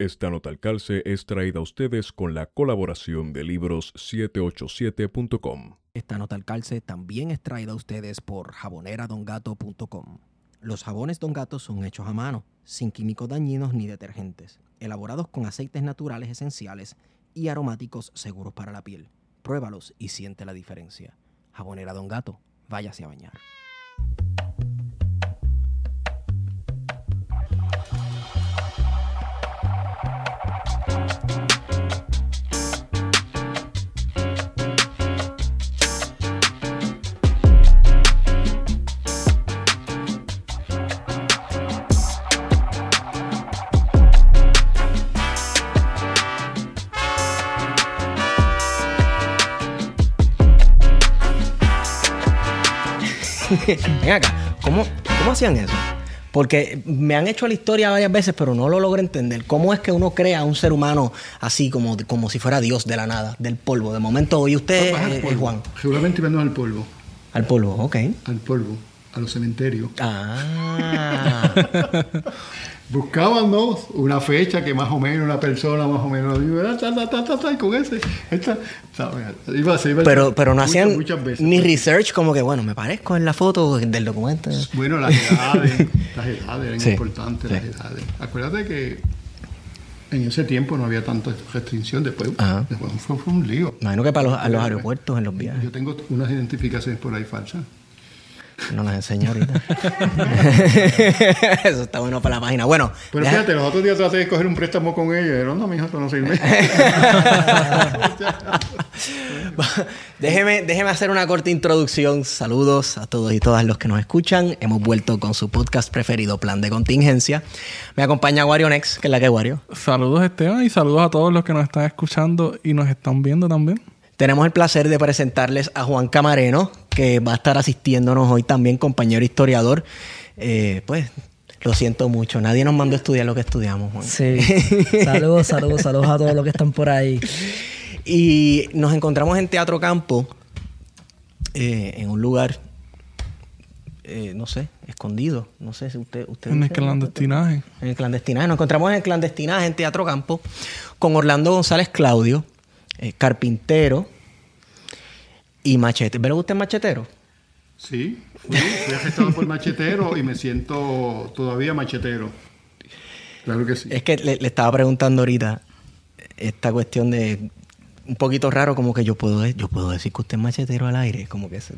Esta nota al calce es traída a ustedes con la colaboración de libros787.com. Esta nota al calce también es traída a ustedes por jaboneradongato.com. Los jabones Don Gato son hechos a mano, sin químicos dañinos ni detergentes, elaborados con aceites naturales esenciales y aromáticos seguros para la piel. Pruébalos y siente la diferencia. Jabonera Don Gato, váyase a bañar. Ven acá, ¿cómo, ¿cómo hacían eso? Porque me han hecho la historia varias veces, pero no lo logro entender. ¿Cómo es que uno crea un ser humano así, como, como si fuera Dios de la nada, del polvo? De momento, ¿y usted, eh, polvo. Juan? Seguramente iban al polvo. Al polvo, ok. Al polvo. A los cementerios. Ah. Buscaban ¿no? una fecha que más o menos una persona más o menos ta, y con ese esta, ¿sabes? iba, se iba pero, pero no muchas, hacían muchas veces. ni research como que, bueno, me parezco en la foto del documento. bueno las edades las edades eran Sí, importantes sí. las edades acuérdate que en ese tiempo no había tanta restricción después, después fue, fue un lío Imagino que para los, a los aeropuertos, en los viajes. yo tengo unas identificaciones por ahí falsas No las enseño ahorita. Eso está bueno para la página. Bueno, pero deja- fíjate los otros días traté de coger un préstamo con ella pero no mi hijo esto no sirve déjeme, déjeme hacer una corta introducción. Saludos a todos y todas los que nos escuchan. Hemos vuelto con su podcast preferido, Plan de Contingencia. Me acompaña Wario Next, que es la que es Wario. Saludos Esteban y saludos a todos los que nos están escuchando y nos están viendo también. Tenemos el placer de presentarles a Juan Camareno, que va a estar asistiéndonos hoy también, compañero historiador. Eh, pues lo siento mucho, nadie nos mandó a estudiar lo que estudiamos, Juan. Sí. Saludos, saludos, saludos a todos los que están por ahí. Y nos encontramos en Teatro Campo, eh, en un lugar, eh, no sé, escondido. No sé si usted... usted En el clandestinaje. En el clandestinaje. Nos encontramos en el clandestinaje en Teatro Campo con Orlando González Claudio, eh, carpintero y machete. ¿Pero usted es machetero? Sí, fui, fui arrestado por machetero y me siento todavía machetero. Claro que sí. Es que le, le estaba preguntando ahorita esta cuestión de un poquito raro, como que yo puedo, yo puedo decir que usted es machetero al aire, como que se-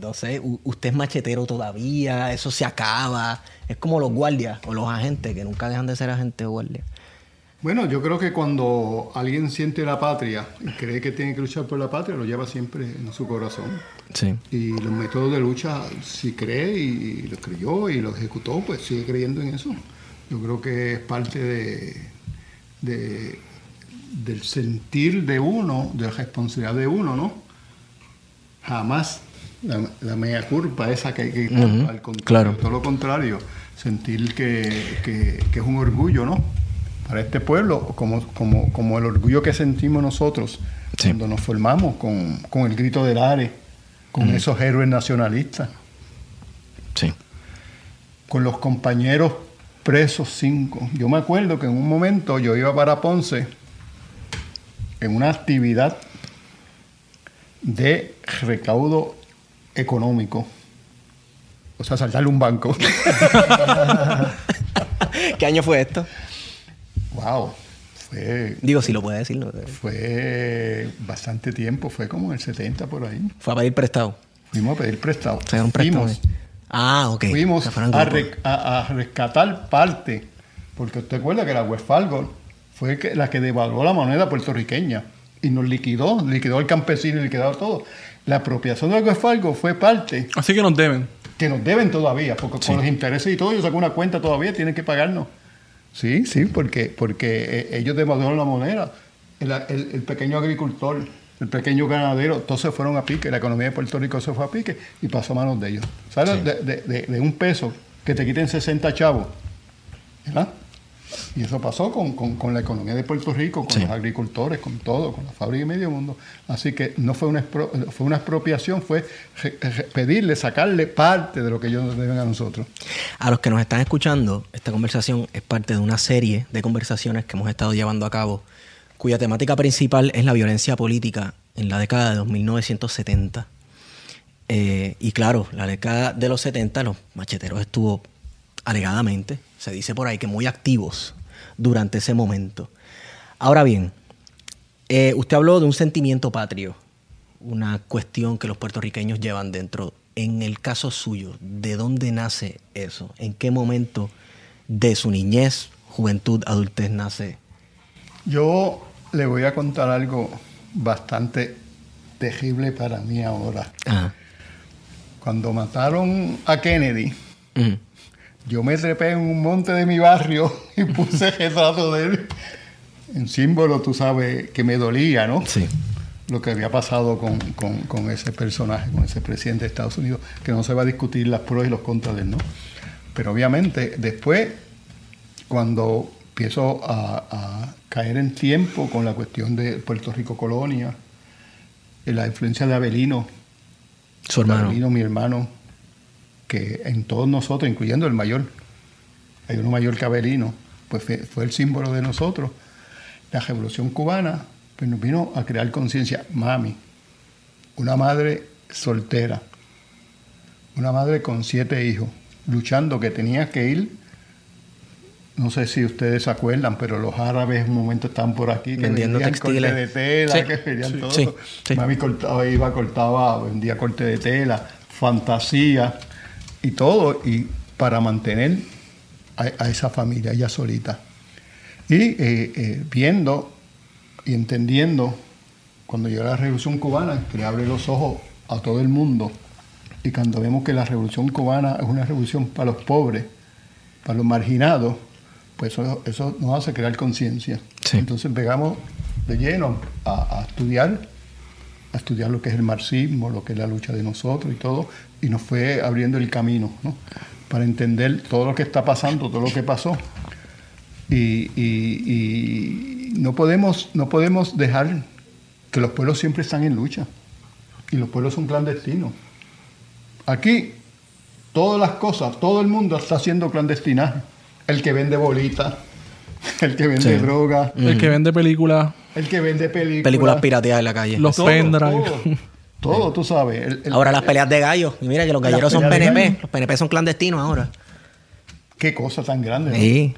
no sé, usted es machetero todavía, eso se acaba. Es como los guardias o los agentes que nunca dejan de ser agentes o guardias. Bueno, yo creo que cuando alguien siente la patria y cree que tiene que luchar por la patria, lo lleva siempre en su corazón. Sí. Y los métodos de lucha, si cree y los creyó y los ejecutó, pues sigue creyendo en eso. Yo creo que es parte de, de- del sentir de uno, de la responsabilidad de uno, ¿no? Jamás la, la mea culpa esa que hay que al contrario, claro. todo lo contrario, sentir que, que- que es un orgullo, ¿no? Para este pueblo, como, como, como el orgullo que sentimos nosotros Sí. cuando nos formamos con, con el grito del Are, con esos héroes nacionalistas, Sí. con los compañeros presos cinco. Yo me acuerdo que en un momento yo iba para Ponce en una actividad de recaudo económico. O sea, saltarle un banco. ¿Qué año fue esto? Wow. Fue, Digo, si lo puede decir. ¿no? fue bastante tiempo, fue como en el 70 por ahí. Fue a pedir prestado. Fuimos a pedir prestado. Préstamo. Fuimos. Ah, ok. Fuimos fueron a, grupos. re- a- a rescatar parte, porque usted recuerda que la West Fargo fue la que devaluó la moneda puertorriqueña y nos liquidó, liquidó al campesino y liquidó todo. La apropiación de la West Fargo fue parte Así que nos deben. que nos deben todavía, porque con los intereses y todo, ellos sacan una cuenta todavía, tienen que pagarnos. Sí, sí, porque, porque eh, ellos devaluaron la moneda. El, el- el pequeño agricultor, el pequeño ganadero, todos se fueron a pique. La economía de Puerto Rico se fue a pique y pasó a manos de ellos. ¿Sabes? De, de- de- de un peso que te quiten 60 chavos, ¿verdad? Y eso pasó con, con- con la economía de Puerto Rico, con Sí. los agricultores, con todo, con la fábrica y medio mundo. Así que no fue una, fue una expropiación, fue pedirle, sacarle parte de lo que ellos nos deben a nosotros. A los que nos están escuchando, esta conversación es parte de una serie de conversaciones que hemos estado llevando a cabo, cuya temática principal es la violencia política en la década de 1970. Eh, y claro, la década de los 70, los macheteros estuvo alegadamente, se dice por ahí que muy activos durante ese momento. Ahora bien, eh, usted habló de un sentimiento patrio, una cuestión que los puertorriqueños llevan dentro. En el caso suyo, ¿de dónde nace eso? ¿En qué momento de su niñez, juventud, adultez nace? Yo le voy a contar algo bastante terrible para mí ahora. Ajá. Cuando mataron a Kennedy. Yo me trepé en un monte de mi barrio y puse el retrato de él en símbolo, tú sabes, que me dolía, ¿no? Sí. Lo que había pasado con, con- con ese personaje, con ese presidente de Estados Unidos, que no se va a discutir las pros y los contras de él, ¿no? Pero obviamente, después, cuando empiezo a, a caer en tiempo con la cuestión de Puerto Rico Colonia, y la influencia de Abelino, Su hermano. Abelino, mi hermano, que en todos nosotros, incluyendo el mayor, hay uno mayor que Abelino, pues fue, fue el símbolo de nosotros. La revolución cubana pues nos vino a crear conciencia. Mami, una madre soltera, una madre con siete hijos, luchando que tenía que ir. No sé si ustedes se acuerdan, pero los árabes en un momento estaban por aquí, que Vendiendo vendían textiles. corte de tela, Sí. que vendían Sí. todo. Sí. Mami cortaba, iba, cortaba, vendía corte de tela, fantasía y todo, y para mantener a, a esa familia, ella solita. Y eh, eh, viendo y entendiendo, cuando llega la Revolución Cubana, que le abre los ojos a todo el mundo, y cuando vemos que la Revolución Cubana es una revolución para los pobres, para los marginados, pues eso, eso nos hace crear conciencia. Sí. Entonces pegamos de lleno a, a estudiar, a estudiar lo que es el marxismo, lo que es la lucha de nosotros y todo, y nos fue abriendo el camino, ¿no? Para entender todo lo que está pasando, todo lo que pasó. Y, y- y no, podemos, no podemos dejar que los pueblos siempre están en lucha. Y los pueblos son clandestinos. Aquí, todas las cosas, todo el mundo está haciendo clandestinaje. El que vende bolitas, el que vende Sí. droga, El que vende películas, el que vende películas. Películas pirateadas en la calle. los pendrive. Todo, tú sabes. El- el- ahora las peleas de gallos. Y mira que los galleros son PNP. Los PNP son clandestinos ahora. Qué cosa tan grande. ¿no? Sí.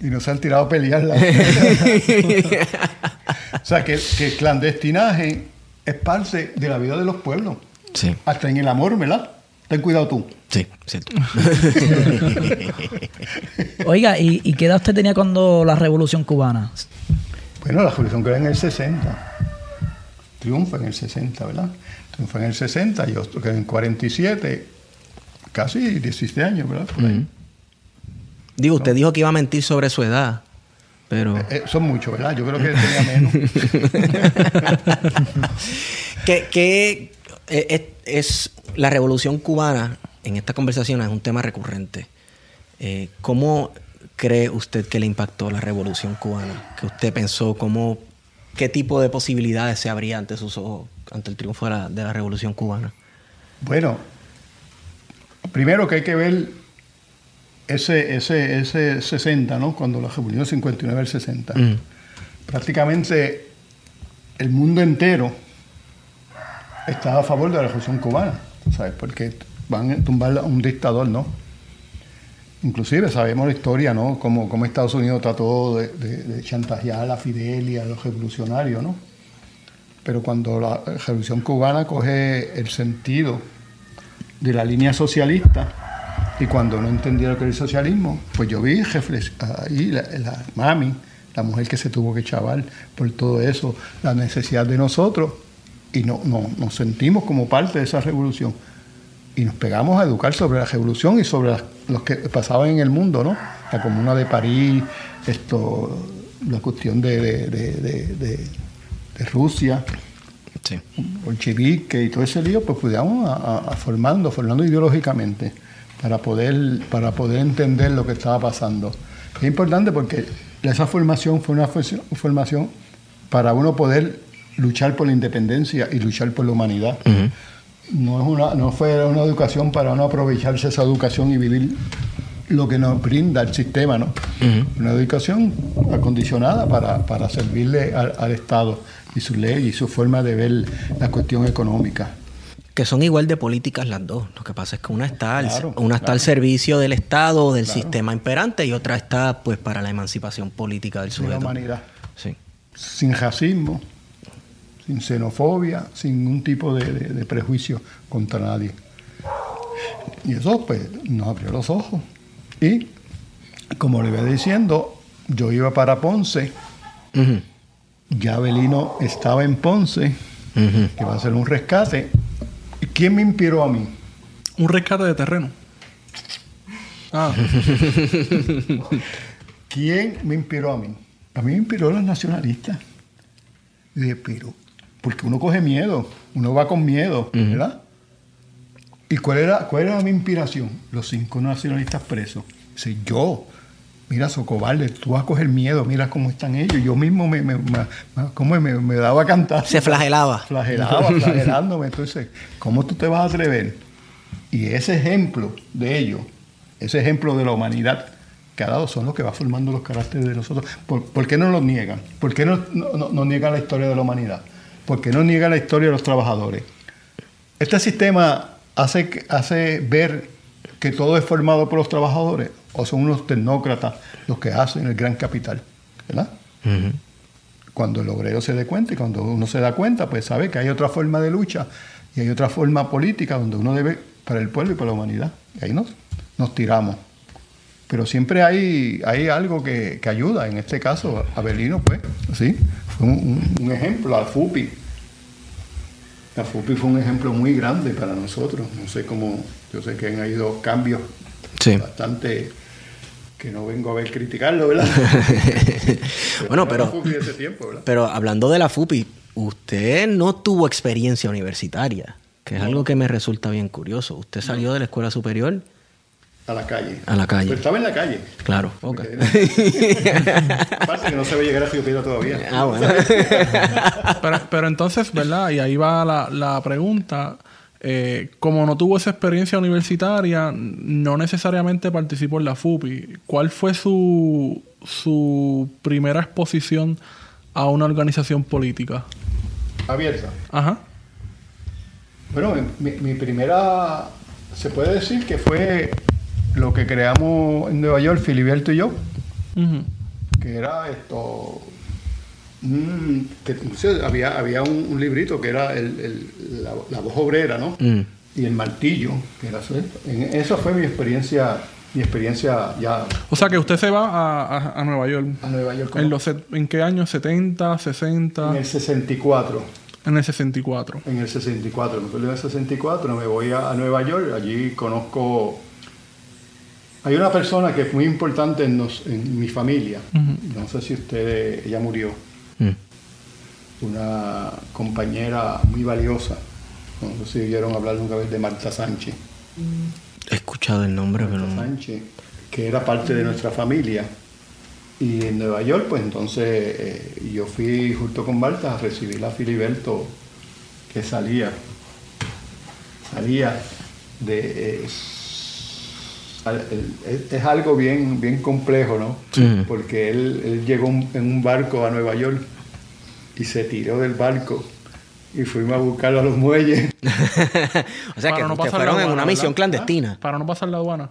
Y no se han tirado a pelear. la- o sea, que, que el clandestinaje es parte de la vida de los pueblos. sí. Hasta en el amor, ¿verdad? Ten cuidado tú. Sí, cierto. Oiga, ¿y, y qué edad usted tenía cuando la revolución cubana? Bueno, la revolución que era en el 60. Triunfa en el 60, ¿verdad? Triunfa en el 60, yo estoy en 47, casi 17 años, ¿verdad? Por ahí. Digo, usted dijo que iba a mentir sobre su edad, pero... Eh, son muchos, ¿verdad? Yo creo que tenía menos. ¿Qué, qué, eh, es, es- la revolución cubana en esta conversación es un tema recurrente. Eh, ¿Cómo cree usted que le impactó la revolución cubana? ¿Qué usted pensó? ¿Cómo, ¿Qué tipo de posibilidades se abría ante sus ojos ante el triunfo de la, de la revolución cubana? Bueno, primero que hay que ver ese, ese, ese 60, ¿no? Cuando la revolución 59 al 60. Mm. Prácticamente el mundo entero estaba a favor de la revolución cubana, ¿sabes? Porque van a tumbar a un dictador, ¿no? Inclusive sabemos la historia, ¿no? Cómo, cómo Estados Unidos trató de, de- de chantajear a Fidel y a los revolucionarios, ¿no? Pero cuando la revolución cubana coge el sentido de la línea socialista y cuando no entendía lo que era el socialismo, pues yo vi ahí la, mami, la mujer que se tuvo que chavar por todo eso, la necesidad de nosotros y no, no- nos sentimos como parte de esa revolución y nos pegamos a educar sobre la revolución y sobre las- lo que pasaba en el mundo, ¿no? La Comuna de París, esto, la cuestión de- de- Rusia, Sí. bolchevique y todo ese lío, pues pudiéramos a, a- a formando, formando ideológicamente para poder, para poder entender lo que estaba pasando. Es importante porque esa formación fue una formación para uno poder luchar por la independencia y luchar por la humanidad. No, es una, no fue una educación para uno aprovecharse esa educación y vivir lo que nos brinda el sistema, ¿no? Una educación acondicionada para, para servirle al, al Estado y su ley y su forma de ver la cuestión económica. Que son igual de políticas las dos. Lo que pasa es que una está al, Claro, una está al servicio del Estado o del Claro. sistema imperante y otra está pues para la emancipación política del de la sujeto. humanidad. Sí. sin racismo, sin xenofobia, sin ningún tipo de, de- de prejuicio contra nadie. Y eso pues nos abrió los ojos. Y como le iba diciendo, yo iba para Ponce, Ujú, ya Belino estaba en Ponce, que va a hacer un rescate. ¿Y ¿Quién me inspiró a mí? Un rescate de terreno. Ah, ¿Quién me inspiró a mí? A mí me inspiró los nacionalistas. Y dije, pero, porque uno coge miedo, uno va con miedo, ¿verdad? ¿Y cuál era, cuál era mi inspiración? Los cinco nacionalistas presos. Dice, yo, mira, Socobalde, tú vas a coger miedo, mira cómo están ellos. Yo mismo me, me, me- me- ¿cómo me, me daba a cantar. Se flagelaba. Flagelaba, flagelándome. Entonces, ¿cómo tú te vas a atrever? Y ese ejemplo de ellos, ese ejemplo de la humanidad que ha dado, son los que va formando los caracteres de nosotros. ¿Por, por qué no los niegan? ¿Por qué no, no, no- niegan la historia de la humanidad? ¿Por qué no niegan la historia de los trabajadores? Este sistema hace, hace ver que todo es formado por los trabajadores o son unos tecnócratas los que hacen el gran capital, ¿verdad? Cuando el obrero se dé cuenta y cuando uno se da cuenta, pues sabe que hay otra forma de lucha y hay otra forma política donde uno debe para el pueblo y para la humanidad. Y ahí nos, nos tiramos. Pero siempre hay, hay algo que, que ayuda. En este caso, Abelino, pues, sí, fue un, un- un ejemplo, la FUPI. La FUPI fue un ejemplo muy grande para nosotros. No sé cómo, yo sé que han habido cambios Sí. bastante que no vengo a ver criticarlo, ¿verdad? Bueno, pero- la FUPI de ese tiempo, ¿verdad? Pero hablando de la FUPI, usted no tuvo experiencia universitaria, que es algo que me resulta bien curioso. Usted salió de la escuela superior, A la calle. A la calle. Pero estaba en la calle. claro. ok. Aparte que no se ve llegar a Río todavía. ah, bueno. pero, pero entonces, ¿verdad? Y ahí va la, la pregunta. Eh, como no tuvo esa experiencia universitaria, no necesariamente participó en la FUPI. ¿Cuál fue su, su primera exposición a una organización política? Abierta. Ajá. Bueno, mi, mi primera, se puede decir que fue lo que creamos en Nueva York, Filiberto y yo, que era esto. Mm, que entonces había, había un, un librito que era el- el- la, la voz obrera, ¿no? Mm. Y el martillo, que era. En- Esa fue mi experiencia, mi experiencia ya O sea que usted se va a, a- a Nueva York. a Nueva York. ¿En, los, ¿En qué año? ¿70, 60? en el 64. En el 64. En el 64, me acuerdo del 64, me voy a, a Nueva York, allí conozco... Hay una persona que es muy importante en, nos- en mi familia, no sé si usted, ella murió, Mm. una compañera muy valiosa, no sé si oyeron hablar nunca vez de Marta Sánchez. He escuchado el nombre, pero no. Sánchez, que era parte de nuestra familia. Y en Nueva York, pues entonces eh, yo fui junto con Marta a recibir a Filiberto que salía, salía de... eh, es, es algo bien, bien complejo, ¿no? Sí. Porque él, él llegó en un barco a Nueva York y se tiró del barco y fuimos a buscarlo a los muelles. o sea que no fueron en una ¿verdad? misión clandestina. Para no pasar la aduana.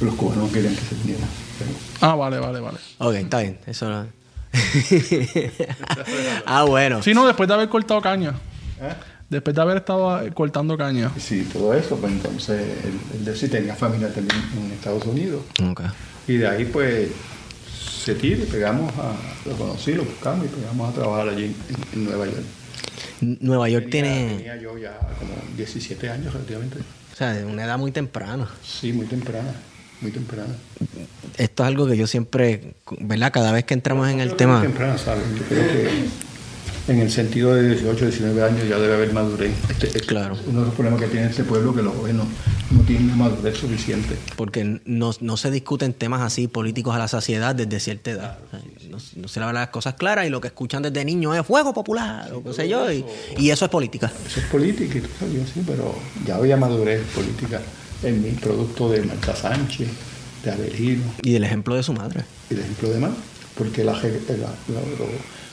Los cubanos no querían que se viniera. pero- Ah, vale, vale, vale. Ok, está bien. Eso no- ah, bueno. Sí, no, después de haber cortado caña. ¿Eh? Después de haber estado eh, cortando caña. Sí, todo eso, pues entonces él, él de- sí tenía familia también en Estados Unidos. Ok. Y de ahí pues se tira y pegamos a, lo conocí, lo buscamos y pegamos a trabajar allí en, en Nueva York. Nueva York Tenía- tiene, Tenía yo ya como 17 años relativamente. o sea, de una edad muy temprana. Sí, muy temprana, muy temprana. Esto es algo que yo siempre, ¿verdad? Cada vez que entramos en el tema. Muy temprana, ¿sabes? Yo creo que en el sentido de 18, 19 años ya debe haber madurez. Este- este- Claro. Uno de los problemas que tiene este pueblo que los jóvenes no, no tienen la madurez suficiente. Porque no, no se discuten temas así políticos a la saciedad desde cierta edad. O sea, no, no se le hablan las cosas claras y lo que escuchan desde niños es fuego popular o qué sé yo. Y, y eso es política. Eso es política, y tú sabes, yo sí, pero ya había madurez política en mi producto de Marta Sánchez, de Avelino, Y el ejemplo de su madre. y el ejemplo de más, porque la, je- la- la-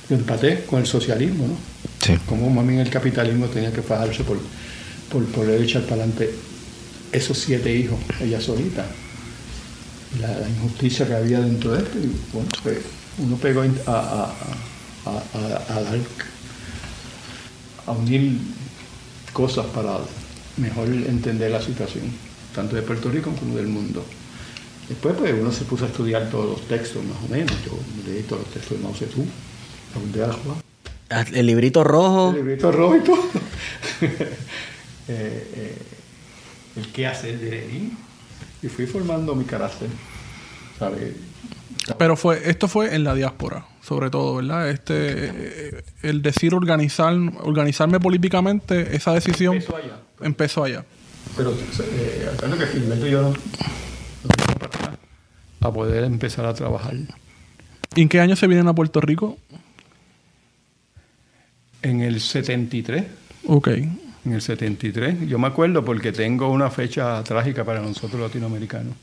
lo empaté con el socialismo, ¿no? Sí. Como mami en el capitalismo tenía que fajarse por, por poder echar para adelante esos siete hijos, ella solita. La, la injusticia que había dentro de esto, y bueno, pues uno pegó a, a, a, a- a dar, a unir cosas para mejor entender la situación, tanto de Puerto Rico como del mundo. Después pues uno se puso a estudiar todos los textos más o menos, yo leí todos los textos de Mao Zedong, de Agua, Ah, El librito rojo. el librito rojo y todo. Eh, eh, el qué hacer de Lenin. Y fui formando mi carácter. ¿sabes? Pero fue, esto fue en la diáspora, sobre todo, ¿verdad? Este, eh, el decir organizar, organizarme políticamente, esa decisión Empezó allá. empezó allá. Pero eh, que Gilberto y yo no, dimos para poder empezar a trabajar. ¿Y en qué año se vienen a Puerto Rico? En el 73, Ok. en el 73, yo me acuerdo porque tengo una fecha trágica para nosotros latinoamericanos.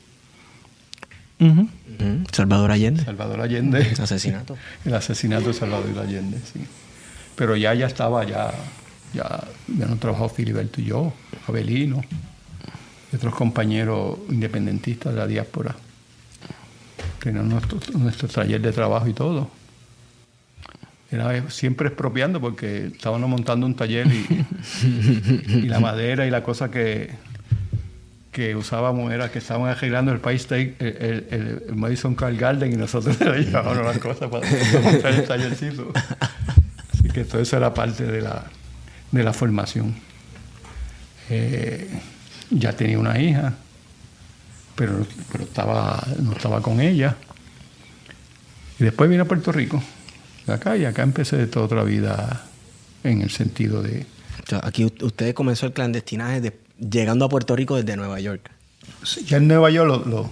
Salvador Allende. Salvador Allende. Asesinato. El asesinato de Salvador Allende, sí. Pero ya ya estaba, ya, ya, ya no trabajó Filiberto y yo, Abelino, y otros compañeros independentistas de la diáspora. Teníamos nuestro, nuestro taller de trabajo y todo. Siempre expropiando porque estábamos montando un taller y, la madera y la cosa que, que usábamos era que estaban arreglando el País el, el- el- Madison Car Garden y nosotros le llevábamos las cosas para, montar el tallercito. Así que todo eso era parte de la, de la formación. Eh, ya tenía una hija, pero, pero estaba, no estaba con ella. Y después vine a Puerto Rico, acá, y acá empecé toda otra vida en el sentido de... O sea, aquí usted comenzó el clandestinaje de- llegando a Puerto Rico desde Nueva York. Sí, Ya en Nueva York lo, lo-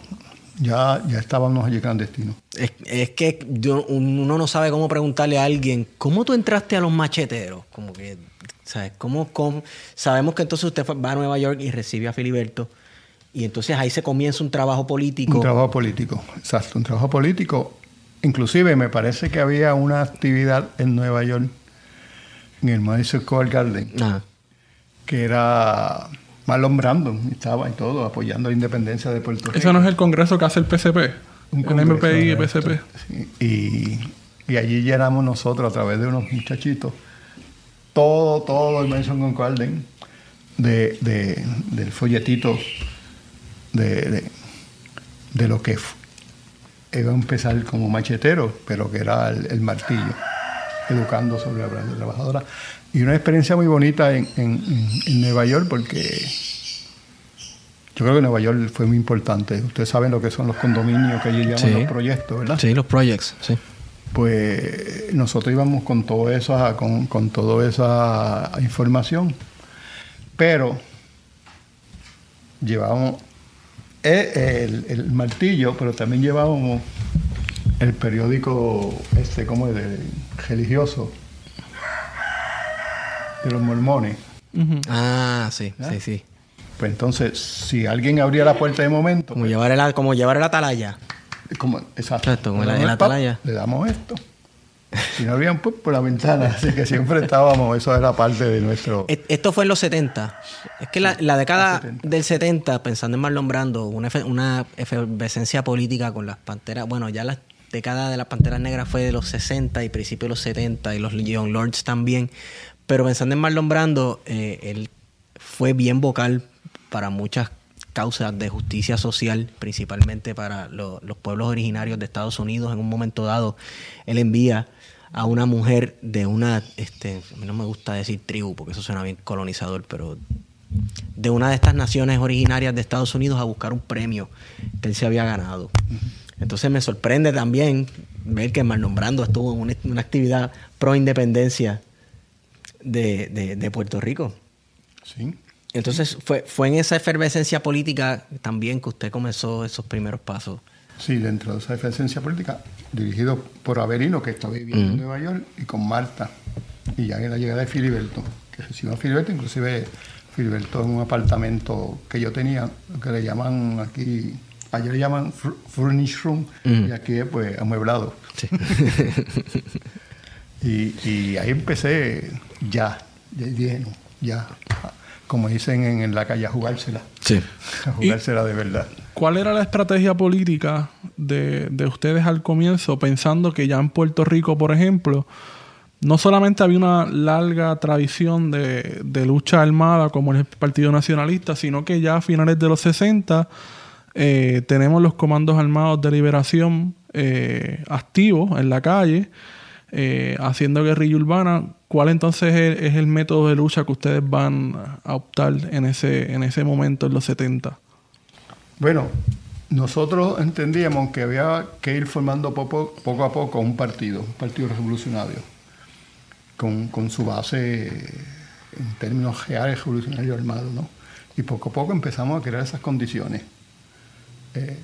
ya, ya estábamos allí clandestinos. Es, es que yo- uno no sabe cómo preguntarle a alguien, ¿cómo tú entraste a los macheteros? Como que, ¿sabes? ¿Cómo, cómo? Sabemos que entonces usted va a Nueva York y recibe a Filiberto. Y entonces ahí se comienza un trabajo político. Un trabajo político, exacto, un trabajo político. Inclusive me parece que había una actividad en Nueva York, en el Madison Square Garden, Ajá. que era Marlon Brandon, estaba y todo, apoyando la independencia de Puerto Rico. ¿Ese no es el congreso que hace el PCP? Un el congreso, MPI y correcto. PCP. Sí, Y, y allí llenamos nosotros, a través de unos muchachitos, todo, todo el Madison Square Garden de, de- del folletito de, de, de lo que f- iba a empezar como machetero, pero que era el, el martillo, educando sobre la clase trabajadora. Y una experiencia muy bonita en, en- Nueva York, porque yo creo que Nueva York fue muy importante. Ustedes saben lo que son los condominios que allí llaman Sí. los proyectos, ¿verdad? Sí, los projects, sí. Pues nosotros íbamos con todo esa, con, con toda esa información. Pero llevábamos el, el martillo, pero también llevábamos el periódico este como de religioso de los mormones. Ah, sí, sí, sí. Pues entonces, si alguien abría la puerta de momento, Como llevar el, como llevar el atalaya. como, exacto, Exacto, como el pap, atalaya. Le damos esto. Si no abrían, pues por la ventana. Así que siempre estábamos, eso era parte de nuestro. E- Esto fue en los 70. Es que la, la década Los 70. del 70, pensando en Marlon Brando, una, una efervescencia política con las panteras. Bueno, ya la década de las panteras negras fue de los 60 y principios de los 70 y los Young Lords también. Pero pensando en Marlon Brando, eh, él fue bien vocal para muchas causas de justicia social, principalmente para lo- los pueblos originarios de Estados Unidos. En un momento dado, él envía a una mujer de una, este, a mí no me gusta decir tribu, porque eso suena bien colonizador, pero de una de estas naciones originarias de Estados Unidos a buscar un premio que él se había ganado. Entonces me sorprende también ver que Marlon Brando estuvo en una, una actividad pro independencia de, de- de Puerto Rico. Sí. Entonces, fue, fue en esa efervescencia política también que usted comenzó esos primeros pasos. Sí, dentro de esa efervescencia política, dirigido por Averino, que estaba viviendo en Nueva York, y con Marta. Y ya en la llegada de Filiberto, que recibió a Filiberto, inclusive Filiberto en un apartamento que yo tenía, que le llaman aquí, allá le llaman furnish room, y aquí pues amueblado. Sí. y, y, ahí empecé ya, ya ya como dicen en, la calle, a jugársela. Sí. A jugársela de verdad. ¿Cuál era la estrategia política de, ustedes al comienzo, pensando que ya en Puerto Rico, por ejemplo, no solamente había una larga tradición de, lucha armada como el Partido Nacionalista, sino que ya a finales de los 60 eh, tenemos los comandos armados de liberación eh, activos en la calle, eh, haciendo guerrilla urbana. ¿Cuál entonces es, el método de lucha que ustedes van a optar en ese, en ese momento, en los 70? Bueno, nosotros entendíamos que había que ir formando poco, a poco un partido, un partido revolucionario, con, su base en términos reales revolucionario armado, ¿no? Y poco a poco empezamos a crear esas condiciones. Eh,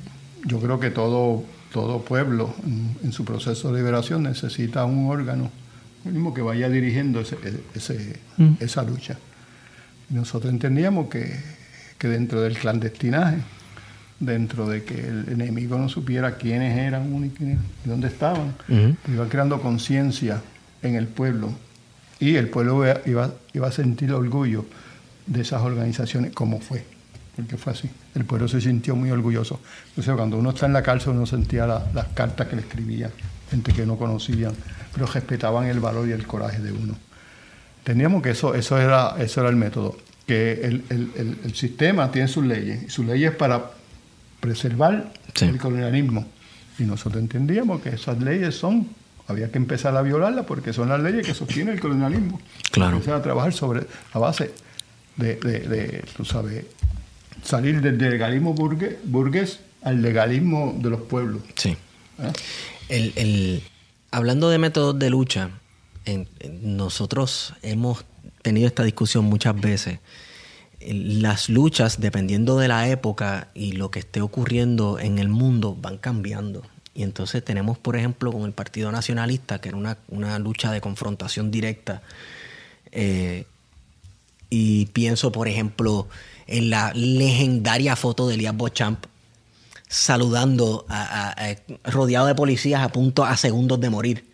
yo creo que todo todo pueblo en, su proceso de liberación necesita un órgano mismo que vaya dirigiendo mm. esa lucha. nosotros entendíamos que, dentro del clandestinaje, dentro de que el enemigo no supiera quiénes eran y dónde estaban, iba creando conciencia en el pueblo y el pueblo iba, iba a sentir orgullo de esas organizaciones como fue porque fue así. El pueblo se sintió muy orgulloso. Entonces, cuando uno está en la cárcel, uno sentía las cartas que le escribían, gente que no conocían, pero respetaban el valor y el coraje de uno. Teníamos que eso, eso, era, eso era el método, que el, sistema tiene sus leyes, y sus leyes para preservar el colonialismo. Y nosotros entendíamos que esas leyes son, había que empezar a violarlas porque son las leyes que sostienen el colonialismo. Claro. Empezar a trabajar sobre la base de, de, de tú sabes, salir del legalismo burgués, al legalismo de los pueblos. Sí. ¿Eh? hablando de métodos de lucha, nosotros hemos tenido esta discusión muchas veces. Las luchas, dependiendo de la época y lo que esté ocurriendo en el mundo, van cambiando. Y entonces tenemos, por ejemplo, con el Partido Nacionalista, que era una, lucha de confrontación directa. Eh, y pienso, por ejemplo, en la legendaria foto de Elías Bochamp saludando, rodeado de policías a punto a segundos de morir.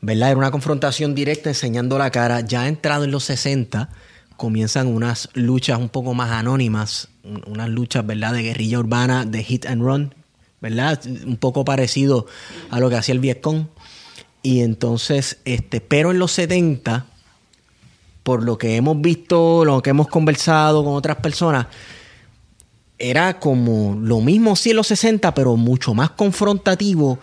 ¿Verdad? Era una confrontación directa enseñando la cara. Ya entrado en los 60, comienzan unas luchas un poco más anónimas, unas luchas, ¿verdad?, de guerrilla urbana, de hit and run, ¿verdad? Un poco parecido a lo que hacía el Vietcong. Y entonces, este, pero en los 70 por lo que hemos visto, lo que hemos conversado con otras personas, era como lo mismo sí en los 60, pero mucho más confrontativo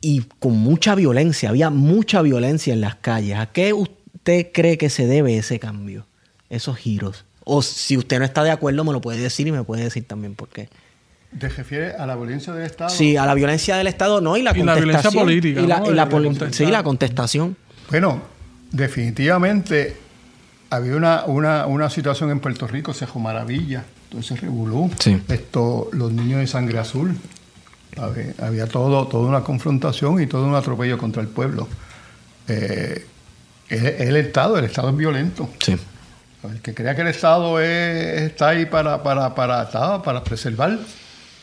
y con mucha violencia. Había mucha violencia en las calles. ¿A qué usted cree que se debe ese cambio, esos giros? O si usted no está de acuerdo, me lo puede decir y me puede decir también por qué. ¿Te refieres a la violencia del Estado? Sí, a la violencia del Estado, no, y la contestación. la violencia política. Y la, sí, la contestación. Bueno, definitivamente había una, una, una, situación en Puerto Rico, Cejo Maravilla, entonces revolú. Esto, los niños de sangre azul. Había, todo, toda una confrontación y todo un atropello contra el pueblo. Eh, el, Estado, el Estado es violento. Sí. El que crea que el Estado está ahí para, para, para, para preservar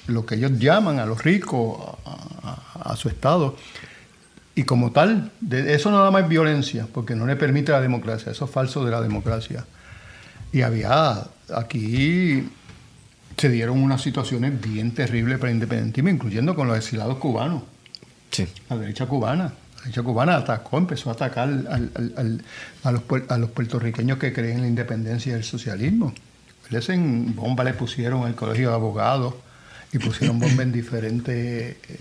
lo que ellos llaman a los ricos, a su Estado. Y como tal, eso nada más es violencia, porque no le permite la democracia, eso es falso de la democracia. Y había, aquí se dieron unas situaciones bien terribles para el independentismo, incluyendo con los exilados cubanos. Sí. La derecha cubana. La cubana atacó, empezó a atacar a, los, a los puertorriqueños que creen en la independencia y el socialismo. Les en bomba le pusieron al colegio de abogados y pusieron bomba en diferentes eh,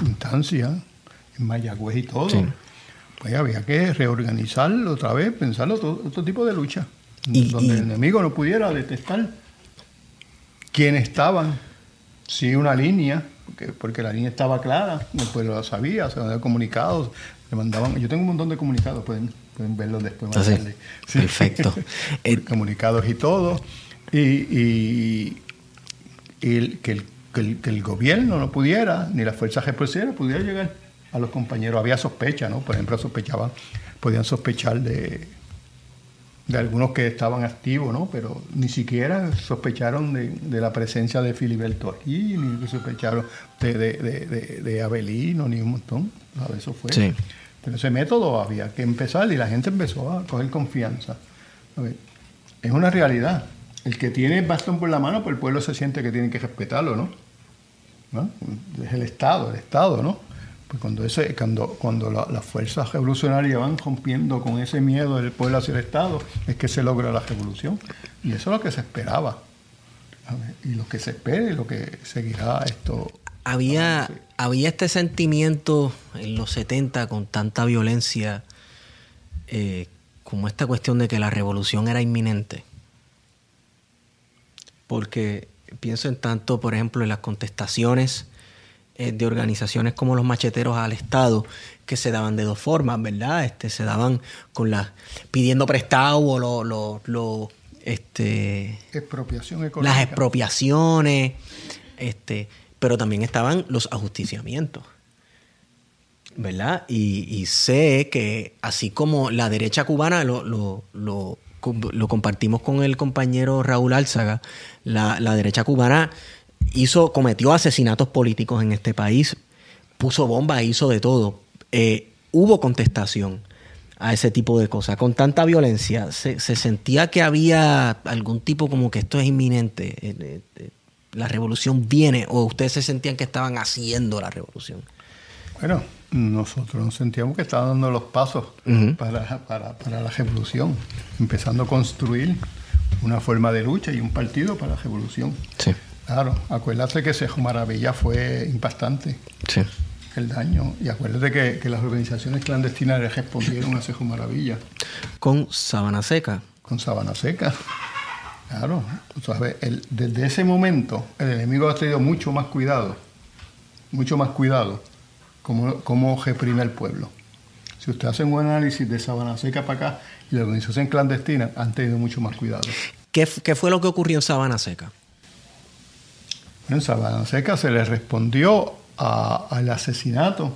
instancias. Mayagüez y todo, pues había que reorganizarlo otra vez, pensarlo otro, tipo de lucha, donde el enemigo no pudiera detectar quiénes estaban, si una línea, porque, porque la línea estaba clara, el pueblo lo sabía, se mandaban comunicados, le mandaban, yo tengo un montón de comunicados, pueden, pueden verlos después más Ah, sí. Perfecto. Eh, comunicados y todo, y, y- y el- que, el, que, el, que el gobierno no pudiera, ni las fuerzas represivas pudiera llegar a los compañeros. Había sospecha, ¿no? Por ejemplo, sospechaban, podían sospechar de, de algunos que estaban activos, ¿no? Pero ni siquiera sospecharon de, de la presencia de Filiberto aquí, ni sospecharon de, de, Abelino, ni un montón. ¿sabes? Eso fue. Sí. Pero ese método había que empezar y la gente empezó a coger confianza. A ver, es una realidad. El que tiene el bastón por la mano, pues el pueblo se siente que tiene que respetarlo, ¿no? ¿No? Es el Estado, el Estado, ¿no? Pues cuando, ese, cuando, cuando la- las fuerzas revolucionarias van rompiendo con ese miedo del pueblo hacia el Estado, es que se logra la revolución. Y eso es lo que se esperaba. Y lo que se espera y lo que seguirá esto. había, había este sentimiento en los 70 con tanta violencia, eh, como esta cuestión de que la revolución era inminente. Porque pienso en tanto, por ejemplo, en las contestaciones eh, de organizaciones como los macheteros al Estado, que se daban de dos formas, ¿verdad? Este, se daban con las pidiendo prestado o lo, lo- lo, este, Expropiación económica. las expropiaciones, este, pero también estaban los ajusticiamientos. ¿Verdad? Y, y sé que así como la derecha cubana lo, lo, lo, lo compartimos con el compañero Raúl Álzaga, la, la derecha cubana hizo, cometió asesinatos políticos en este país, puso bombas, hizo de todo. Eh, hubo contestación a ese tipo de cosas. Con tanta violencia, se, se sentía que había algún tipo como que esto es inminente, eh, eh, la revolución viene, o ustedes se sentían que estaban haciendo la revolución. Bueno, nosotros nos sentíamos que estaban dando los pasos para, para- para la revolución, empezando a construir una forma de lucha y un partido para la revolución. Sí, Claro, acuérdate que Cejo Maravilla fue impactante sí. el daño y acuérdate que, que las organizaciones clandestinas respondieron a Cejo Maravilla Con Sabana Seca. con Sabana Seca. Claro, sabes, el- desde ese momento el enemigo ha tenido mucho más cuidado, mucho más cuidado, cómo, cómo reprime al pueblo. Si usted hace un buen análisis de Sabana Seca para acá y la organización clandestina, han tenido mucho más cuidado. ¿Qué, qué fue lo que ocurrió en Sabana Seca? En Sabana Seca se le respondió a- al asesinato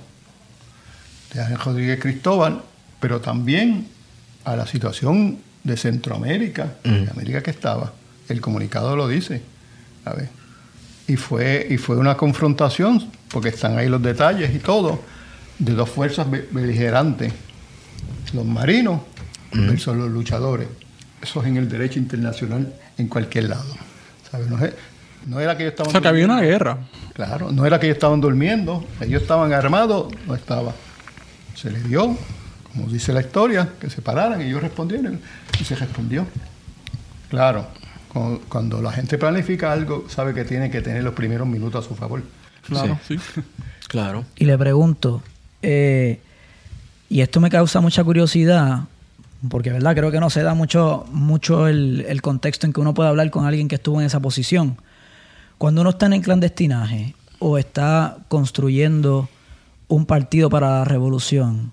de Ángel Rodríguez Cristóbal, pero también a la situación de Centroamérica, de América que estaba. El comunicado lo dice. a ver. Y fue, y fue una confrontación, porque están ahí los detalles y todo, de dos fuerzas be- beligerantes. Los marinos versus los luchadores. Eso es en el derecho internacional en cualquier lado. ¿sabes? No, es- no era que ellos estaban O sea, que había una durmiendo. guerra. Claro, no era que ellos estaban durmiendo, ellos estaban armados, no estaba. Se les dio, como dice la historia, que se pararan y ellos respondieron y se respondió. Claro, cu- cuando la gente planifica algo, sabe que tiene que tener los primeros minutos a su favor. Claro, sí. Claro. Y le pregunto, eh, y esto me causa mucha curiosidad, porque verdad creo que no se da mucho, mucho el, el contexto en que uno puede hablar con alguien que estuvo en esa posición. Cuando uno está en el clandestinaje o está construyendo un partido para la revolución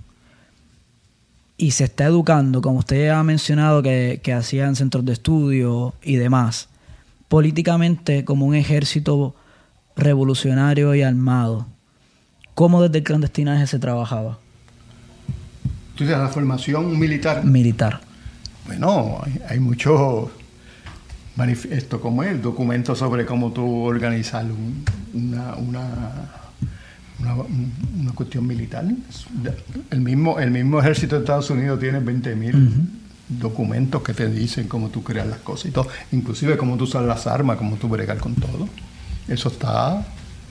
y se está educando, como usted ha mencionado que, que hacían centros de estudio y demás, políticamente como un ejército revolucionario y armado, ¿cómo desde el clandestinaje se trabajaba? Entonces, la formación militar, Militar. bueno, hay, hay muchos manifiestos como el documento sobre cómo tú organizar un- una, una, una, una cuestión militar. El mismo, el mismo ejército de Estados Unidos tiene 20.000 documentos que te dicen cómo tú creas las cosas y todo, inclusive cómo tú usas las armas, cómo tú bregar con todo. Eso está,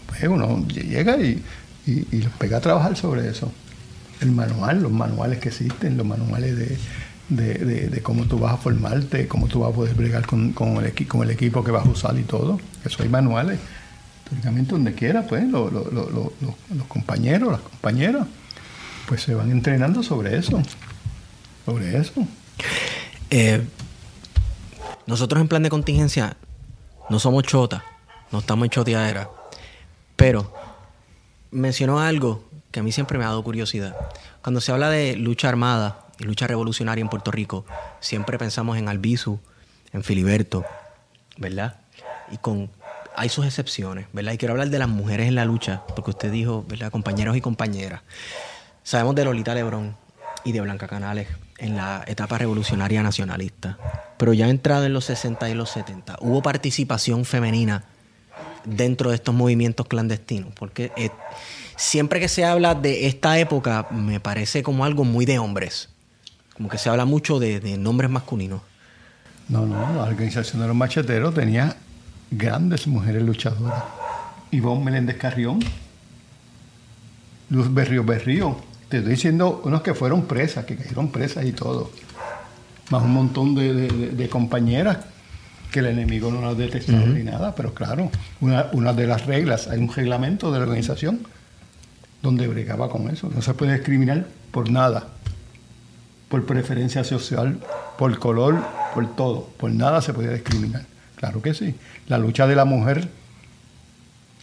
pues uno llega y, y, y los pega a trabajar sobre eso. El manual, los manuales que existen, los manuales de, de, de- cómo tú vas a formarte, cómo tú vas a poder bregar con, con el, con el equipo que vas a usar y todo. Eso hay manuales. Teóricamente donde quiera, pues, lo- los compañeros, las compañeras, pues se van entrenando sobre eso. Sobre eso. Eh, nosotros en plan de contingencia no somos chotas, no estamos en choteadera, pero mencionó algo que a mí siempre me ha dado curiosidad. Cuando se habla de lucha armada y lucha revolucionaria en Puerto Rico, siempre pensamos en Albizu, en Filiberto, ¿verdad? Y con hay sus excepciones, ¿verdad? Y quiero hablar de las mujeres en la lucha, porque usted dijo, ¿verdad? Compañeros y compañeras. Sabemos de Lolita Lebrón y de Blanca Canales en la etapa revolucionaria nacionalista. Pero ya entrado en los 60 y los 70, hubo participación femenina dentro de estos movimientos clandestinos, porque eh, siempre que se habla de esta época me parece como algo muy de hombres, como que se habla mucho de, de nombres masculinos. No, no, la organización de los macheteros tenía grandes mujeres luchadoras. Ivonne Meléndez Carrión, Luz Berrío Berrío. Te estoy diciendo unos que fueron presas, que cayeron presas y todo. Más un montón de, de- de compañeras que el enemigo no las detectaba ni nada. Pero claro, una, una de las reglas, hay un reglamento de la organización donde bregaba con eso. No se puede discriminar por nada por preferencia social, por color, por todo. Por nada se podía discriminar. Claro que sí. La lucha de la mujer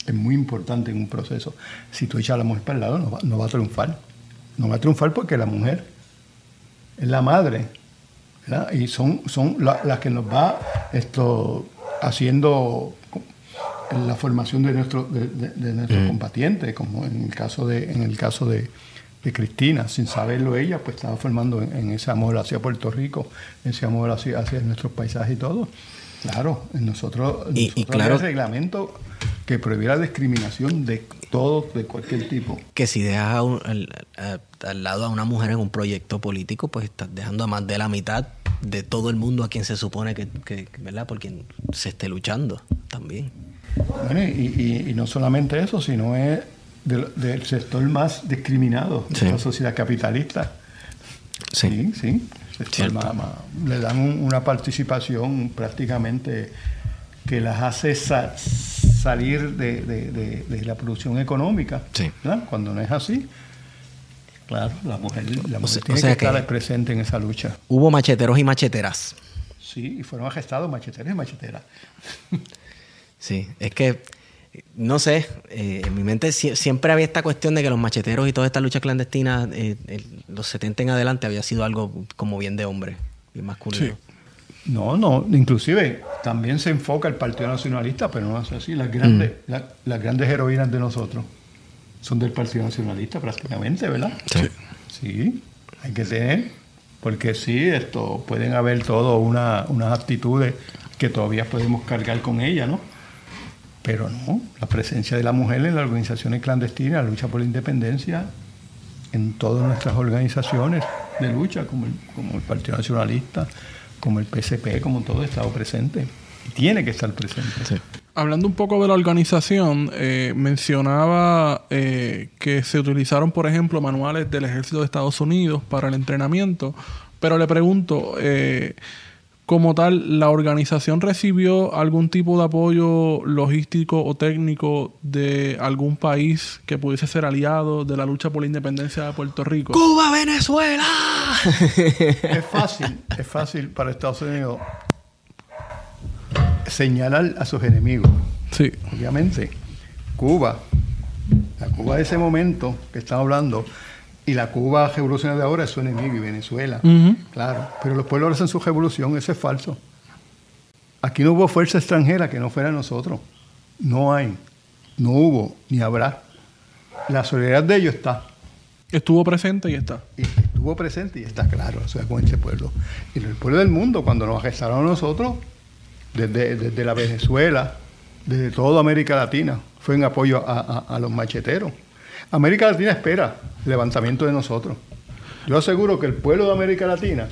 es muy importante en un proceso. Si tú echas a la mujer para el lado, no va, no va a triunfar. No va a triunfar porque la mujer es la madre. ¿verdad? Y son, son la- las que nos va esto, haciendo la formación de, nuestro, de, de- de nuestros combatientes, como en el caso de, en el caso de, de Cristina, sin saberlo ella, pues estaba formando en, en ese amor hacia Puerto Rico, ese amor hacia, hacia nuestros paisajes y todo. Claro, en nosotros, Y- y nosotros claro- había reglamento que prohibiera discriminación de todo, de cualquier tipo. que si dejas a un- al, a- al lado a una mujer en un proyecto político, pues estás dejando a más de la mitad de todo el mundo a quien se supone que, que- ¿verdad? Por quien se esté luchando también. Bueno, y, y- y no solamente eso, sino es del, del sector más discriminado de Sí. la sociedad capitalista. Sí. Sí, sí. Sector Cierto. más- más- le dan un- una participación prácticamente que las hace sa- salir de, de- de- de la producción económica. Sí. Cuando no es así, claro, la mujer, la mujer sea- tiene o sea que, estar que- presente en esa lucha. Hubo macheteros y macheteras. Sí, y fueron arrestados macheteros y macheteras. Sí, es que, no sé, eh, en mi mente sie- siempre había esta cuestión de que los macheteros y toda esta lucha clandestina, eh, el- los 70 en adelante, había sido algo como bien de hombre, bien masculino. Sí. No, no, inclusive también se enfoca el Partido Nacionalista, pero no es así. Las grandes, Mm. la- las grandes heroínas de nosotros son del Partido Nacionalista prácticamente, ¿verdad? Sí. Sí, hay que tener, porque sí, esto pueden haber todo una, unas actitudes que todavía podemos cargar con ella, ¿no? Pero no, la presencia de la mujer en las organizaciones clandestinas, la lucha por la independencia, en todas nuestras organizaciones de lucha, como el, como el Partido Nacionalista, como el PSP, como todo, ha estado presente. Y tiene que estar presente. Sí. Hablando un poco de la organización, eh, mencionaba eh, que se utilizaron, por ejemplo, manuales del ejército de Estados Unidos para el entrenamiento, pero le pregunto, eh, como tal, ¿la organización recibió algún tipo de apoyo logístico o técnico de algún país que pudiese ser aliado de la lucha por la independencia de Puerto Rico? ¡Cuba, Venezuela! Es fácil, es fácil para Estados Unidos señalar a sus enemigos. Sí, Obviamente, Cuba, la Cuba de ese momento que estamos hablando, y la Cuba revolucionaria de ahora es su enemigo, y Venezuela. Claro, pero los pueblos hacen su revolución, eso es falso. Aquí no hubo fuerza extranjera que no fuera nosotros. No hay, no hubo, ni habrá. La solidaridad de ellos está. estuvo presente y está. Y estuvo presente y está claro, o sea, con este pueblo. Y el pueblo del mundo, cuando nos arrestaron a nosotros, desde, desde la Venezuela, desde toda América Latina, fue en apoyo a, a- a los macheteros. América Latina espera el levantamiento de nosotros. Yo aseguro que el pueblo de América Latina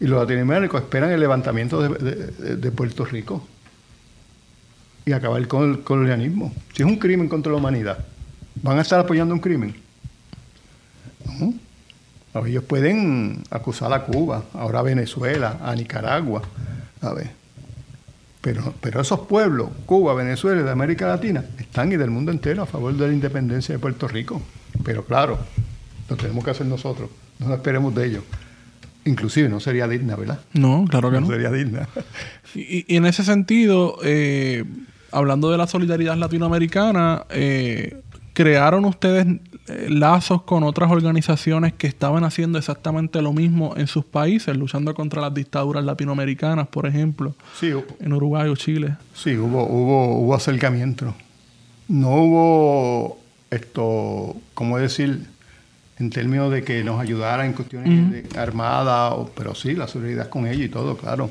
y los latinoamericanos esperan el levantamiento de, Puerto Rico y acabar con el colonialismo. Si es un crimen contra la humanidad, ¿van a estar apoyando un crimen? No. Ellos pueden acusar a Cuba, ahora a Venezuela, a Nicaragua, a ver. Pero, pero esos pueblos, Cuba, Venezuela y de América Latina, están y del mundo entero a favor de la independencia de Puerto Rico. Pero claro, lo tenemos que hacer nosotros, no nos esperemos de ellos. Inclusive no sería digna, ¿verdad? No, claro que no. sería digna. Y, y en ese sentido, eh, hablando de la solidaridad latinoamericana, eh, ¿crearon ustedes lazos con otras organizaciones que estaban haciendo exactamente lo mismo en sus países, luchando contra las dictaduras latinoamericanas, por ejemplo, Sí, en Uruguay o Chile? Sí, hubo, hubo, hubo acercamiento. No hubo esto, ¿cómo decir? En términos de que nos ayudara en cuestiones de armada, o- pero sí, la solidaridad con ellos y todo, claro.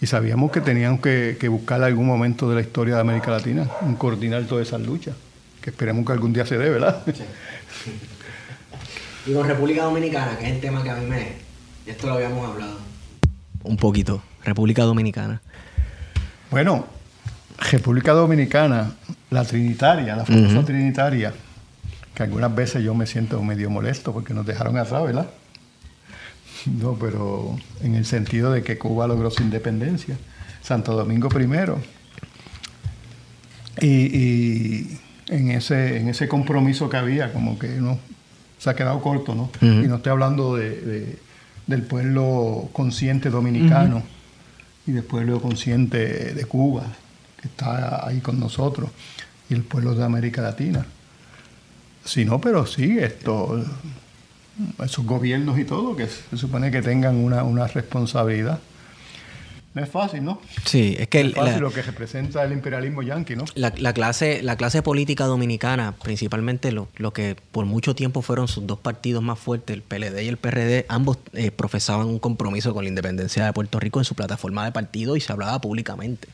Y sabíamos que teníamos que, que buscar algún momento de la historia de América Latina, en coordinar todas esas luchas, que esperemos que algún día se dé, ¿verdad? Y con República Dominicana, que es el tema que a mí me... Esto lo habíamos hablado. Un poquito. República Dominicana. Bueno, República Dominicana, la Trinitaria, la famosa Trinitaria, que algunas veces yo me siento medio molesto porque nos dejaron atrás, ¿verdad? No, pero en el sentido de que Cuba logró su independencia, Santo Domingo primero. Y, y en, ese, en ese compromiso que había, como que no se ha quedado corto, ¿no? Y no estoy hablando de, de- del pueblo consciente dominicano y del pueblo consciente de Cuba, que está ahí con nosotros, y el pueblo de América Latina. Si no, pero sí, esto, esos gobiernos y todo, que se supone que tengan una, una responsabilidad. No es fácil, ¿no? Sí, es que el- es fácil la, lo que representa el imperialismo yanqui, ¿no? la- la clase, la clase política dominicana, principalmente lo, lo que por mucho tiempo fueron sus dos partidos más fuertes, el PLD y el PRD, ambos eh, profesaban un compromiso con la independencia de Puerto Rico en su plataforma de partido y se hablaba públicamente.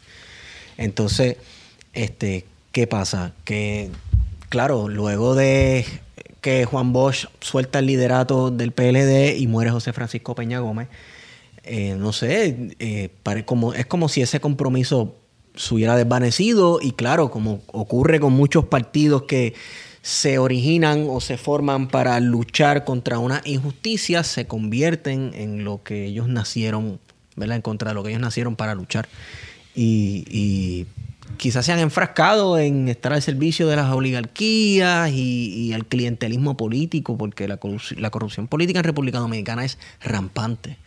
Entonces, este, ¿qué pasa? Que, claro, luego de que Juan Bosch suelta el liderato del PLD y muere José Francisco Peña Gómez, eh, no sé, eh, como, es como si ese compromiso se hubiera desvanecido y claro, como ocurre con muchos partidos que se originan o se forman para luchar contra una injusticia, se convierten en lo que ellos nacieron, ¿verdad? En contra de lo que ellos nacieron para luchar. Y, quizás se han enfrascado en estar al servicio de las oligarquías y, y el clientelismo político, porque la, la corrupción política en República Dominicana es rampante.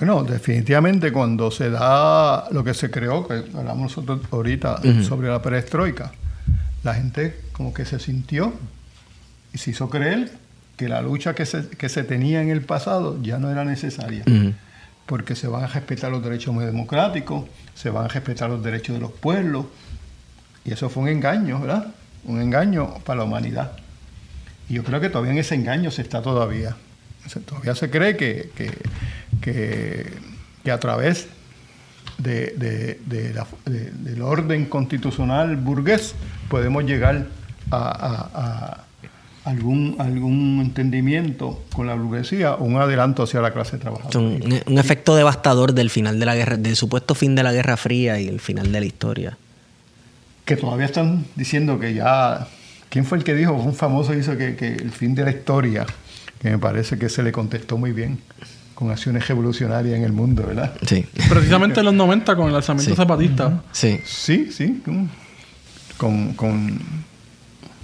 Bueno, definitivamente cuando se da lo que se creó, que hablamos nosotros ahorita sobre la perestroika, la gente como que se sintió y se hizo creer que la lucha que se, que se tenía en el pasado ya no era necesaria, porque se van a respetar los derechos muy democráticos, se van a respetar los derechos de los pueblos, y eso fue un engaño, ¿verdad? Un engaño para la humanidad. Y yo creo que todavía en ese engaño se está todavía. Todavía se cree que, que, que- que a través de, de- de la- de- del orden constitucional burgués podemos llegar a, a- a algún, algún entendimiento con la burguesía o un adelanto hacia la clase trabajadora. Un, un efecto devastador del final de la guerra, del supuesto fin de la Guerra Fría y el final de la historia. que todavía están diciendo que ya... ¿Quién fue el que dijo? Un famoso hizo que, que el fin de la historia, que me parece que se le contestó muy bien, con acciones revolucionarias en el mundo, ¿verdad? Sí. Precisamente en los 90 con el lanzamiento Sí. zapatista. Sí. Sí, sí, con... con,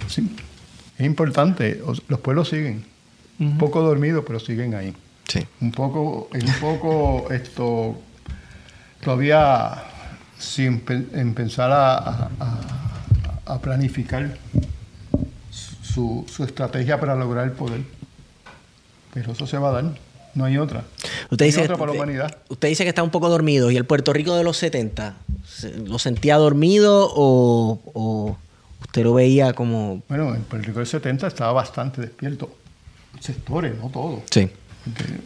sí. Es importante, os- los pueblos siguen, un poco dormidos, pero siguen ahí. Sí. un poco, es un poco esto todavía sin pe- en pensar a, a- a- a planificar su, su estrategia para lograr el poder. Pero eso se va a dar, no hay otra. Usted dice, otra para la humanidad. usted dice que está un poco dormido. ¿Y el Puerto Rico de los 70? ¿se- ¿Lo sentía dormido o, o usted lo veía como...? Bueno, en Puerto Rico del 70 estaba bastante despierto. Sectores, no todo. Sí.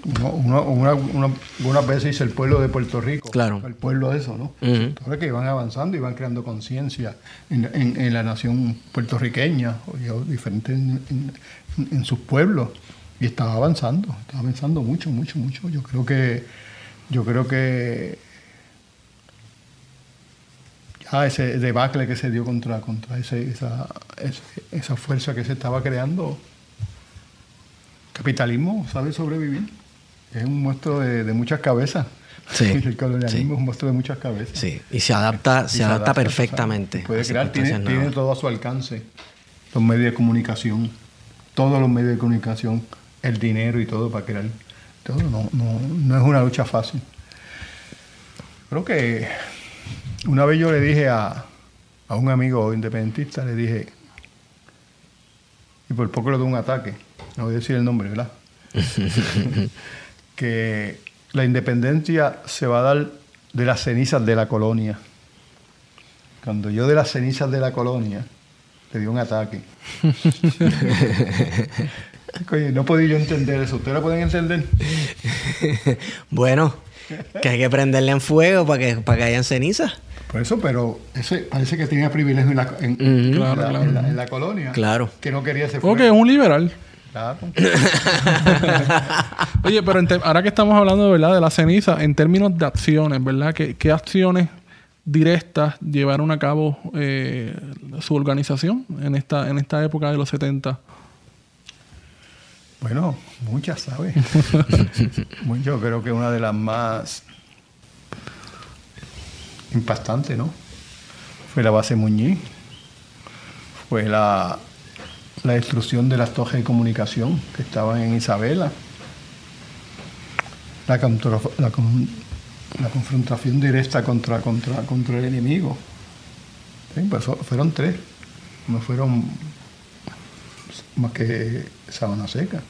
Uno, uno- una- una- algunas veces dice el pueblo de Puerto Rico. Claro. El pueblo de eso, ¿no? Ujú. Ahora que van avanzando y van creando conciencia en, en- en la nación puertorriqueña, o diferente en, en- en sus pueblos. Y estaba avanzando, estaba avanzando mucho, mucho, mucho. Yo creo que, yo creo que ya ese debacle que se dio contra, contra ese- esa, ese- esa fuerza que se estaba creando, capitalismo sabe sobrevivir. Es un monstruo de, de muchas cabezas. Sí, El colonialismo sí. es un monstruo de muchas cabezas. Sí. Y se adapta, se adapta o sea, perfectamente. puede crear, tiene, tiene todo a su alcance. Los medios de comunicación, todos los medios de comunicación, el dinero y todo para crear. Todo no, no, no es una lucha fácil. Creo que una vez yo le dije a, a un amigo independentista, le dije, y por poco le dio un ataque. No voy a decir el nombre, ¿verdad? que la independencia se va a dar de las cenizas de la colonia. Cuando yo de las cenizas de la colonia le dio un ataque. Oye, no podía yo entender eso. ¿Ustedes lo pueden entender? bueno, que hay que prenderle en fuego para que, para que hayan cenizas. Por eso, pero ese parece que tenía privilegio en la, en, en la- en la- en la colonia. Claro. Que no quería ese fuego. Ok, un liberal. Claro. Oye, pero ahora que estamos hablando ¿verdad? de la ceniza, en términos de acciones, ¿verdad? ¿Qué, qué acciones directas llevaron a cabo eh, su organización en esta, en esta época de los 70? Bueno, muchas, ¿sabes? Yo creo que una de las más impactantes, ¿no? Fue la base Muñiz. Fue la, la destrucción de las torres de comunicación que estaban en Isabela. La, la, la confrontación directa contra, contra, contra el enemigo. Sí, pues fueron tres. No fueron más que Sabana Seca.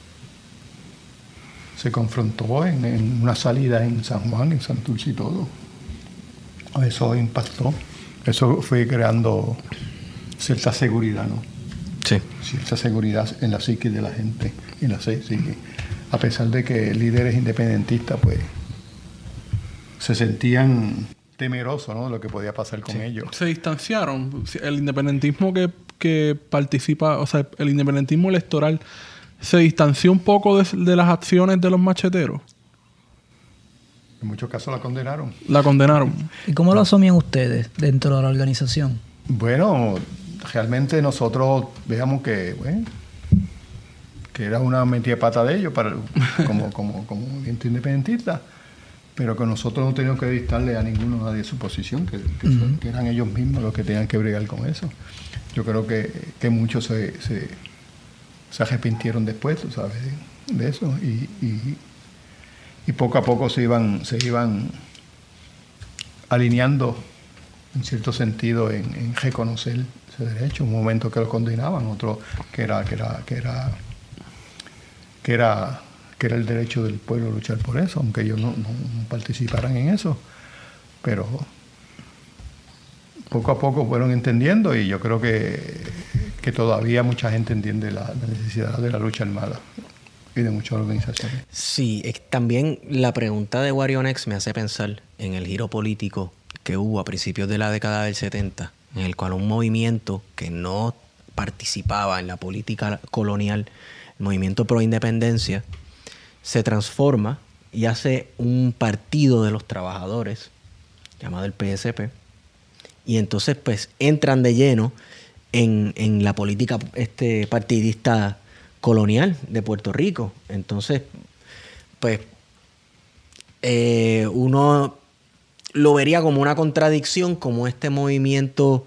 Se confrontó en, en una salida en San Juan, en Santurce y todo. Eso impactó. Eso fue creando cierta seguridad, ¿no? Sí. Cierta seguridad en la psique de la gente, en la psique. A pesar de que líderes independentistas, pues, se sentían temerosos, ¿no? De lo que podía pasar con ellos. Se distanciaron. El independentismo que, que participa, o sea, el independentismo electoral, se distanció un poco de, de las acciones de los macheteros. En muchos casos la condenaron. La condenaron. ¿Y cómo lo asumían ustedes dentro de la organización? Bueno, realmente nosotros veamos que, bueno, que era una metida de pata de ellos para, como, como, como movimiento independentista, pero que nosotros no teníamos que dictarle a ninguno de su posición, que, que, son- que eran ellos mismos los que tenían que bregar con eso. Yo creo que, que muchos se, se, se arrepintieron después, tú sabes, de, eso, y, y, y poco a poco se iban, se iban alineando en cierto sentido en, en reconocer ese derecho. Un momento que lo condenaban, otro que era que era que era que era que era el derecho del pueblo luchar por eso, aunque ellos no, participaran en eso, pero poco a poco fueron entendiendo y yo creo que, que todavía mucha gente entiende la, necesidad de la lucha armada y de muchas organizaciones. Sí, también la pregunta de Warionex me hace pensar en el giro político que hubo a principios de la década del 70, en el cual un movimiento que no participaba en la política colonial, el movimiento pro independencia, se transforma y hace un partido de los trabajadores llamado el PSP. Y entonces pues entran de lleno en, en la política este, partidista colonial de Puerto Rico. Entonces, pues eh, uno lo vería como una contradicción, como este movimiento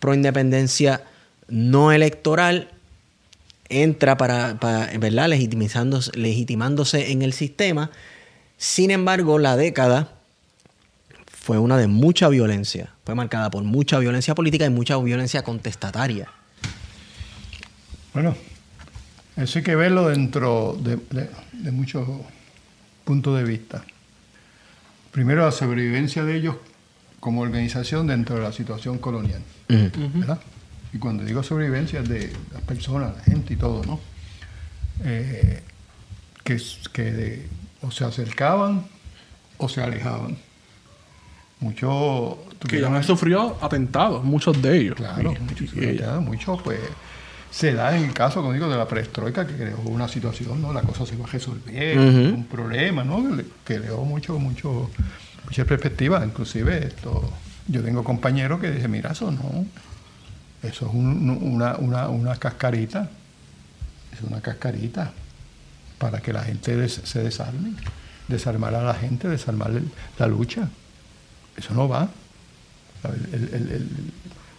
pro independencia no electoral entra para, para, ¿verdad? Legitimizándose, legitimándose en el sistema. Sin embargo, la década fue una de mucha violencia. Fue marcada por mucha violencia política y mucha violencia contestataria. Bueno, eso hay que verlo dentro de, de- de muchos puntos de vista. Primero, la sobrevivencia de ellos como organización dentro de la situación colonial. ¿verdad? Y cuando digo sobrevivencia es de las personas, la gente y todo, ¿no? Eh, que que de- o se acercaban o se alejaban. Muchos Que ya han sufrido atentados, muchos de ellos. Claro, Y- muchos, y ella- mucho, pues se da en el caso, como digo, de la perestroika, que creó una situación, ¿no? La cosa se va a resolver, un problema, ¿no? Que creó mucho, mucho, muchas perspectivas, inclusive esto. Yo tengo compañeros que dicen, mira, eso no, eso es un- una, una, una cascarita, es una cascarita para que la gente se desarme, desarmar a la gente, desarmar la lucha. Eso no va.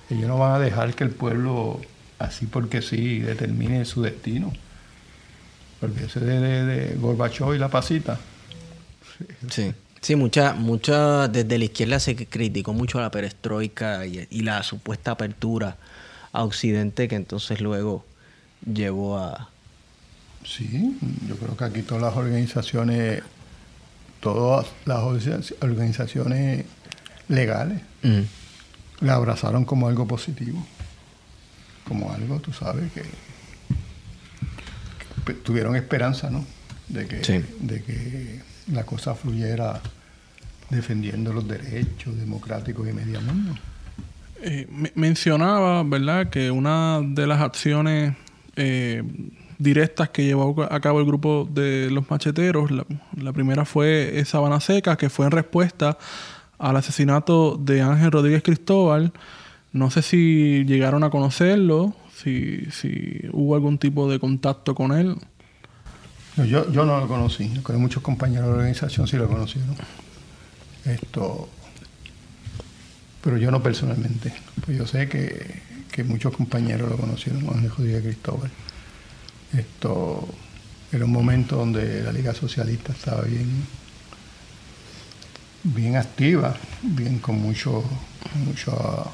ellos no van a dejar que el pueblo, así porque sí, determine su destino. Olvídese de, de, de Gorbachov y la pasita. Sí. Sí, mucha, mucha, desde la izquierda se criticó mucho la perestroika y la supuesta apertura a Occidente, que entonces luego llevó a... Sí, yo creo que aquí todas las organizaciones, todas las organizaciones legales, la abrazaron como algo positivo, como algo, tú sabes, que, tuvieron esperanza, ¿no? De que, de que la cosa fluyera defendiendo los derechos democráticos y media mundo. Eh, mencionaba, ¿verdad?, que una de las acciones eh, directas que llevó a cabo el grupo de los macheteros, la, primera fue Sabana Seca, que fue en respuesta al asesinato de Ángel Rodríguez Cristóbal. No sé si llegaron a conocerlo, si, hubo algún tipo de contacto con él. yo, no lo conocí, con muchos compañeros de la organización sí lo conocieron. Esto, pero yo no personalmente. Pues yo sé que, muchos compañeros lo conocieron, Ángel Rodríguez Cristóbal. Esto era un momento donde la Liga Socialista estaba bien, bien activa, bien con mucho, mucho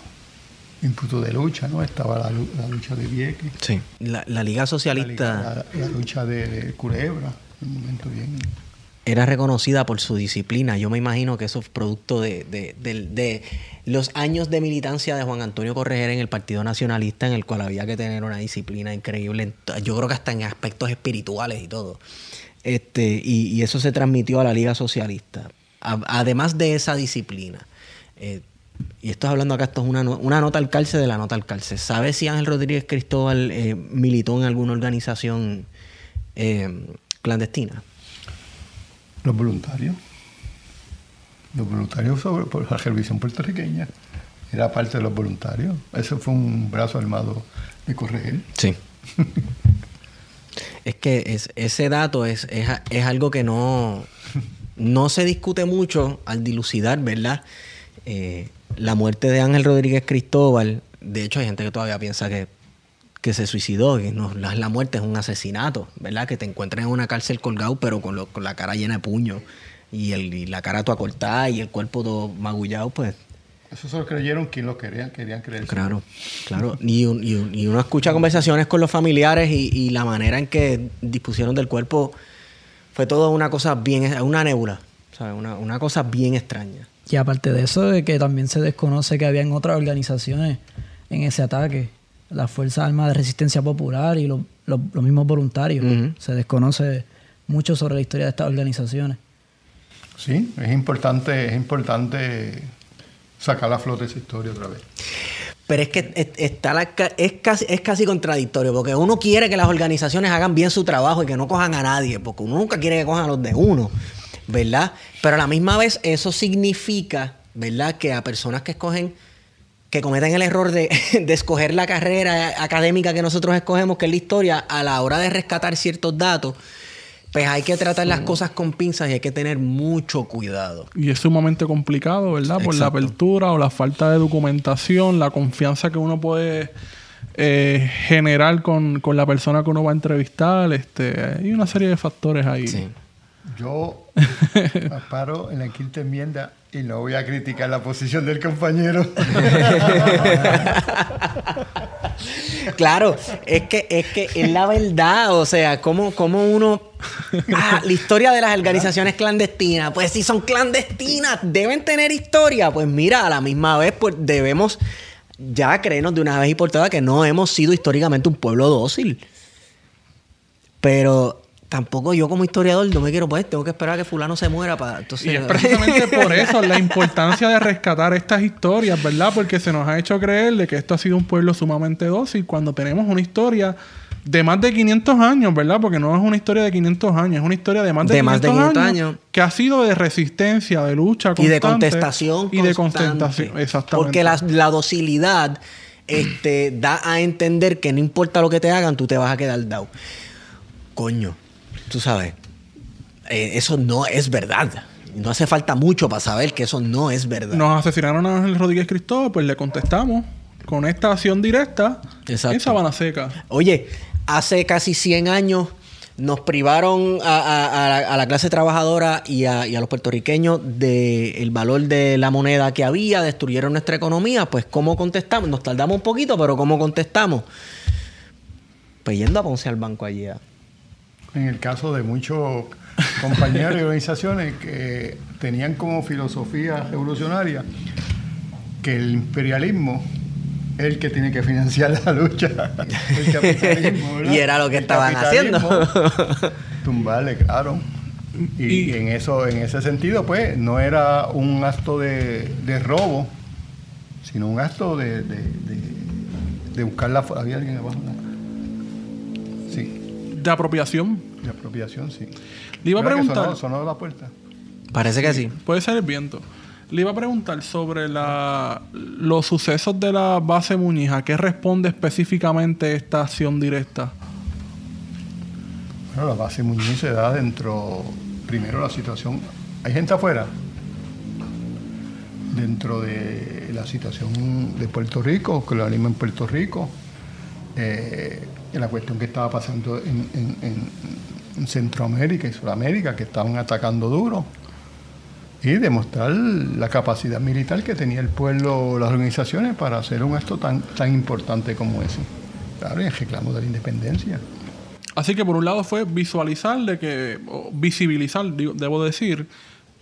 imputo de lucha, ¿no? Estaba la, lucha de Vieques. Sí, la, Liga Socialista. La, lucha de, de Culebra, un momento bien era reconocida por su disciplina. Yo me imagino que eso es producto de, los años de militancia de Juan Antonio Correger en el Partido Nacionalista, en el cual había que tener una disciplina increíble. Yo creo que hasta en aspectos espirituales y todo. Este, y, eso se transmitió a la Liga Socialista. además de esa disciplina. Eh, y esto hablando acá, esto es una, una, nota al calce de la nota al calce. ¿Sabe si Ángel Rodríguez Cristóbal eh, militó en alguna organización eh, clandestina? Los voluntarios. Los voluntarios sobre, por la televisión puertorriqueña. Era parte de los voluntarios. Eso fue un brazo armado de correr. Sí. es que ese dato es, es, algo que no, no se discute mucho al dilucidar, ¿verdad? Eh, la muerte de Ángel Rodríguez Cristóbal, de hecho hay gente que todavía piensa que que se suicidó, que no, la, muerte es un asesinato, ¿verdad? Que te encuentres en una cárcel colgado, pero con, la cara llena de puño y, el, la cara toda cortada y el cuerpo todo magullado, pues. Eso solo creyeron quien lo querían, querían creer. Claro, claro. Y, uno escucha conversaciones con los familiares y, la manera en que dispusieron del cuerpo fue todo una cosa bien, una nebula, ¿sabes? Una, una cosa bien extraña. Y aparte de eso, de que también se desconoce que habían otras organizaciones en ese ataque las Fuerzas Armadas de Resistencia Popular y los mismos voluntarios. Se desconoce mucho sobre la historia de estas organizaciones. Sí, es importante, es importante sacar la flota de esa historia otra vez. Pero es que está es, casi, es casi contradictorio, porque uno quiere que las organizaciones hagan bien su trabajo y que no cojan a nadie, porque uno nunca quiere que cojan a los de uno, ¿verdad? Pero a la misma vez eso significa, ¿verdad? Que a personas que escogen que cometen el error de, escoger la carrera académica que nosotros escogemos, que es la historia, a la hora de rescatar ciertos datos, pues hay que tratar las cosas con pinzas y hay que tener mucho cuidado. Y es sumamente complicado, ¿verdad? Por la apertura o la falta de documentación, la confianza que uno puede eh, generar con, la persona que uno va a entrevistar. Este, hay una serie de factores ahí. Yo paro en la quinta enmienda y no voy a criticar la posición del compañero. claro, es que es que es la verdad, o sea, como, como uno ah, la historia de las organizaciones clandestinas, pues si son clandestinas, deben tener historia, pues mira, a la misma vez pues debemos ya creernos de una vez y por todas que no hemos sido históricamente un pueblo dócil. Pero tampoco yo como historiador no me quiero pues tengo que esperar a que fulano se muera para entonces y es precisamente por eso la importancia de rescatar estas historias verdad porque se nos ha hecho creer de que esto ha sido un pueblo sumamente dócil cuando tenemos una historia de más de 500 años verdad porque no es una historia de 500 años es una historia de más de, 500, años, que ha sido de resistencia de lucha constante, y de contestación y de contestación exactamente. Porque la, la docilidad este, da a entender que no importa lo que te hagan tú te vas a quedar dado coño tú sabes, eh, eso no es verdad. No hace falta mucho para saber que eso no es verdad. Nos asesinaron a Ángel Rodríguez Cristóbal, pues le contestamos con esta acción directa en Sabana Seca. Oye, hace casi 100 años nos privaron a, la, clase trabajadora y a, los puertorriqueños del valor de la moneda que había, destruyeron nuestra economía, pues ¿cómo contestamos? Nos tardamos un poquito, pero ¿cómo contestamos? Pues yendo a Ponce al banco allí. En el caso de muchos compañeros y organizaciones que tenían como filosofía revolucionaria que el imperialismo es el que tiene que financiar la lucha. El capitalismo, ¿verdad? Y era lo que El estaban haciendo. Tumbarle, claro. Y, Y- en eso, en ese sentido, pues, no era un acto de, de robo, sino un acto de- de buscar la... ¿Había alguien abajo? De apropiación. de apropiación, sí. Le iba a ¿Verdad que preguntar. Sonó, sonó la puerta. Parece que sí. Puede ser el viento. Le iba a preguntar sobre la, los sucesos de la base Muñiz. ¿A qué responde específicamente esta acción directa? Bueno, la base Muñiz se da dentro, primero la situación, hay gente afuera, dentro de la situación de Puerto Rico, colonialismo en Puerto Rico, eh, en la cuestión que estaba pasando en, en- en- en Centroamérica y Sudamérica, que estaban atacando duro, y demostrar la capacidad militar que tenía el pueblo, las organizaciones, para hacer un acto tan, tan importante como ese. Claro, y el reclamo de la independencia. Así que por un lado fue visualizar de que, visibilizar, debo decir,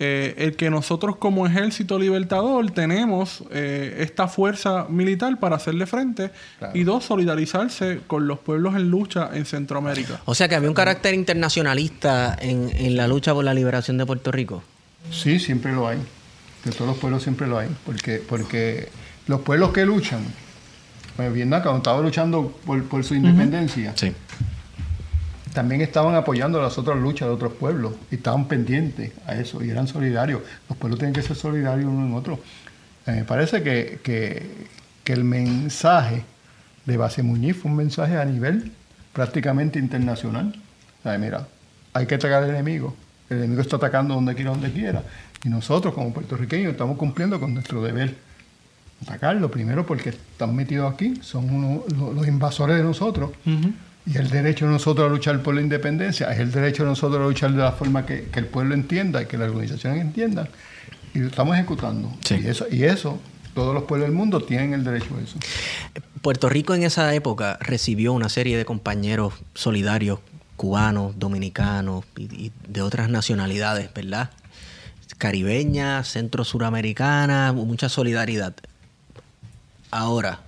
eh, el que nosotros como ejército libertador tenemos eh, esta fuerza militar para hacerle frente Claro. y dos, solidarizarse con los pueblos en lucha en Centroamérica. O sea que había un carácter internacionalista en, en la lucha por la liberación de Puerto Rico. Sí, siempre lo hay. De todos los pueblos siempre lo hay. Porque, porque los pueblos que luchan, pues Vietnam cuando estaba luchando por, por su independencia, Sí. También estaban apoyando las otras luchas de otros pueblos y estaban pendientes a eso y eran solidarios. Los pueblos tienen que ser solidarios uno en otro. Me parece que, que- el mensaje de Base Muñiz fue un mensaje a nivel prácticamente internacional. Mira, hay que atacar al enemigo. El enemigo está atacando donde quiera, donde quiera. Y nosotros, como puertorriqueños, estamos cumpliendo con nuestro deber. Atacarlo primero porque están metidos aquí, son los invasores de nosotros. Y el derecho de nosotros a luchar por la independencia es el derecho de nosotros a luchar de la forma que, que el pueblo entienda y que las organizaciones entiendan. Y lo estamos ejecutando. Sí. Y, eso, y eso, todos los pueblos del mundo tienen el derecho a eso. Puerto Rico en esa época recibió una serie de compañeros solidarios cubanos, dominicanos y, y de otras nacionalidades, ¿verdad? Caribeña, centro-suramericana, mucha solidaridad. Ahora,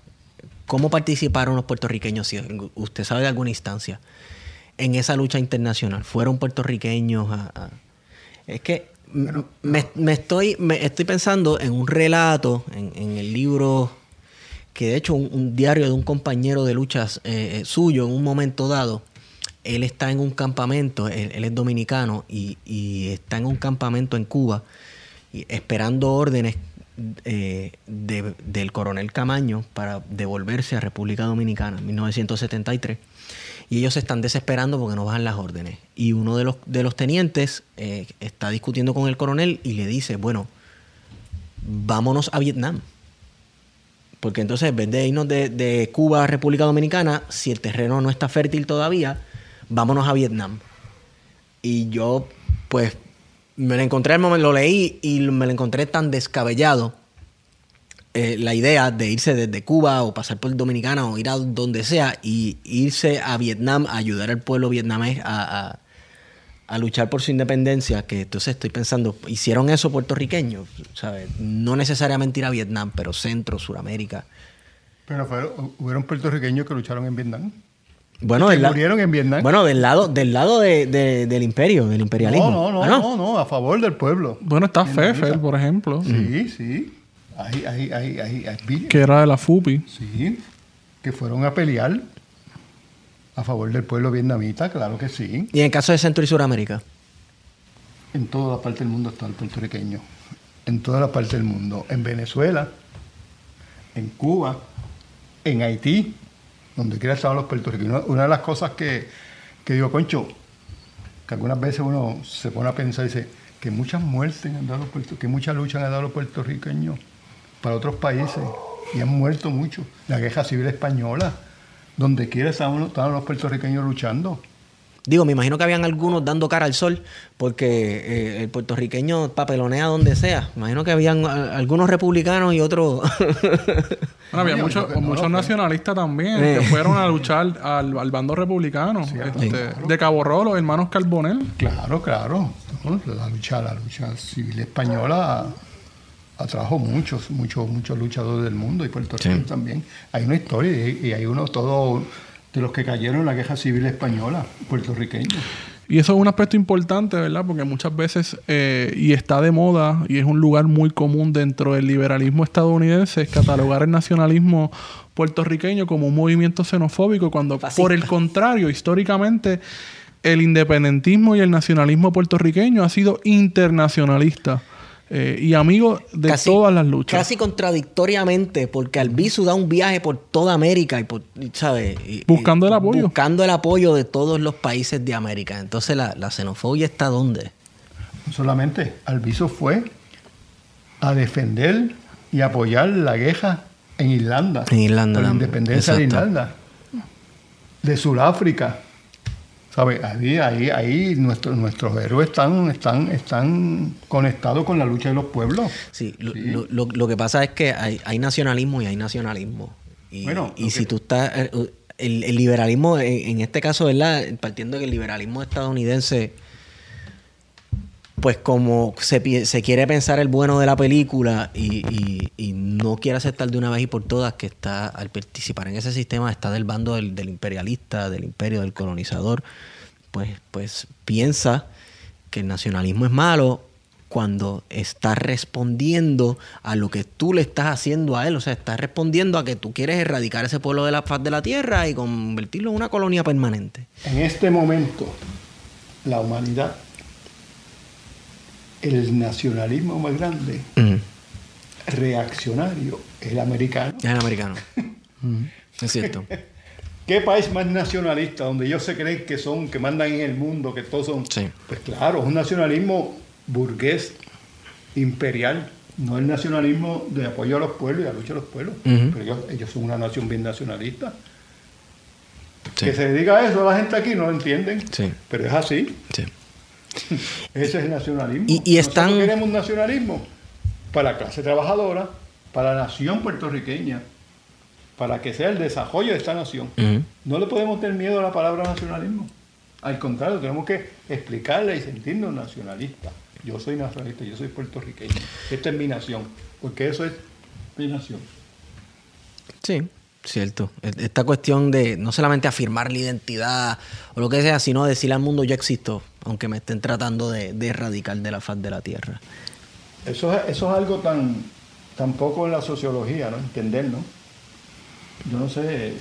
¿cómo participaron los puertorriqueños? Si usted sabe de alguna instancia en esa lucha internacional, fueron puertorriqueños a, a- es que me, me estoy me estoy pensando en un relato en, en el libro que de hecho un, un diario de un compañero de luchas eh, eh, suyo en un momento dado él está en un campamento él, él es dominicano y, y está en un campamento en Cuba y esperando órdenes eh, de- del coronel Camaño para devolverse a República Dominicana en 1973 y ellos se están desesperando porque no bajan las órdenes. Y uno de los, de los tenientes eh, está discutiendo con el coronel y le dice, bueno, vámonos a Vietnam. Porque entonces, en vez de irnos de, de Cuba a República Dominicana, si el terreno no está fértil todavía, vámonos a Vietnam. Y yo, pues, me lo encontré al momento, lo leí y me lo encontré tan descabellado eh, la idea de irse desde Cuba o pasar por Dominicana o ir a donde sea y irse a Vietnam a ayudar al pueblo vietnamés a, luchar por su independencia, que entonces estoy pensando, hicieron eso puertorriqueños, ¿sabes? No necesariamente ir a Vietnam, pero Centro, Suramérica. Pero fueron, hubieron puertorriqueños que lucharon en Vietnam. Bueno, que del murieron en Vietnam. Bueno, del lado, del lado de- de- del imperio, del imperialismo. no, no, no, Ah, no, no, a favor del pueblo. Bueno, está. Fefe, por ejemplo, Sí, sí. Hay, hay, hay, hay, hay vi- que era de la FUPI. Sí, que fueron a pelear a favor del pueblo vietnamita, claro que sí. Y en el caso de Centro y Suramérica. En toda la parte del mundo están puertorriqueños. En toda la parte del mundo. En Venezuela, en Cuba, en Haití, donde quiera estaban los puertorriqueños. Una, de las cosas que, que digo, Concho, que algunas veces uno se pone a pensar y dice que muchas muertes han dado los puerto- que muchas luchas han dado los puertorriqueños para otros países y han muerto mucho. La guerra civil española, donde quiera estaban, estaban los puertorriqueños luchando. Digo, me imagino que habían algunos dando cara al sol, porque eh, el puertorriqueño papelonea donde sea. Me imagino que habían a- algunos republicanos y otros. Bueno, había muchos no, nacionalistas también Eh. que fueron a luchar al, al bando republicano. este, De Cabo Rojo, los hermanos Carbonell. Claro, claro. La lucha, la lucha civil española atrajo muchos, muchos, muchos luchadores del mundo y Puerto Rico Sí. también. Hay una historia y, y hay uno todo de los que cayeron en la guerra civil española, puertorriqueños. Y eso es un aspecto importante, ¿verdad? Porque muchas veces, eh, y está de moda, y es un lugar muy común dentro del liberalismo estadounidense, es catalogar el nacionalismo puertorriqueño como un movimiento xenofóbico, cuando Fascista. por el contrario, históricamente, el independentismo y el nacionalismo puertorriqueño ha sido internacionalista eh, y amigo de Casi- todas las luchas. Casi contradictoriamente, porque Albizu da un viaje por toda América y por, ¿sabes? Y- Buscando y- el apoyo. Buscando el apoyo de todos los países de América. Entonces, ¿la, la xenofobia está dónde? No solamente, Alviso fue a defender y apoyar la guerra en Irlanda. En Irlanda por la independencia de. Irlanda. De Sudáfrica. ¿Sabes? Ahí, ahí, ahí nuestros, nuestros héroes están, están, están conectados con la lucha de los pueblos. Sí, lo, lo- lo- lo que pasa es que hay, hay nacionalismo y hay nacionalismo. Y, Bueno, y si que- tú estás... eh, El, el liberalismo, en, en este caso, ¿verdad? Partiendo de que el liberalismo estadounidense, pues como se, quiere pensar el bueno de la película y, no quiere aceptar de una vez y por todas que está, al participar en ese sistema, está del bando del, imperialista, del imperio, del colonizador, pues, pues piensa que el nacionalismo es malo cuando está respondiendo a lo que tú le estás haciendo a él. O sea, estás respondiendo a que tú quieres erradicar ese pueblo de la faz de la tierra y convertirlo en una colonia permanente. En este momento, la humanidad, el nacionalismo más grande, reaccionario, es el americano. Es el americano. Es cierto. ¿Qué país más nacionalista donde ellos se creen que son, que mandan en el mundo, que todos son? Sí. Pues claro, es un nacionalismo burgués, imperial, no el nacionalismo de apoyo a los pueblos y a la lucha de los pueblos. Pero ellos, ellos son una nación bien nacionalista. Sí. Que se dedica a eso, la gente aquí no lo entienden, Sí. pero es así. Sí. Ese es el nacionalismo. Y- y están- Nosotros queremos un nacionalismo para la clase trabajadora, para la nación puertorriqueña, para que sea el desarrollo de esta nación. No le podemos tener miedo a la palabra nacionalismo. Al contrario, tenemos que explicarle y sentirnos nacionalistas. Yo soy nacionalista, yo soy puertorriqueño. Esta es mi nación, porque eso es mi nación. Sí, cierto. E- Esta cuestión de no solamente afirmar la identidad o lo que sea, sino decirle al mundo yo existo, aunque me estén tratando de, erradicar de la faz de la tierra. Eso es, algo tan, tan poco en la sociología, ¿no? Entender, ¿no? Yo no sé, eh,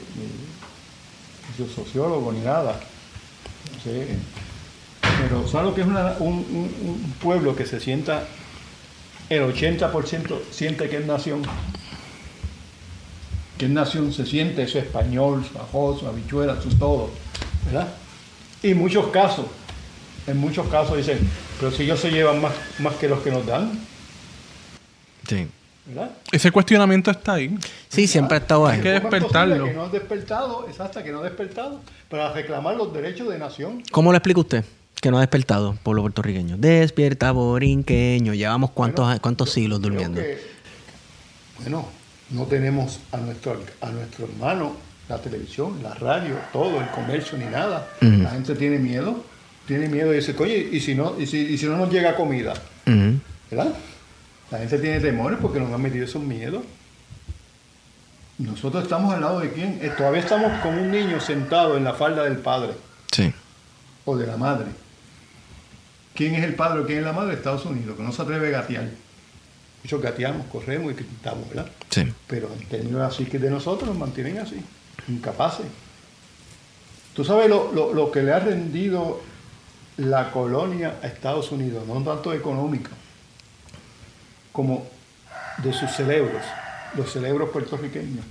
yo sociólogo ni nada. No sé. Pero ¿sabes lo que es un, pueblo que se sienta, el 80% siente que es nación? Es nación se siente su español, su arroz, su habichuela, su todo, ¿verdad? Y muchos casos, en muchos casos dicen, pero si ellos se llevan más, más que los que nos dan, Sí. ¿verdad? Ese cuestionamiento está ahí. Sí, siempre ha estado Hay ahí. que ¿Cómo es posible despertarlo. Que no has despertado, es hasta que no has despertado, para reclamar los derechos de nación. ¿Cómo lo explica usted? Que no ha despertado, pueblo puertorriqueño. Despierta, borinqueño. Llevamos cuántos, Bueno, cuántos siglos durmiendo. que, bueno, no tenemos a nuestro, a nuestro hermano la televisión, la radio, todo, el comercio, ni nada. La gente tiene miedo, tiene miedo y dice, oye, ¿y si no, y si, y si no nos llega comida? ¿Verdad? La gente tiene temores porque nos han metido esos miedos. Nosotros estamos al lado de quién? Eh, Todavía estamos como un niño sentado en la falda del padre Sí. o de la madre. ¿Quién es el padre o quién es la madre? Estados Unidos, que no se atreve a gatear. Muchos gateamos, corremos y gritamos, ¿verdad? Sí. Pero en términos así que de nosotros nos mantienen así, incapaces. Tú sabes lo, lo- lo que le ha rendido la colonia a Estados Unidos, no tanto económica, como de sus cerebros, los cerebros puertorriqueños.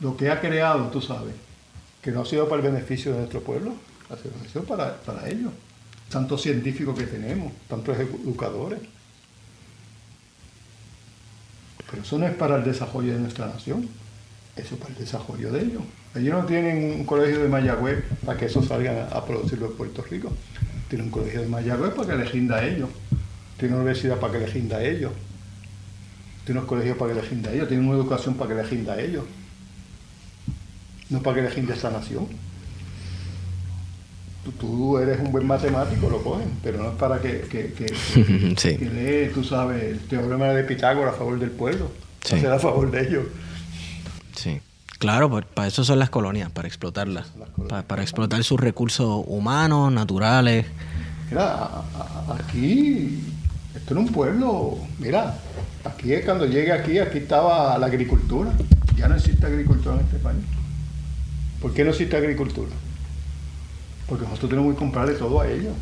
Lo que ha creado, tú sabes, que no ha sido para el beneficio de nuestro pueblo, ha sido para, para ellos. Tantos científicos que tenemos, tantos educadores. Pero eso no es para el desarrollo de nuestra nación. eso es para el desarrollo de ellos. Ellos no tienen un colegio de Mayagüez para que eso salga a producirlo en Puerto Rico. Tienen un colegio de Mayagüez para que les rinda a ellos. Tienen una universidad para que les rinda a ellos. Tienen unos colegios para que les rinda a ellos. Tienen una educación para que les rinda a ellos. No para que les a esta nación. Tú, tú eres un buen matemático, lo cogen, pero no es para que, que, que, Sí. que lee, tú sabes, el teorema de Pitágoras a favor del pueblo. Sí. Hacer a favor de ellos. Claro, pues, para eso son las colonias, para explotarlas. Las colonias. Pa- para explotar sus recursos humanos, naturales. Mira, aquí, esto era un pueblo, mira, aquí es cuando llegué aquí, aquí estaba la agricultura. Ya no existe agricultura en este país. ¿Por qué no existe agricultura? Porque nosotros tenemos que comprarle todo a ellos.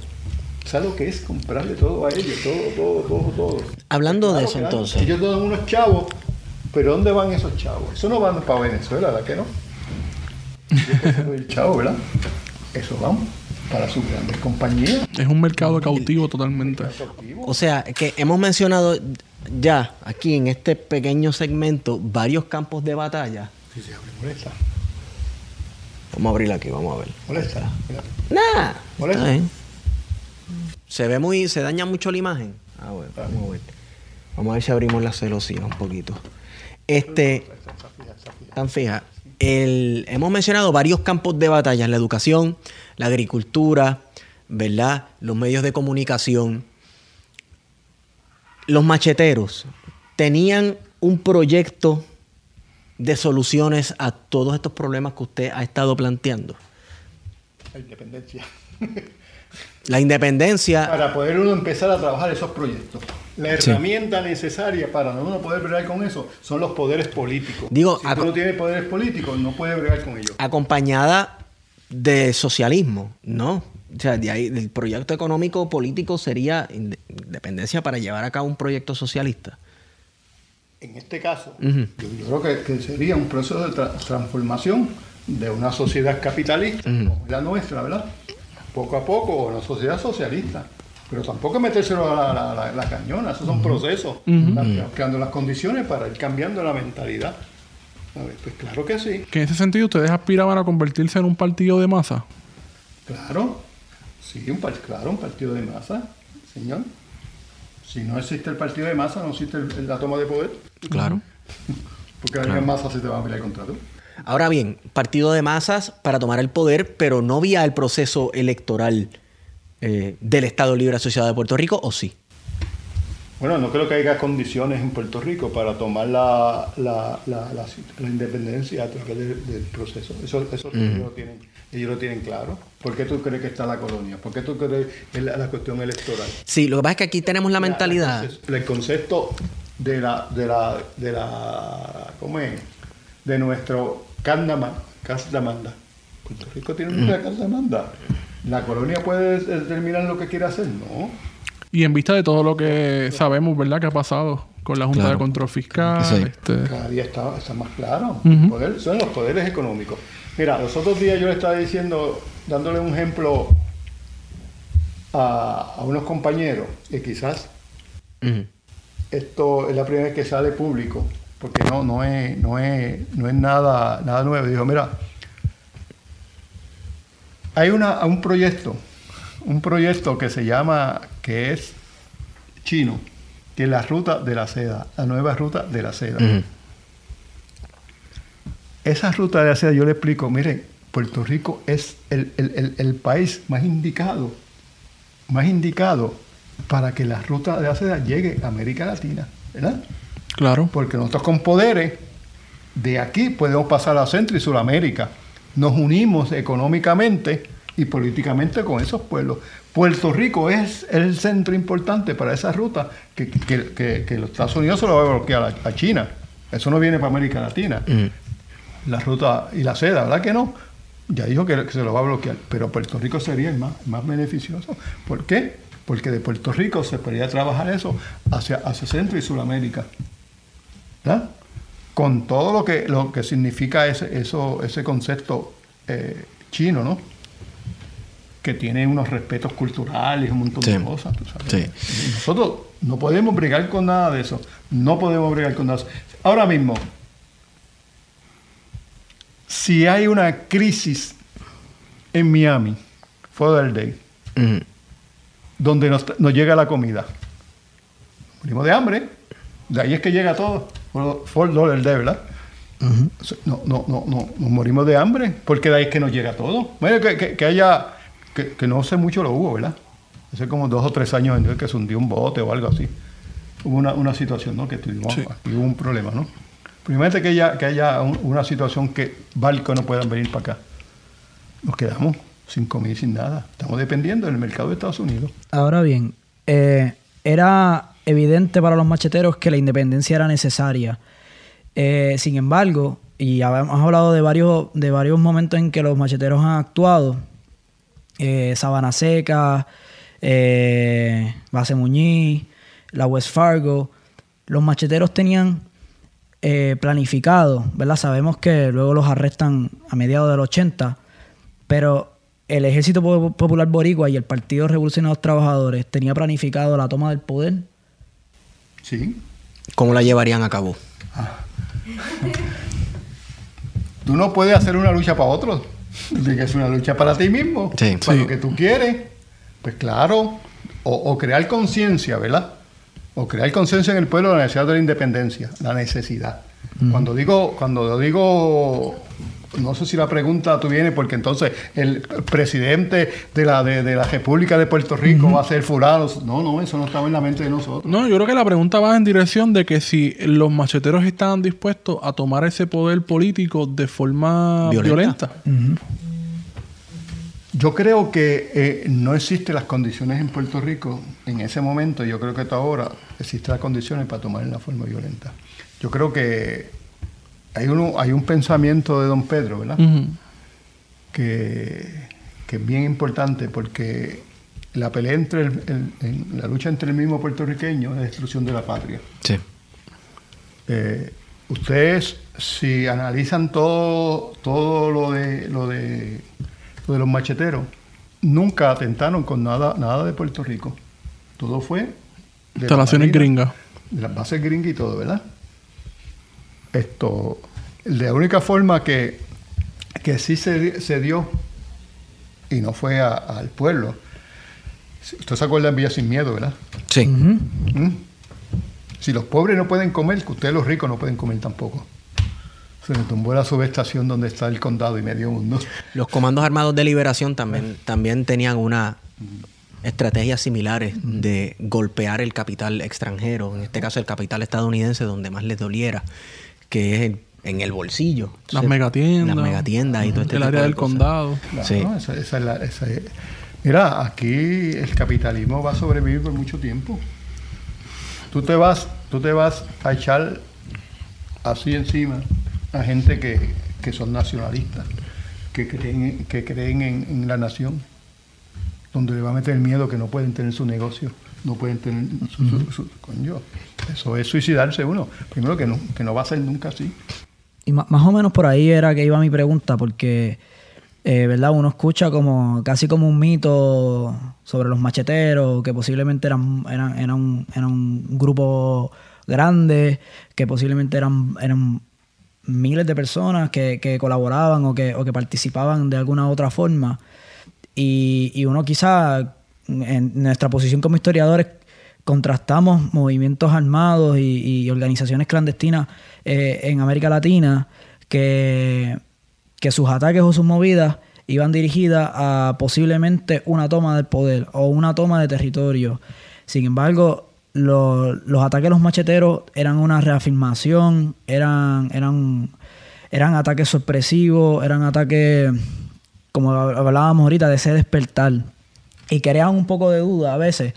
¿Sabes lo que es comprarle todo a ellos? Todo, todo, todo, todo. Hablando de eso entonces. Ellos dan unos chavos, pero ¿dónde van esos chavos? Eso no van para Venezuela, ¿verdad que no? El chavo, ¿verdad? Eso van para sus grandes compañías. Es un mercado cautivo totalmente. O sea, que hemos mencionado ya aquí en este pequeño segmento varios campos de batalla. Sí, sí, molesta. Vamos a abrir aquí, vamos a ver. Molesta. Nah, ¿Molesta? Se ve muy, se daña mucho la imagen. Ah, bueno, vamos a ver. Vamos a ver si abrimos la celosía un poquito. Este, tan fija. El, hemos mencionado varios campos de batalla, la educación, la agricultura, ¿verdad? Los medios de comunicación. Los macheteros tenían un proyecto de soluciones a todos estos problemas que usted ha estado planteando. La independencia. La independencia. Para poder uno empezar a trabajar esos proyectos. La Sí. herramienta necesaria para uno poder bregar con eso son los poderes políticos. Digo, si tú no tienes poderes políticos, no puedes bregar con ellos. acompañada de socialismo, ¿no? O sea, de ahí, el proyecto económico político sería inde- independencia para llevar a cabo un proyecto socialista. En este caso, yo, yo creo que, que sería un proceso de tra- transformación de una sociedad capitalista, como la nuestra, ¿verdad? Poco a poco, o una sociedad socialista. Pero tampoco metérselo a la, la- la- la cañona, esos son procesos. Están creando las condiciones para ir cambiando la mentalidad. A ver, pues claro que sí, Que en ese sentido ustedes aspiraban a convertirse en un partido de masa. claro. Sí, un, par- claro, un partido de masa, señor. Si no existe el partido de masa, no existe el- la toma de poder. Claro. Porque la masa se te va a pelear contra tú. Ahora bien, partido de masas para tomar el poder, pero no vía el proceso electoral eh, del Estado Libre Asociado de Puerto Rico, ¿o sí? Bueno, no creo que haya condiciones en Puerto Rico para tomar la, la, la, independencia a través del, del proceso. Eso, eso ellos, lo tienen, ellos lo tienen claro. ¿Por qué tú crees que está la colonia? ¿Por qué tú crees que es la, cuestión electoral? Sí, lo que pasa es que aquí tenemos la mentalidad. El, concepto de la, de la, de la, ¿cómo es? De nuestro Casdamanda. Puerto Rico tiene una Casdamanda. ¿La colonia puede determinar lo que quiere hacer? No. Y en vista de todo lo que sabemos, ¿verdad? Que ha pasado con la Junta Claro. de Control Fiscal. Sí. este, Cada día está, está más claro. Poder- son los poderes económicos. Mira, los otros días yo le estaba diciendo, dándole un ejemplo a, a unos compañeros, que quizás esto es la primera vez que sale público, porque no, no es, no es, no es nada, nada nuevo. Dijo, mira, hay una, un proyecto, un proyecto que se llama, que es chino, que es la ruta de la seda, la nueva ruta de la seda. Esa ruta de la seda, yo le explico, mire, Puerto Rico es el, el- el- el país más indicado, más indicado para que la ruta de la seda llegue a América Latina, ¿verdad? claro. Porque nosotros con poderes de aquí podemos pasar a Centro y Sudamérica. Nos unimos económicamente y políticamente con esos pueblos. Puerto Rico es el centro importante para esa ruta que, que- que- que los Estados Unidos se lo va a bloquear a, a China. Eso no viene para América Latina. Ujú. La ruta y la seda, ¿verdad que no? Ya dijo que, que se lo va a bloquear, pero Puerto Rico sería el más, más beneficioso. ¿Por qué? Porque de Puerto Rico se podría trabajar eso hacia, hacia Centro y Sudamérica. ¿verdad? Con todo lo que, lo que significa ese, eso, ese concepto eh, chino, ¿no? Que tiene unos respetos culturales un montón Sí. de cosas. tú sabes. Sí. Nosotros no podemos bregar con nada de eso. No podemos bregar con nada de eso. Ahora mismo, si hay una crisis en Miami, Father Day, Ujú. donde nos, nos llega la comida, morimos de hambre, de ahí es que llega todo, Fort Lauderdale ¿verdad? No, no, no, no, nos morimos de hambre, porque de ahí es que nos llega todo. Bueno, que, que- que haya, que, que no sé mucho lo hubo, ¿verdad? Hace como dos o tres años entonces, que se hundió un bote o algo así. Hubo una, una situación, ¿no? Que tuvimos, Sí. aquí hubo un problema, ¿no? Primero que haya, que haya un- una situación que barcos no puedan venir para acá. Nos quedamos sin comida y sin nada. Estamos dependiendo del mercado de Estados Unidos. Ahora bien, eh, era evidente para los macheteros que la independencia era necesaria. Eh, sin embargo, y habíamos hablado de varios, de varios momentos en que los macheteros han actuado, eh, Sabana Seca, eh, Base Muñiz, la West Fargo, los macheteros tenían eh, planificado, ¿verdad? Sabemos que luego los arrestan a mediados del 80, pero el Ejército Po- Popular Boricua y el Partido Revolucionario de los Trabajadores tenía planificado la toma del poder. Sí. ¿Cómo la llevarían a cabo? Tú no puedes hacer una lucha para otros. Ser una lucha para ti mismo. Sí. Para Sí. lo que tú quieres. Pues claro. O, o crear conciencia, ¿verdad? O crear conciencia en el pueblo de la necesidad de la independencia. La necesidad. Cuando digo, cuando digo, no sé si la pregunta tú viene porque entonces el presidente de la, de, de la República de Puerto Rico va a ser fulano. No, no, eso no estaba en la mente de nosotros. No, yo creo que la pregunta va en dirección de que si los macheteros estaban dispuestos a tomar ese poder político de forma Violenta. violenta. Yo creo que eh, no existen las condiciones en Puerto Rico en ese momento. Yo creo que hasta ahora existen las condiciones para tomar en la forma violenta. Yo creo que hay, uno, hay un pensamiento de don Pedro, ¿verdad? Que, que es bien importante porque la pelea entre el- la lucha entre el mismo puertorriqueño es la destrucción de la patria. Sí. Eh, ustedes, si analizan todo, todo lo de lo de lo de los macheteros, nunca atentaron con nada, nada de Puerto Rico. Todo fue de Instalaciones gringas. de las bases gringas y todo, ¿verdad? Esto, la única forma que, que sí se, se dio, y no fue a- al pueblo, usted se acuerda de Villa Sin Miedo, ¿verdad? Sí. ¿Mm? Si los pobres no pueden comer, que ustedes los ricos no pueden comer tampoco. Se me tumbó la subestación donde está el condado y medio mundo. Los comandos armados de liberación también, también tenían una estrategias similares de golpear el capital extranjero, en este caso el capital estadounidense, donde más les doliera, que es en, en el bolsillo. Las megatiendas. Las megatiendas y todo este El tipo área de del cosas. condado. Claro, Sí. esa- esa es la- esa es- Mira, aquí el capitalismo va a sobrevivir por mucho tiempo. Tú te vas, tú te vas a echar así encima a gente que, que son nacionalistas, que creen, que creen en, en la nación, donde le va a meter miedo que no pueden tener su negocio, no pueden tener su, su- su- coño, Eso es suicidarse uno. Primero que no, que no va a ser nunca así. Y ma- más o menos por ahí era que iba mi pregunta, porque, eh, ¿verdad? Uno escucha como casi como un mito sobre los macheteros, que posiblemente eran, eran, eran, un, eran un grupo grande, que posiblemente eran, eran miles de personas que, que colaboraban o que, o que participaban de alguna otra forma. Y, y uno quizá, en nuestra posición como historiadores, contrastamos movimientos armados y, organizaciones clandestinas eh, en América Latina que, que sus ataques o sus movidas iban dirigidas a posiblemente una toma del poder o una toma de territorio. Sin embargo, lo- los ataques a los macheteros eran una reafirmación, eran, eran, eran ataques sorpresivos, eran ataques, como hablábamos ahorita, de ese despertar. Y creaban un poco de duda a veces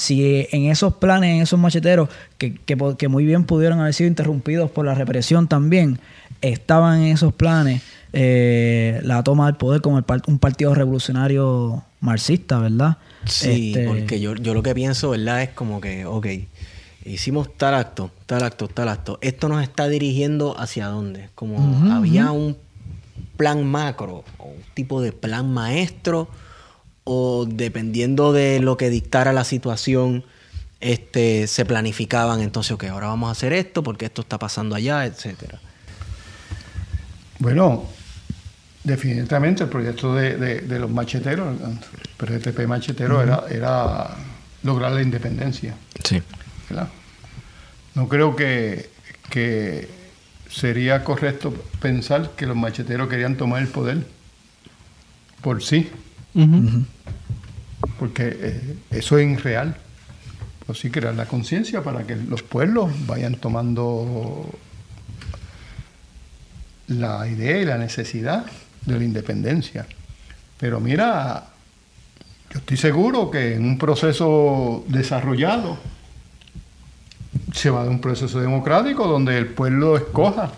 si en esos planes, en esos macheteros, que, que, muy bien pudieron haber sido interrumpidos por la represión también, estaban en esos planes eh, la toma del poder como el un partido revolucionario marxista, ¿verdad? Sí, Este, porque yo, yo lo que pienso, ¿verdad? Es como que, ok, hicimos tal acto, tal acto, tal acto. Esto nos está dirigiendo hacia dónde. Como había un plan macro, o un tipo de plan maestro, o dependiendo de lo que dictara la situación, este, se planificaban entonces, ok, ahora vamos a hacer esto porque esto está pasando allá, etcétera. Bueno, definitivamente el proyecto de, de- de los macheteros, el PRTP machetero, era, era lograr la independencia. Sí. ¿verdad? No creo que, que sería correcto pensar que los macheteros querían tomar el poder por sí, porque eh, eso es irreal. Pero sí crear la conciencia para que los pueblos vayan tomando la idea y la necesidad de la independencia. Pero mira, yo estoy seguro que en un proceso desarrollado se va de un proceso democrático donde el pueblo escoja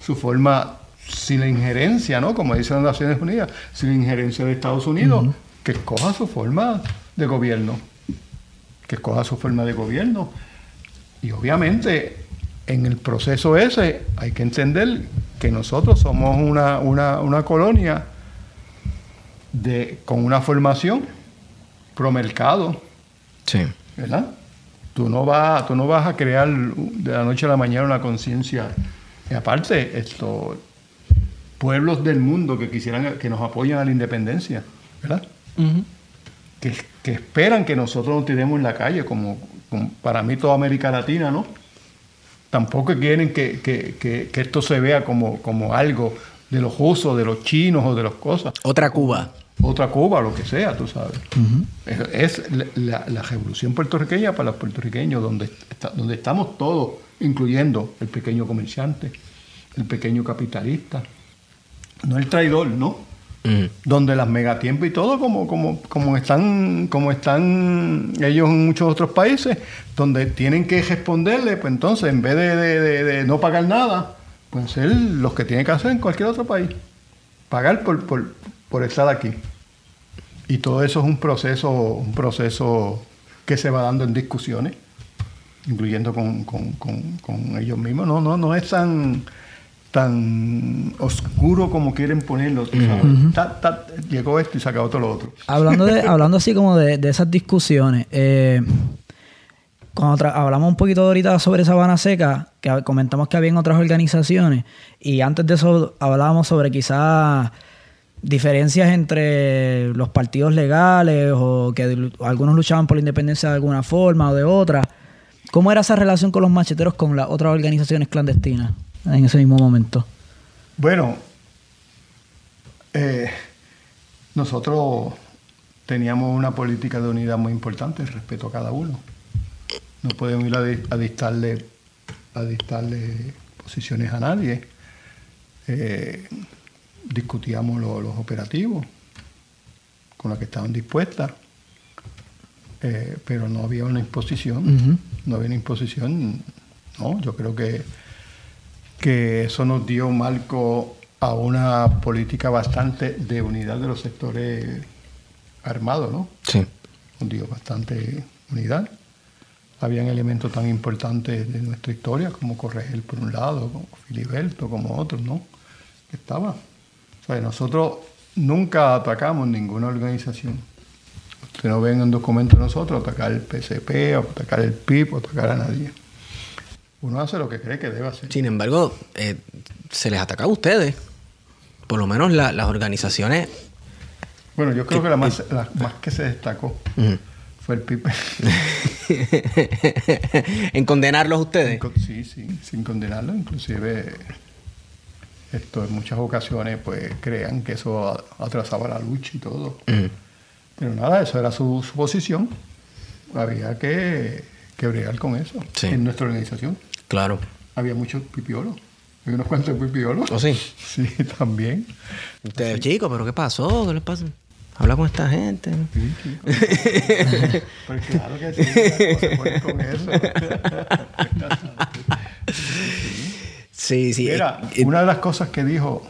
su forma sin la injerencia, ¿no? Como dicen las Naciones Unidas, sin la injerencia de Estados Unidos, que escoja su forma de gobierno, que escoja su forma de gobierno. Y obviamente en el proceso ese hay que entender que nosotros somos una, una, una colonia de, con una formación promercado, Sí. ¿verdad? Tú no vas, tú no vas a crear de la noche a la mañana una conciencia. Y aparte, esto, pueblos del mundo que quisieran que nos apoyen a la independencia, ¿verdad? Que, que esperan que nosotros nos tiremos en la calle, como, como para mí toda América Latina, ¿no? Tampoco quieren que, que- que- que esto se vea como, como algo de los rusos, de los chinos o de las cosas Otra Cuba. otra Cuba, lo que sea, tú sabes. Es, es la, la- la revolución puertorriqueña para los puertorriqueños, donde, está- donde estamos todos, incluyendo el pequeño comerciante, el pequeño capitalista, no el traidor, ¿no? Donde las megatiempos y todo, como, como, como, están, como están ellos en muchos otros países, donde tienen que responderle, pues entonces, en vez de, de- de- de no pagar nada, pues hacer los que tienen que hacer en cualquier otro país. Pagar por, por, por estar aquí. Y todo eso es un proceso, un proceso que se va dando en discusiones, incluyendo con, con- con- con ellos mismos. No, no, no es tan, tan oscuro como quieren ponerlo. tú sabes. Llegó esto y se acabó todo lo otro. Hablando, de, hablando así como de, de esas discusiones, eh, cuando hablamos un poquito ahorita sobre Sabana Seca, que comentamos que había otras organizaciones, y antes de eso hablábamos sobre quizás diferencias entre los partidos legales o que algunos luchaban por la independencia de alguna forma o de otra. ¿Cómo era esa relación con los macheteros con las otras organizaciones clandestinas en ese mismo momento? Bueno, eh, nosotros teníamos una política de unidad muy importante, el respeto a cada uno. No podemos ir a, a dictarle, a dictarle posiciones a nadie. Eh, discutíamos lo- los operativos con los que estaban dispuestas, eh, pero no había una imposición. No había una imposición. No, yo creo que que eso nos dio un marco a una política bastante de unidad de los sectores armados, ¿no? Sí. Nos dio bastante unidad. Habían elementos tan importantes de nuestra historia como Corregel por un lado, como Filiberto, como otros, ¿no? Que estaba. O sea, nosotros nunca atacamos ninguna organización. Ustedes no ven en documentos nosotros atacar el PCP, o atacar el PIB, o atacar a nadie. Uno hace lo que cree que debe hacer. Sin embargo, eh, se les ataca a ustedes. Por lo menos la- las organizaciones. Bueno, yo creo que la más, la más que se destacó fue el PIB. en condenarlos a ustedes. Sí, sí, sin condenarlo. Inclusive, esto en muchas ocasiones, pues, crean que eso atrasaba la lucha y todo. Pero nada, eso era su, su posición. Había que, que bregar con eso. Sí. En nuestra organización Claro. había muchos pipiolos. Había unos cuantos pipiolos. ¿O sí? Sí, también. Ustedes, chicos, ¿pero qué pasó? ¿Qué les pasa? Habla con esta gente. Sí, sí. Pues claro que sí, ¿cómo se ponen con eso? Sí, sí. Mira, eh, eh, una de las cosas que dijo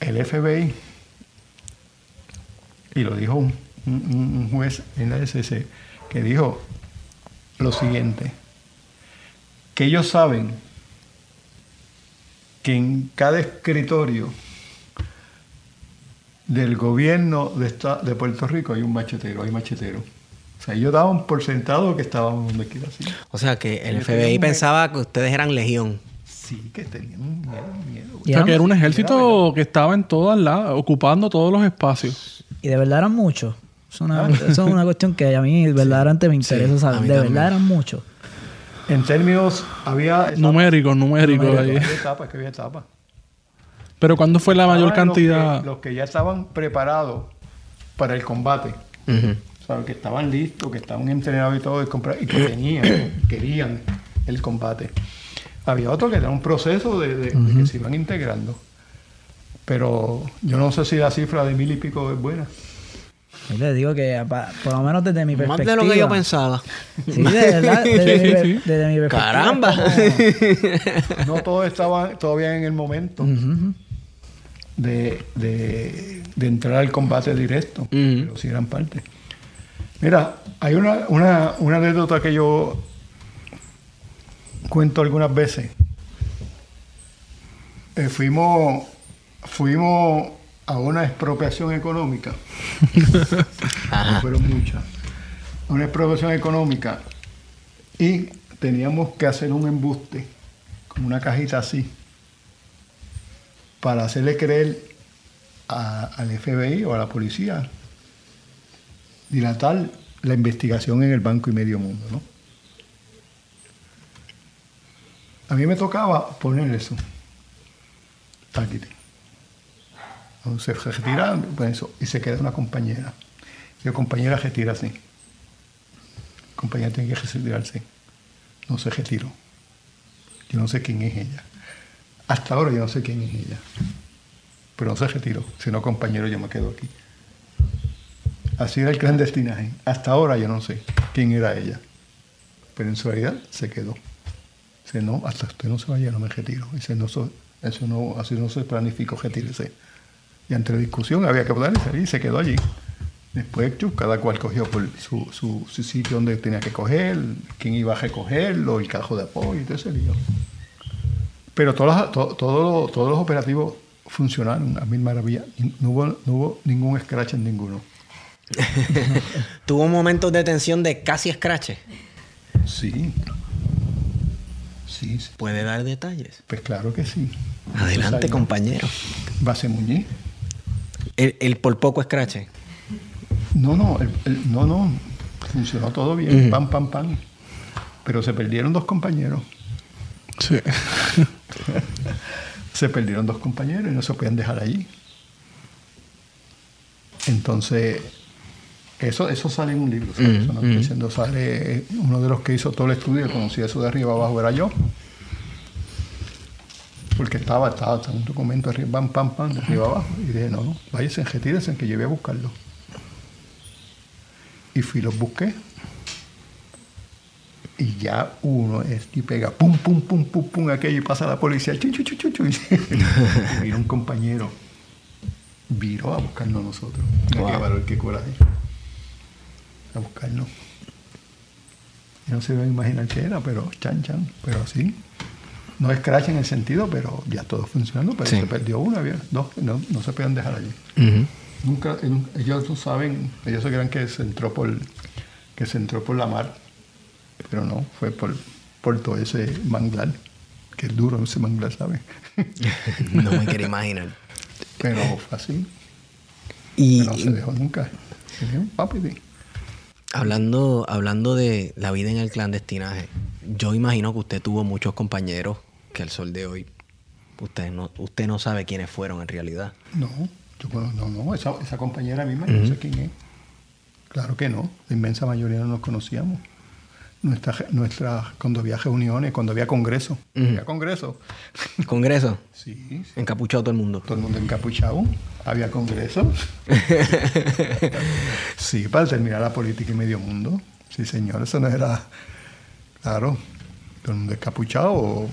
el FBI, y lo dijo un, un- un juez en la SC, que dijo lo siguiente, que ellos saben que en cada escritorio del gobierno de, esta- de Puerto Rico hay un machetero, hay machetero. O sea, ellos daban por sentado que estábamos donde quiera así. o sea que el FBI pensaba que ustedes eran legión. Sí, que tenían un miedo, miedo. O sea, que era un ejército que estaba en todas las, ocupando todos los espacios. Y de verdad eran muchos. Es una, eso es una cuestión que a mí verdaderamente me interesa saber. De verdad eran muchos. En términos, había... Numéricos, numéricos. ahí. Había etapas, que había etapas. Pero ¿cuándo fue la mayor los cantidad? que- Los que, ya estaban preparados para el combate. O sea, que estaban listos, que estaban entrenados y todo, y que tenían, querían el combate. Había otros que era un proceso de, de- de que se iban integrando. Pero yo no sé si la cifra de mil y pico es buena. Y les digo que por lo menos desde mi Más perspectiva. de lo que yo pensaba. Sí, de verdad, desde, mi, per- Sí, sí. desde mi perspectiva. Caramba. No todos estaban todavía en el momento de, de- de entrar al combate directo, pero sí eran parte. Mira, hay una, una, una anécdota que yo cuento algunas veces. Eh, fuimos, fuimos a una expropiación económica. No fueron muchas. Una expropiación económica. Y teníamos que hacer un embuste, con una cajita así, para hacerle creer a- al FBI o a la policía, dilatar la investigación en el Banco y Medio Mundo, ¿no? A mí me tocaba poner eso. Taquiti. Se retira, pues eso, y se queda una compañera. Y la compañera retira así. Compañera tiene que retirarse. No se retiró. Yo no sé quién es ella. Hasta ahora yo no sé quién es ella. Pero no se retiró. Si no, compañero, yo me quedo aquí. Así era el clandestinaje. Hasta ahora yo no sé quién era ella. Pero en su realidad se quedó. Dice, no, hasta usted no se vaya, no me retiro. Dice, no, so- eso no, así no se planificó, retírese. Y entre discusión había que hablar y se quedó allí. Después, cada cual cogió por su, su- su sitio donde tenía que coger, quién iba a recogerlo, el carro de apoyo y todo ese lío. Pero todos los, to- todo lo- todos los operativos funcionaron a mil maravillas. No hubo, no hubo ningún scratch en ninguno. Tuvo momentos de tensión de casi escrache. Sí. Sí, sí. ¿Puede dar detalles? pues claro que sí. Adelante, Entonces, compañero. Base Muñiz. El, el por poco escrache. No, no, el- el- no, no. Funcionó todo bien, pam, pam, pam. Pero se perdieron dos compañeros. Sí. Se perdieron dos compañeros y no se podían dejar allí. Entonces, eso, eso sale en un libro. ¿sabes? Eso no estoy diciendo, sale uno de los que hizo todo el estudio, conocía eso de arriba abajo, era yo. Porque estaba, estaba, estaba un documento arriba, pam, pam, pam, de arriba abajo. Y dije, no, no, váyanse, retírense, que yo voy a buscarlo. Y fui, los busqué. Y ya uno es y pega pum, pum, pum, pum, pum, aquello y pasa la policía, chu, chu, chu, chu, chu, y vino un compañero, viró a buscarnos a nosotros. Mira Qué valor, qué coraje. A buscarnos. Y no se iba a imaginar qué era, pero chan, chan, pero sí. No es crash en el sentido, pero ya todo funcionando, pero Sí. se perdió uno, había dos, no, no se podían dejar allí. Nunca, nun- ellos no saben, ellos se creen que se entró por, que se entró por la mar, pero no, fue por, por todo ese manglar, que es duro ese manglar, ¿sabes? No me quiero imaginar. pero fue así, Y no se dejó nunca. Hablando, hablando de la vida en el clandestinaje, yo imagino que usted tuvo muchos compañeros que al sol de hoy usted no, usted no sabe quiénes fueron en realidad. No, yo no, no, esa, esa compañera misma, yo no sé quién es. Claro que no, la inmensa mayoría no nos conocíamos. Nuestra, nuestra, cuando había reuniones, cuando había congreso, había congreso, Congreso, sí, sí. encapuchado todo el mundo. todo el mundo encapuchado, había congresos. sí, para terminar la política y medio mundo. Sí, señor, eso no era, claro, todo el mundo encapuchado. o-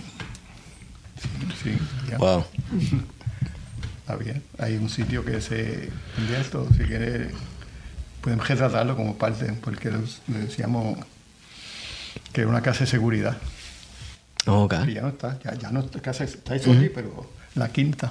Sí, ya. Wow. Había. Hay un sitio que se de esto, si quiere, pueden retratarlo como parte, porque le decíamos que era una casa de seguridad. Ok. Que ya no está, ya, ya no está, casa, está eso aquí, pero la quinta.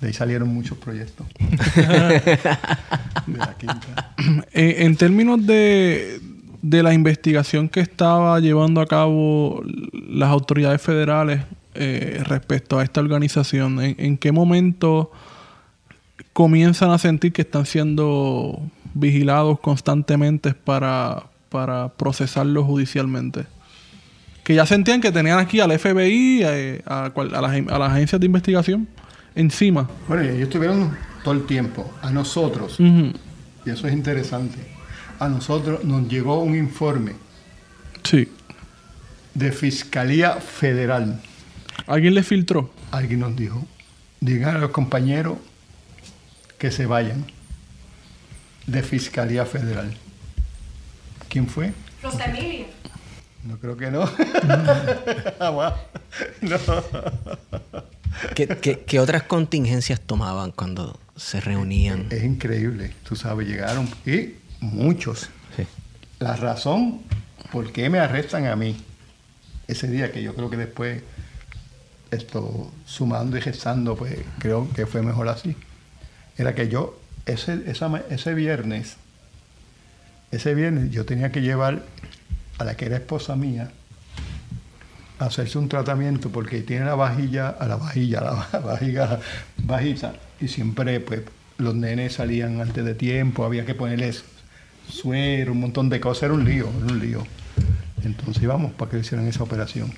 De ahí salieron muchos proyectos. de la quinta. En, en términos de, de la investigación que estaba llevando a cabo las autoridades federales eh, respecto a esta organización? ¿En, en qué momento comienzan a sentir que están siendo vigilados constantemente para, para procesarlo judicialmente? Que ya sentían que tenían aquí al FBI, eh, a, las, a las agencias de investigación encima. Bueno, ellos estuvieron todo el tiempo. A nosotros, y eso es interesante, a nosotros nos llegó un informe Sí. de Fiscalía Federal. ¿Alguien le filtró? Alguien nos dijo, digan a los compañeros que se vayan de Fiscalía Federal. ¿Quién fue? Rosa Emilia. No creo que no. Jamás. no. ¿Qué, qué, qué otras contingencias tomaban cuando se reunían? Es increíble, tú sabes, llegaron y muchos. Sí. La razón por qué me arrestan a mí ese día, que yo creo que después, esto, sumando y gestando, pues creo que fue mejor así, era que yo, ese, ese viernes, ese viernes yo tenía que llevar a la que era esposa mía a hacerse un tratamiento porque tiene la vajilla, a la vajilla, la va- vajiga bajita, y siempre pues los nenes salían antes de tiempo, había que ponerles suero, un montón de cosas, era un lío, era un lío. Entonces íbamos para que le hicieran esa operación.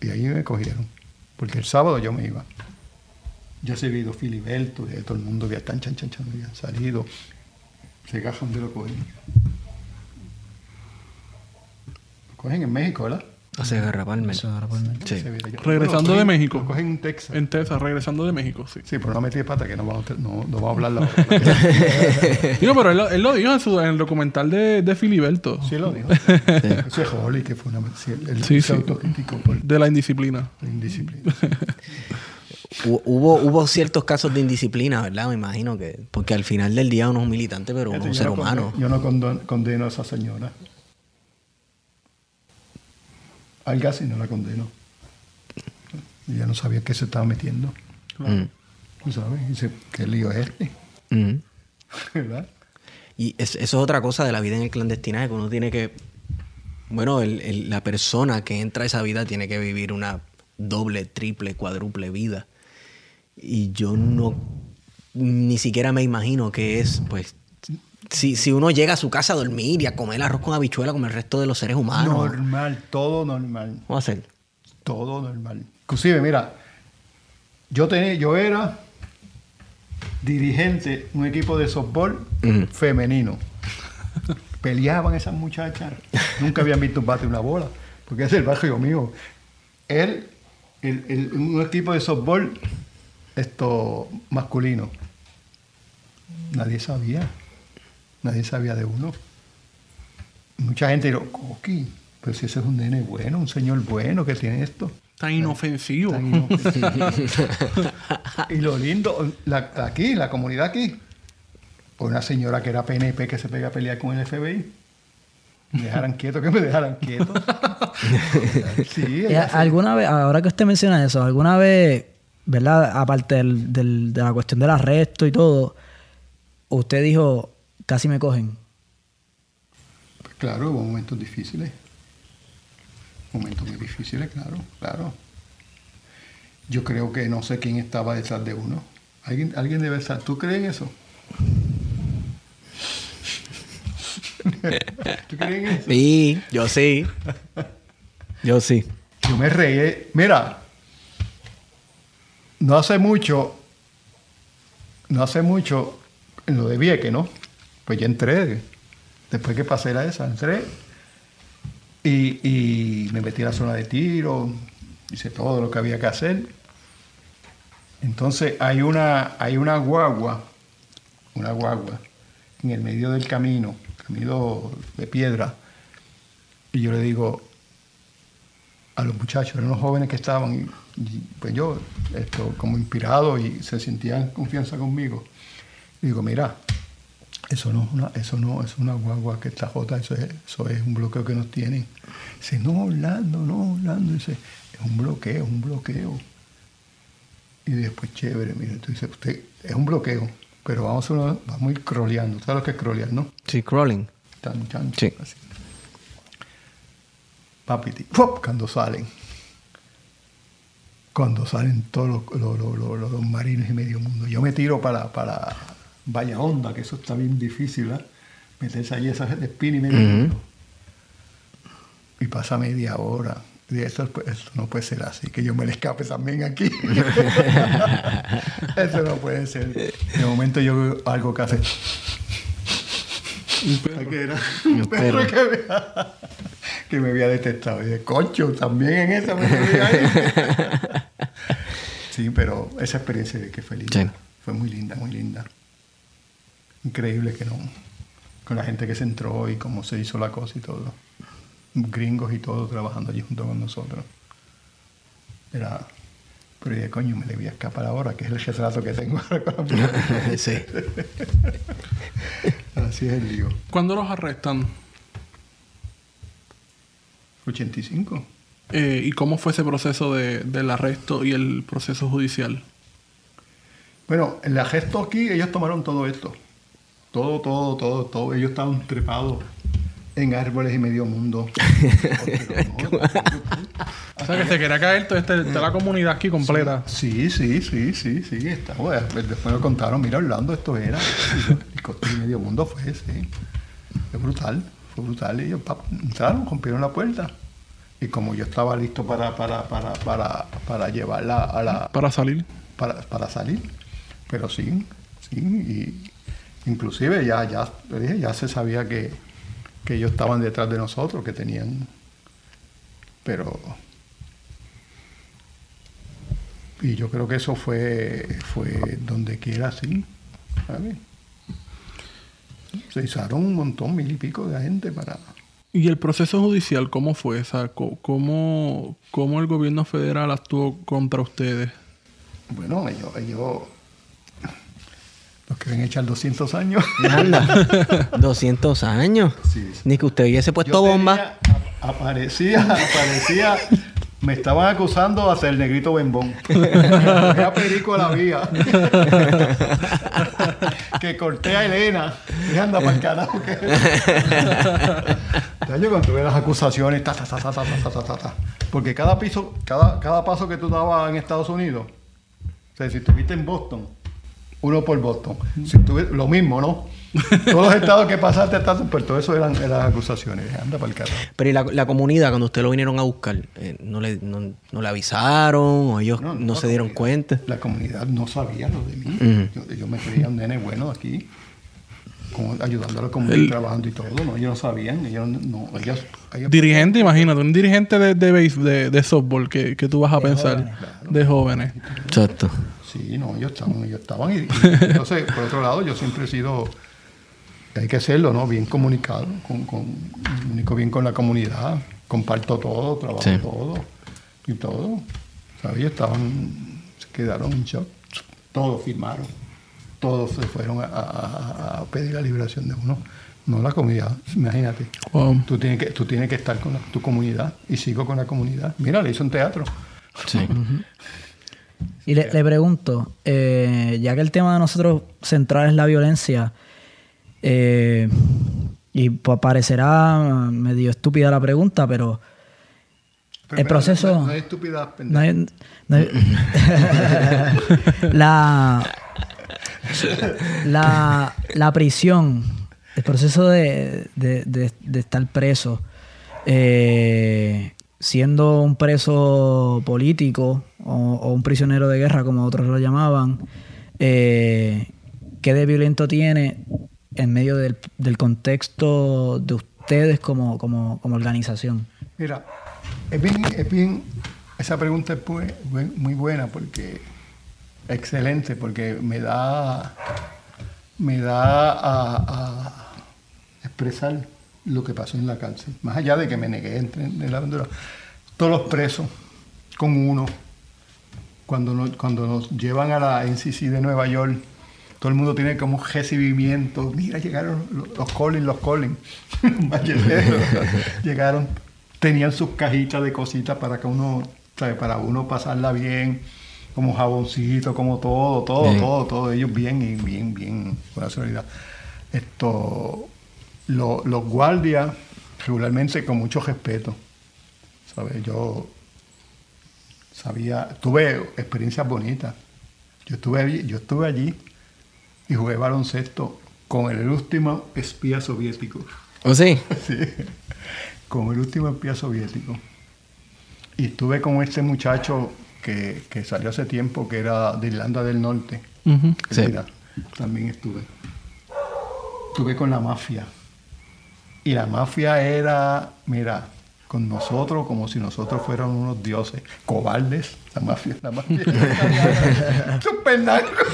Y ahí me cogieron, porque el sábado yo me iba. Yo he servido Filiberto, y todo el mundo había tan chan chan chan, habían salido. Se gajan de lo cogen. Lo cogen en México, ¿verdad? O sea, Garrapalme. Sí. Se ve allá. Regresando Bueno, de México. Lo cogen en Texas. En Texas, regresando de México, sí. Sí, pero no metí de pata que no vamos, a- no, no vamos a hablar la hora. Digo, pero él, lo- él lo dijo en, su, en el documental de, de Filiberto. Sí lo dijo. Eso es Holly, que fue una... sí, él Sí, sí. por De la indisciplina. la indisciplina. Hu- Hubo, hubo ciertos casos de indisciplina, ¿verdad? Me imagino que. Porque al final del día uno es un militante, pero uno es un ser no humano. condeno- Yo no condeno, condeno a esa señora. Algo así no la condeno. Ella no sabía qué se estaba metiendo. Mm. ¿Tú sabes? Dice, ¿qué lío es este? Mm. ¿Verdad? Y es- eso es otra cosa de la vida en el clandestinaje, que uno tiene que. Bueno, el- el- la persona que entra a esa vida tiene que vivir una doble, triple, cuádruple vida. Y yo no. Ni siquiera me imagino que es, pues. Si, si uno llega a su casa a dormir y a comer arroz con habichuela como el resto de los seres humanos. Normal, todo normal. ¿Cómo ser? Todo normal. Inclusive, mira, yo, tenía, yo era dirigente de un equipo de softball femenino. Peleaban esas muchachas. Nunca habían visto un bate y una bola. Porque es el barrio mío. Él, el, el- un equipo de softball esto, masculino. Nadie sabía. Nadie sabía de uno. Mucha gente dijo, Coqui, pero si ese es un nene bueno, un señor bueno que tiene esto. Tan inofensivo. Tan inofensivo. y lo lindo, la- aquí, la comunidad aquí, una señora que era PNP que se pega a pelear con el FBI. Me dejaran quieto, que me dejaran quieto. sí, Eh, se- ¿Alguna vez, ahora que usted menciona eso, alguna vez, ¿verdad? Aparte del- del- de la cuestión del arresto y todo, usted dijo, casi me cogen. Claro, hubo momentos difíciles. Momentos muy difíciles, claro, claro. Yo creo que no sé quién estaba detrás de uno. ¿Alguien, alguien debe estar. ¿Tú crees en eso? ¿Tú crees en eso? Sí, yo sí. Yo sí. Yo me reí. Mira, no hace mucho, no hace mucho, en lo de Vieque, ¿no? Pues ya entré, después que pasé la esa, entré y, y me metí a la zona de tiro, hice todo lo que había que hacer. Entonces hay una, hay una guagua, una guagua, en el medio del camino, camino de piedra, y yo le digo, a los muchachos, eran los jóvenes que estaban, y, pues yo, esto, como inspirado y se sentían confianza conmigo. Digo, mira, eso no es una, eso no es una guagua que está jota, eso es, eso es un bloqueo que nos tienen. Dice, no, Orlando, no, Orlando, dice, es un bloqueo, es un bloqueo. Y después, chévere, mire, tú dices, usted, es un bloqueo, pero vamos a, vamos a ir croleando. ¿Sabes lo que es crolear, no? Sí, crawling. Tan, tan, Sí. así. Cuando salen. cuando salen todos los, los- los- los- los marines y medio mundo. Yo me tiro para, para Valla Honda, que eso está bien difícil, ¿eh? Meterse allí esas de espina y medio mundo. Y pasa media hora. Y esto, esto no puede ser así, que yo me le escape también aquí. eso no puede ser. De momento yo veo algo que hace. ¿Qué era? Un perro que me, que me había detectado. Y dije, concho, también en esa me ahí". Sí, pero esa experiencia de que fue linda. Sí. Fue muy linda, muy linda. Increíble que no. Con la gente que se entró y cómo se hizo la cosa y todo. Gringos y todo trabajando allí junto con nosotros. Era. Pero dije, coño, me le voy a escapar ahora, que es el retrato que tengo ahora con la sí. Así es el lío. ¿Cuándo los arrestan? 85. Eh, ¿Y cómo fue ese proceso de- del arresto y el proceso judicial? Bueno, en la gesto aquí ellos tomaron todo esto. Todo, todo, todo, todo. Ellos estaban trepados en árboles y medio mundo. O sea, que se quería caer toda, este- toda la comunidad aquí completa. Sí, sí, sí, sí, sí. Está, bueno, después me contaron, mira Orlando, esto era. Y y medio mundo fue, sí. Fue brutal, fue brutal. Y ellos pap, entraron, rompieron la puerta. Y como yo estaba listo para, para, para, para, para llevarla a la, Para salir. para, para salir. Pero sí, sí. Y inclusive ya, ya, le dije, ya se sabía que, que ellos estaban detrás de nosotros, que tenían. Pero. Y yo creo que eso fue, fue donde quiera. ¿sabes? Se izaron un montón, mil y pico de gente para. ¿Y el proceso judicial cómo fue? ¿cómo, cómo el gobierno federal actuó contra ustedes? Bueno, ellos, ellos nos quieren echar 200 años. Anda, 200 años. Sí, sí. Ni que usted hubiese puesto Yo bomba. tenía- aparecía, aparecía. Me estaban acusando hasta el negrito bembón. Era perico a la vía. que corté a Elena. Y anda para el carajo. Que... Yo cuando tuve las acusaciones, ta, ta, ta, ta, ta, ta, ta, ta, ta. Porque cada piso, cada, cada paso que tú dabas en Estados Unidos, o sea, si estuviste en Boston, uno por Boston. Si tuve, lo mismo, ¿no? Todos los estados que pasaste, estados, pues todo eso eran, eran acusaciones. Anda para el carajo. Pero ¿y la, la comunidad, cuando usted lo vinieron a buscar, eh, ¿no, le, no, no le avisaron o ellos no, No, no, se dieron comunidad- cuenta? La comunidad no sabía lo de mí. Yo, yo me creía un nene bueno aquí, como ayudando a la comunidad, El- trabajando y todo. ¿no? Ellos no sabían. Ellos no, ellos, ellos- Dirigente, imagínate, un dirigente de, de, base- de, de softball que, que tú vas a pensar de jóvenes. Exacto. Sí, no, ellos estaban, ellos estaban. Y, y entonces, por otro lado, yo siempre he sido, hay que serlo, ¿no? Bien comunicado, con, con, comunico bien con la comunidad, comparto todo, trabajo Sí. todo y todo. ¿Sabes? Estaban, se quedaron en shock. Todos firmaron, todos se fueron a, a- a pedir la liberación de uno. No la comunidad, imagínate. Wow. Tú tienes que, tú tienes que estar con la- tu comunidad y sigo con la comunidad. Mira, le hizo un teatro. Sí. Y le, le pregunto, eh, ya que el tema de nosotros central es la violencia, eh, y pues parecerá medio estúpida la pregunta, pero el proceso... No, no no hay- no hay- la, la, la prisión, el proceso de, de- de- de estar preso, eh, siendo un preso político o, un prisionero de guerra, como otros lo llamaban, eh, ¿qué de violento tiene en medio del, contexto de ustedes como, como, organización? Mira, es bien, es bien, esa pregunta es muy buena porque, excelente, porque me da, me da a, a expresar lo que pasó en la cárcel. Más allá de que me negué entre- en la aventura, todos los presos, con uno, cuando nos, cuando nos llevan a la NCC de Nueva York, todo el mundo tiene como un recibimiento. Mira, llegaron los, los Collins, los Collins. Llegaron, tenían sus cajitas de cositas para que uno, ¿sabe? para uno pasarla bien, como jaboncito, como todo, todo, Bien. todo, todo. Ellos bien y bien, bien, con la seguridad. Esto, lo- los guardias, regularmente con mucho respeto. ¿Sabes? Yo sabía, tuve experiencias bonitas. Yo estuve allí, yo estuve allí y jugué baloncesto con el último espía soviético. ¿O sí? Sí, con el último espía soviético. Y estuve con este muchacho que, que salió hace tiempo, que era de Irlanda del Norte. Sí. Mira, también estuve. Estuve con la mafia. Y la mafia era, mira, con nosotros como si nosotros fuéramos unos dioses. Cobardes, la mafia, la mafia. Super narco.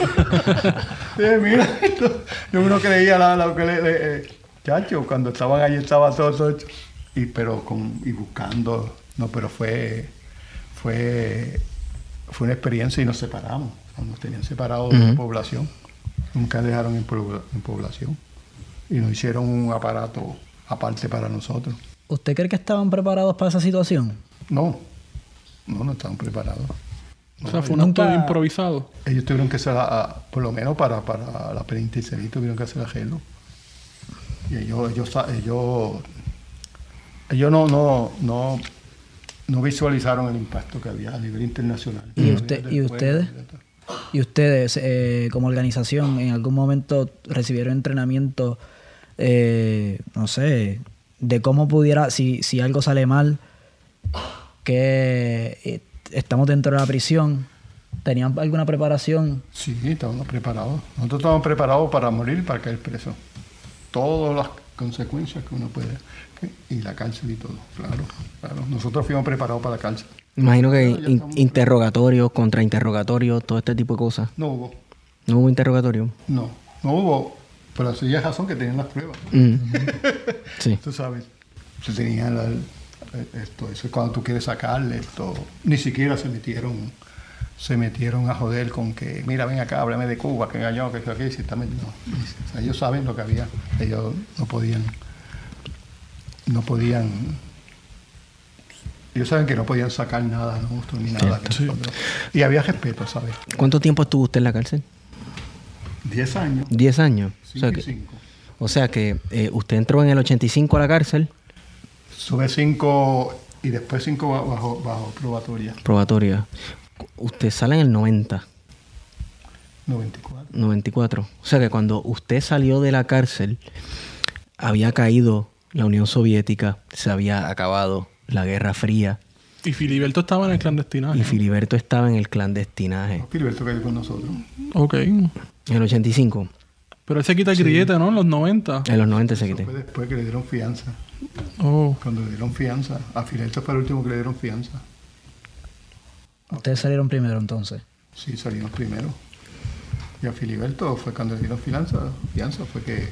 Sí, mira, esto- yo uno creía la, lo que le, le- eh, chacho, cuando estaban allí estaba todo, todo. Y pero con, y buscando, no, pero fue, fue, fue una experiencia y nos separamos. Nos tenían separados de la población. Nunca dejaron en población. Y nos hicieron un aparato aparte para nosotros. ¿Usted cree que estaban preparados para esa situación? No, no, no estaban preparados. O sea, fue un Nunca- acto improvisado. Ellos tuvieron que hacer, a- a- por lo menos para, para la penitenciaría, tuvieron que hacer arreglo. Y ellos, ellos, ellos, ellos no, no, no, no visualizaron el impacto que había a nivel internacional. ¿Y usted- y ustedes? ¿Y ustedes, eh, como organización, en algún momento recibieron entrenamiento, eh, no sé, de cómo pudiera, si, si algo sale mal, que eh, estamos dentro de la prisión, ¿tenían alguna preparación? Sí, estábamos preparados. Nosotros estábamos preparados para morir para caer preso. Todas las consecuencias que uno puede. Y la cárcel y todo, claro, claro. Nosotros fuimos preparados para la cárcel. Imagino que in- interrogatorios, contrainterrogatorios, todo este tipo de cosas. No hubo, ¿No hubo interrogatorio? no, no hubo, pero sí hay razón que tenían las pruebas. Mm. Sí. Tú sabes, se tenían la- esto, eso es cuando tú quieres sacarle esto, ni siquiera se metieron, se metieron a joder con que, mira, ven acá, háblame de Cuba, que engañó, que aquí, si también, no. O sea, ellos saben lo que había, ellos no podían, no podían, ellos saben que no podían sacar nada de nosotros ni nada. Y había respeto, ¿sabes? ¿Cuánto tiempo estuvo usted en la cárcel? Diez años, Diez años. O sea que, o sea que eh, usted entró en el 85 a la cárcel, Sube cinco y después cinco ba- bajo, bajo probatoria, probatoria. Usted sale en el 90, 94. 94. O sea que cuando usted salió de la cárcel, había caído la Unión Soviética, se había acabado la Guerra Fría Y Filiberto estaba en el clandestinaje. y Filiberto estaba en el clandestinaje. Filiberto cayó con nosotros. Ok. En el 85, Pero él se quita el grillete, ¿no? En los 90. en los 90 se fue después que le dieron fianza. Oh. Cuando le dieron fianza, a Filiberto fue el último que le dieron fianza. Ustedes salieron primero entonces. Sí, salimos primero. Y a Filiberto fue cuando le dieron fianza, fianza fue que,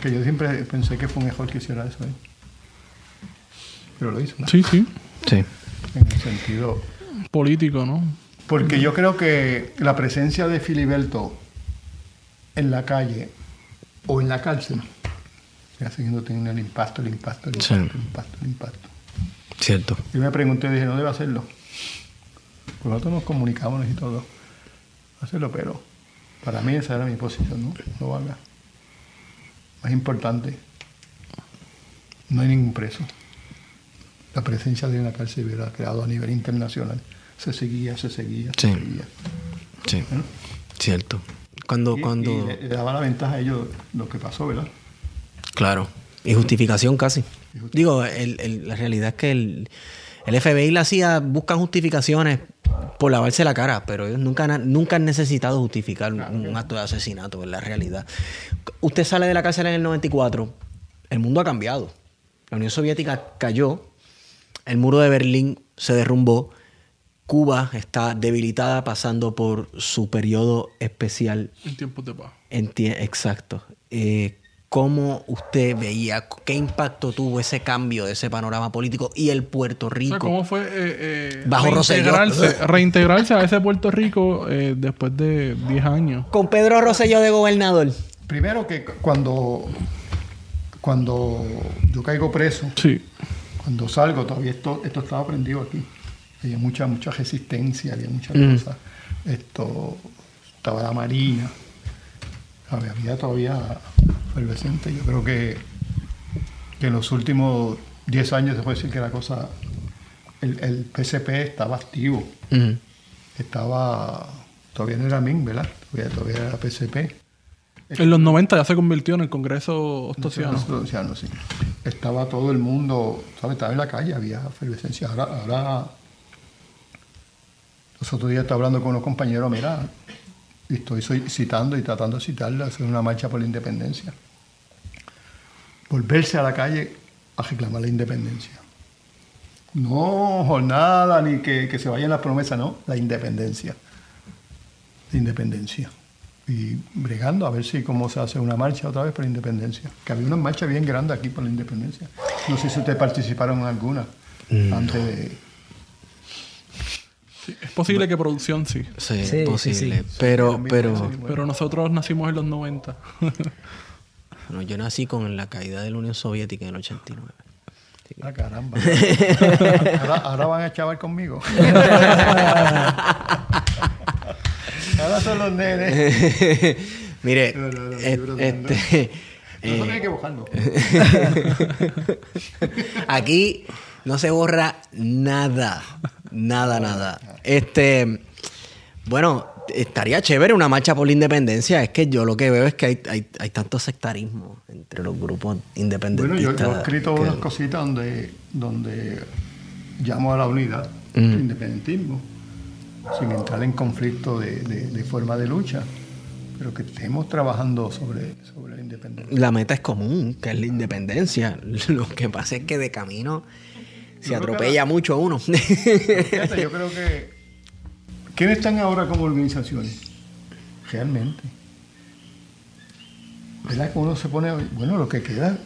que yo siempre pensé que fue mejor que hiciera eso. ¿eh? Pero lo hizo, ¿no? Sí, sí. Sí. en el sentido... Político, ¿no? Porque yo creo que la presencia de Filiberto en la calle o en la cárcel siguiendo teniendo el impacto, el impacto, el Sí. impacto, el impacto, el impacto. Cierto. Yo me pregunté, dije, no debe hacerlo. Pues nosotros nos comunicamos y todo. Hacerlo, pero para mí esa era mi posición, ¿no? No lo haga. Más importante, no hay ningún preso. La presencia de una cárcel hubiera creado a nivel internacional. Se seguía, se seguía, se Sí. seguía. Sí. ¿eh? Cierto. Cuando, Y- cuando... y le, le daba la ventaja a ellos lo que pasó, ¿verdad? Claro. Y justificación casi. Digo, el- el- la realidad es que el, el FBI la hacía, buscan justificaciones por lavarse la cara, pero ellos nunca, han- nunca han necesitado justificar un, un acto de asesinato, es la realidad. Usted sale de la cárcel en el 94, el mundo ha cambiado. La Unión Soviética cayó, el muro de Berlín se derrumbó, Cuba está debilitada pasando por su periodo especial En tiempos de paz. Exacto. Eh, ¿Cómo usted veía, qué impacto tuvo ese cambio de ese panorama político y el Puerto O sea, Rico? ¿cómo fue eh, eh, Bajo reintegrarse, reintegrarse a ese Puerto Rico eh, después de 10 años? Con Pedro Rosselló de gobernador. Primero que cu- cuando, cuando yo caigo preso, Sí. Cuando salgo, todavía esto, esto estaba prendido aquí. Había mucha, mucha resistencia, había muchas Mm. cosas. Esto, estaba la marina. Había, había todavía efervescente. Yo creo que, que en los últimos 10 años se puede decir que la cosa el, el PSP estaba activo. Ujú. Estaba, todavía no era MIN, ¿verdad? Todavía, todavía era PSP. En los 90 ya se convirtió en el Congreso Ostosiano. Ostosiano, sí. Estaba todo el mundo, ¿sabes? Estaba en la calle, había efervescencia. Ahora, ahora los otros días estaba hablando con unos compañeros, mira, y estoy citando y tratando de citarle, hacer una marcha por la independencia. Volverse a la calle a reclamar la independencia. No jornada ni que, que se vayan las promesas, no, la independencia. La independencia. Y bregando a ver si cómo se hace una marcha otra vez por la independencia. Que había una marcha bien grande aquí por la independencia. No sé si ustedes participaron en alguna antes de... Sí, es posible que producción sí. Sí, posible. sí. Pero, Sí, pero, sí, Pero nosotros nacimos en los 90. bueno, yo nací con la caída de la Unión Soviética en el 89. Ah, caramba. ahora, ahora van a chaval conmigo. ahora son los nenes. Mire, No, no, no, estoy bromeando. este, No eh, tiene que buscarlo. aquí no se borra nada, nada, nada. Este, bueno, estaría chévere una marcha por la independencia. Es que yo lo que veo es que hay, hay, hay tanto sectarismo entre los grupos Bueno, independentistas. yo, yo he escrito que- unas cositas donde, donde llamo a la unidad, Mm. al independentismo, sin entrar en conflicto de, de- de forma de lucha, pero que estemos trabajando sobre, sobre la independencia. La meta es común, que es la independencia. Lo que pasa es que de camino se atropella mucho a uno. Fíjate, yo creo que. ¿Quiénes están ahora como organizaciones? Realmente. ¿Verdad que uno se pone. Bueno, lo que queda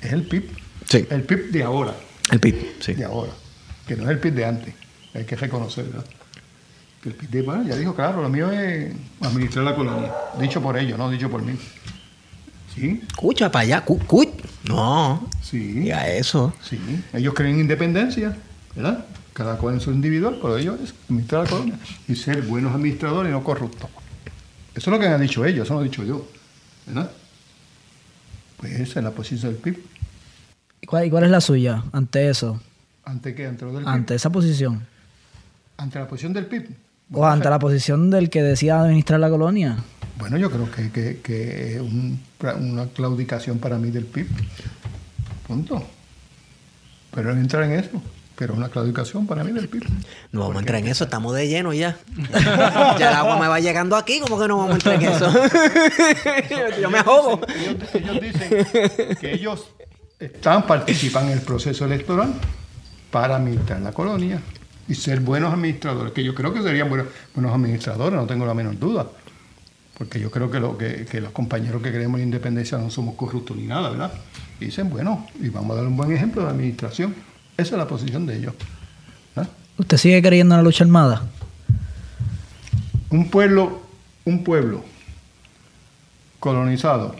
es el PIB. Sí. El PIB de ahora. El PIB, sí. De ahora. Que no es el PIB de antes. Hay que reconocer, ¿verdad? Que el PIB de. Bueno, ya dijo, claro, lo mío es administrar la colonia. Dicho por ellos, no dicho por mí. Sí, Escucha para allá, cu, cu. No, sí. diga eso. Sí, ellos creen en independencia, ¿verdad? Cada cual en su individual, pero ellos es administrar la colonia y ser buenos administradores y no corruptos. Eso es lo que han dicho ellos, eso no lo he dicho yo, ¿verdad? Pues esa es la posición del PIB. ¿Y cuál, y cuál es la suya ante eso? ¿Ante qué? ¿Ante lo del PIB? Ante esa posición. ¿Ante la posición del PIB? O ante la posición del que decía administrar la colonia. Bueno, yo creo que, que, que es un- una claudicación para mí del PIB. Punto. Pero no entrar en eso. Pero una claudicación para mí del PIB. No vamos a entrar en eso, estamos de lleno ya. ya el agua me va llegando aquí, como que no vamos a entrar en eso? Yo me ahogo. Ellos, ellos dicen que ellos están, participan en el proceso electoral para administrar la colonia y ser buenos administradores, que yo creo que serían buenos, buenos administradores, no tengo la menor duda. Porque yo creo que, lo, que, que los compañeros que queremos la independencia no somos corruptos ni nada, ¿verdad? Y dicen, bueno, y vamos a dar un buen ejemplo de administración. Esa es la posición de ellos. ¿verdad? ¿Usted sigue creyendo en la lucha armada? Un pueblo, un pueblo colonizado,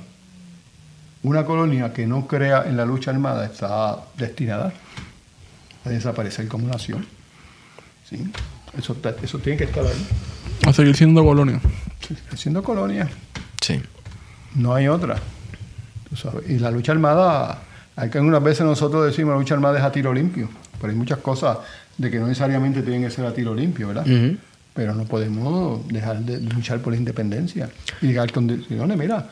una colonia que no crea en la lucha armada está destinada a desaparecer como nación. ¿Sí? Eso, está- eso tiene que estar ahí. A seguir siendo colonia. Siendo colonia, Sí. no hay otra. tú sabes. Y la lucha armada, hay que algunas veces nosotros decimos la lucha armada es a tiro limpio, pero hay muchas cosas de que no necesariamente tienen que ser a tiro limpio, ¿verdad? Pero no podemos dejar de luchar por la independencia y llegar a condiciones. Mira,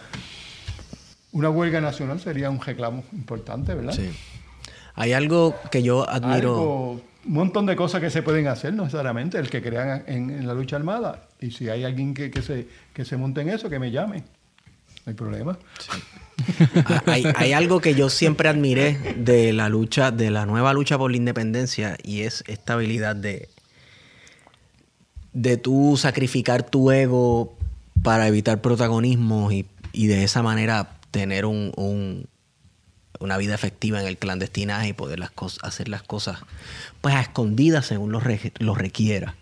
una huelga nacional sería un reclamo importante, ¿verdad? Sí. Hay algo que yo admiro. Algo, un montón de cosas que se pueden hacer, no necesariamente el que crean en, en la lucha armada. Y si hay alguien que, que se, que se monte en eso, que me llame. No hay problema. Hay, hay algo que yo siempre admiré de la lucha, de la nueva lucha por la independencia, y es esta habilidad de, de tú sacrificar tu ego para evitar protagonismo y, y de esa manera tener un, un- una vida efectiva en el clandestinaje y poder las hacer las cosas pues a escondidas según lo, re- lo requiera.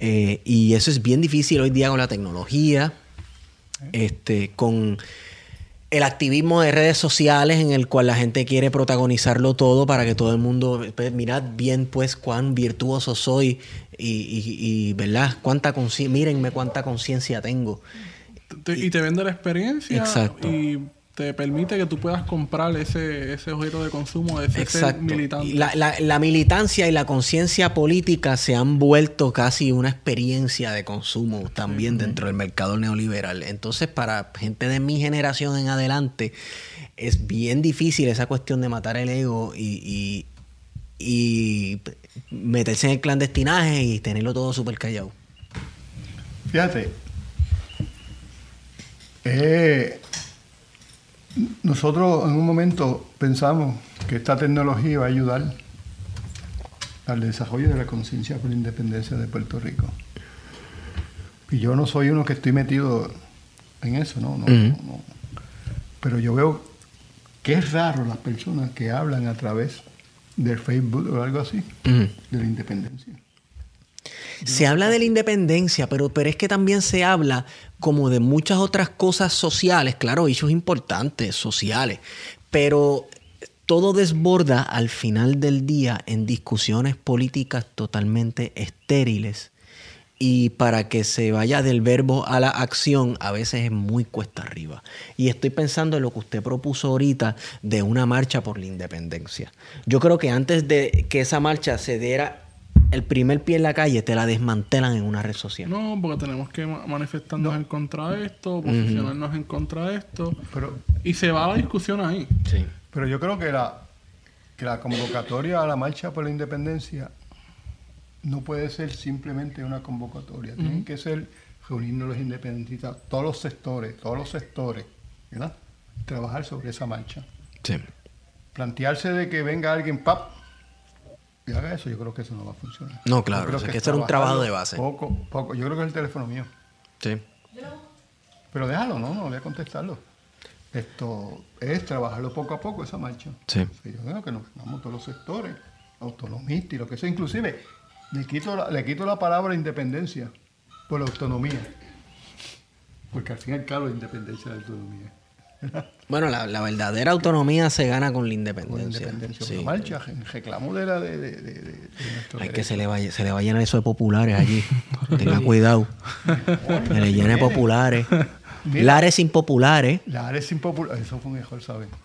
Eh, y eso es bien difícil hoy día con la tecnología, este, con el activismo de redes sociales en el cual la gente quiere protagonizarlo todo para que todo el mundo, pues, mirad bien pues cuán virtuoso soy y, y- y, ¿verdad? Cuánta mírenme cuánta conciencia tengo. Te- y te vende la experiencia. Exacto. Y te permite que tú puedas comprar ese, ese objeto de consumo de ese ser militante. La, la- la militancia y la conciencia política se han vuelto casi una experiencia de consumo también dentro del mercado neoliberal. Entonces, para gente de mi generación en adelante, es bien difícil esa cuestión de matar el ego y, y- y meterse en el clandestinaje y tenerlo todo súper callado. Fíjate, eh, nosotros en un momento pensamos que esta tecnología iba a ayudar al desarrollo de la conciencia por la independencia de Puerto Rico. Y yo no soy uno que estoy metido en eso, no, no, no, no. Pero yo veo que es raro las personas que hablan a través del Facebook o algo así, de la independencia. Se habla de la independencia, pero, pero es que también se habla como de muchas otras cosas sociales, claro, hechos importantes, sociales, pero todo desborda al final del día en discusiones políticas totalmente estériles. Y para que se vaya del verbo a la acción, a veces es muy cuesta arriba. Y estoy pensando en lo que usted propuso ahorita de una marcha por la independencia. Yo creo que antes de que esa marcha se diera el primer pie en la calle, te la desmantelan en una red social. No, porque tenemos que ma- manifestarnos en contra de esto, posicionarnos en contra de esto. Pero Y se va la discusión ahí. Sí. Pero yo creo que la, que la convocatoria a la marcha por la independencia no puede ser simplemente una convocatoria. Tienen que ser reunirnos los independentistas, todos los sectores, todos los sectores, ¿verdad? Trabajar sobre esa marcha. Sí. Plantearse de que venga alguien, pap, y haga eso, yo creo que eso no va a funcionar. No, claro, creo eso hay es que hacer un trabajo de base. Poco, poco. Yo creo que es el teléfono mío. Sí. Pero déjalo, no, no voy a contestarlo. Esto es trabajarlo poco a poco, esa marcha. Sí. Sí, yo creo que nos vamos todos los sectores, autonomistas y lo que sea. Inclusive, le quito la, le quito la palabra independencia por la autonomía. Porque al fin y al cabo la independencia es la autonomía. Bueno, la, la verdadera autonomía se gana con la Con la independencia. independencia. Sí. Marcha, en reclamo de, la, de, de, de, de- de nuestro Hay que se le, vaya, se le va a llenar eso de populares allí. Tenga cuidado. Que le llene populares. Mira. Lares impopulares. La área es impopular. Eso fue un mejor, ¿saben?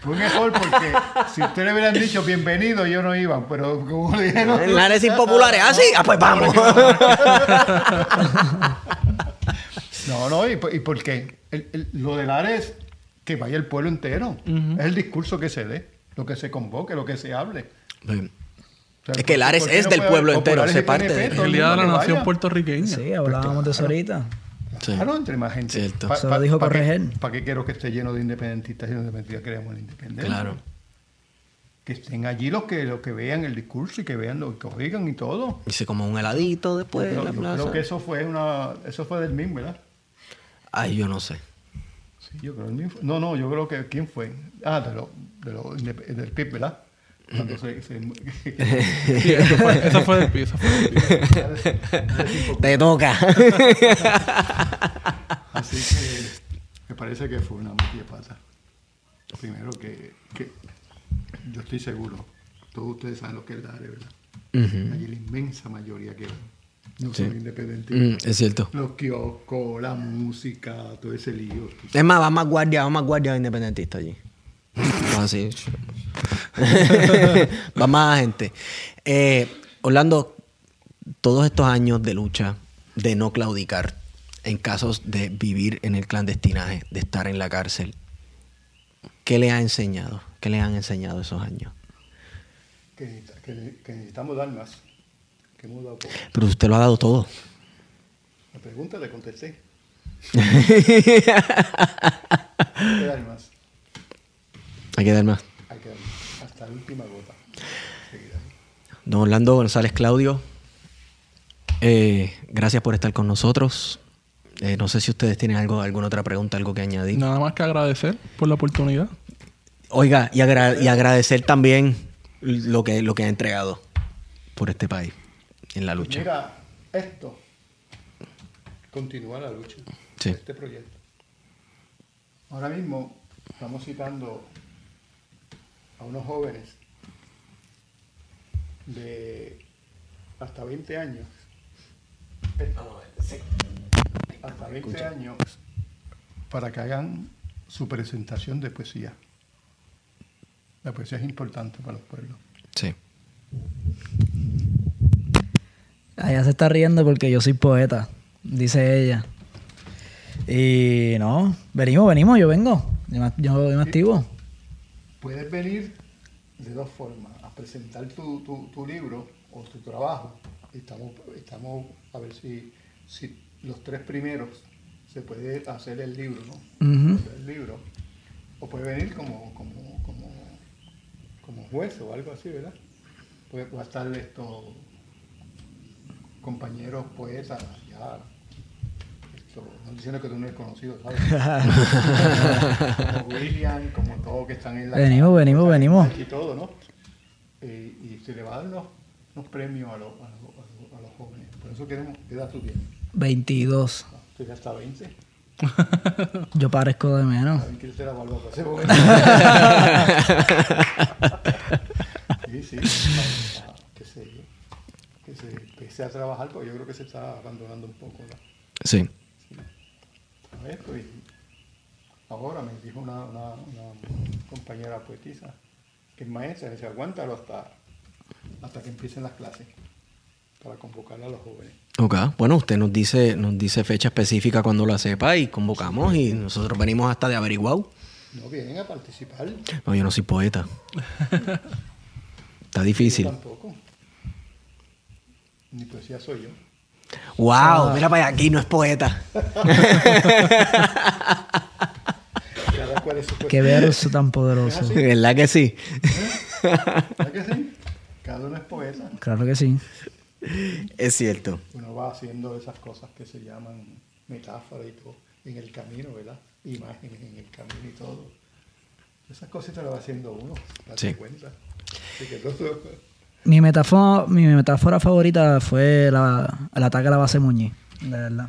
fue mejor porque si ustedes hubieran dicho bienvenido, yo no iba. Pero como le dijeron. Lares impopulares. Ah, sí. Ah, pues vamos. No, no, ¿y, por- y por qué? El- el- lo del área es que vaya el pueblo entero. Es el discurso que se dé, lo que se convoque, lo que se hable. O sea, Es que el ¿por- Ares es no del pueblo entero, se parte de- El día de la nación vaya? puertorriqueña. Sí, hablábamos de eso ahorita. Sí. Claro, entre más gente. Cierto. Eso lo dijo. ¿Para qué quiero que esté lleno de independentistas y de independentistas queremos la independencia? Claro. Que estén allí los que, los que vean el discurso y que vean lo que oigan y todo. Hice como un heladito después de la yo plaza. creo que eso fue una, eso fue del MIM, ¿verdad? Ay, yo no sé. Sí, yo creo el fue- No, no, yo creo que ¿quién fue? Ah, de lo, de lo del PIB, ¿verdad? Cuando se- se- Sí, eso fue, eso fue del pie, eso fue del. Te toca. Así que me parece que fue una metida pata. Primero que, que yo estoy seguro, todos ustedes saben lo que es el DARE, ¿verdad? Allí la inmensa mayoría que no Sí. son independentistas. Mm, es cierto. Los kioscos, la música, todo ese lío. Es más, va más guardia, va más guardia independentista allí. Así. va más gente. Eh, Orlando, todos estos años de lucha, de no claudicar, en casos de vivir en el clandestinaje, de estar en la cárcel, ¿qué le ha enseñado? ¿Qué le han enseñado esos años? Que- que necesitamos dar más. Que hemos dado poco. Pero usted lo ha dado todo. La pregunta le contesté. Hay que dar más. Hay que dar más. Hay que dar más. Hasta la última gota. Don Orlando González Claudio, eh, gracias por estar con nosotros. Eh, no sé si ustedes tienen algo, alguna otra pregunta, algo que añadir. Nada más que agradecer por la oportunidad. Oiga, y, agra- y agradecer también lo que, lo que ha entregado por este país en la lucha. Mira, esto continúa la lucha. Sí. Este proyecto. Ahora mismo estamos citando a unos jóvenes de hasta 20 años. Hasta 20 años para que hagan su presentación de poesía. La poesía es importante para los pueblos. Sí. Ella se está riendo porque yo soy poeta, dice ella. Y no, venimos, venimos, yo vengo. Yo, me- yo- yo me activo. Puedes venir de dos formas, a presentar tu, tu- tu libro o tu trabajo. Estamos, estamos a ver si, si los tres primeros se puede hacer el libro, ¿no? El libro. O puede venir como, como, como, como juez o algo así, ¿verdad? Puede, puede estar estos compañeros poetas ya. Esto, no diciendo que tú no eres conocido, ¿sabes? como William, como todos que están en la Venimos, venimos, venimos. Y todo, ¿no? Eh, y se le va a dar unos, unos premios a los, a, los, a los- jóvenes. Por eso queremos, ¿qué edad tú tienes? 22. Tú ya hasta 20. Yo parezco de menos. Sí, sí. que se, que se empiece a trabajar, porque yo creo que se está abandonando un poco la, Sí. a esto. Y ahora me dijo una, una, una compañera poetisa, que es maestra, se aguántalo hasta, hasta que empiecen las clases, para convocar a los jóvenes. Ok. Bueno, usted nos dice, nos dice fecha específica cuando la sepa y convocamos y nosotros venimos hasta de averiguar. No vienen a participar. No, yo no soy poeta. Está Yo difícil. tampoco. Ni poesía soy yo. Wow, mira para allá, aquí no es poeta. Cada cual es su Qué verso tan poderoso. ¿Verdad que sí? ¿Verdad que sí? Cada uno es poeta. Claro que sí. Es cierto. Uno va haciendo esas cosas que se llaman metáforas y todo en el camino, ¿verdad? Imágenes en el camino y todo. Esas cositas las va haciendo uno, date Sí. cuenta. Así que todo, Mi metáfora, mi metáfora favorita fue la, el ataque a la base Muñiz. De verdad.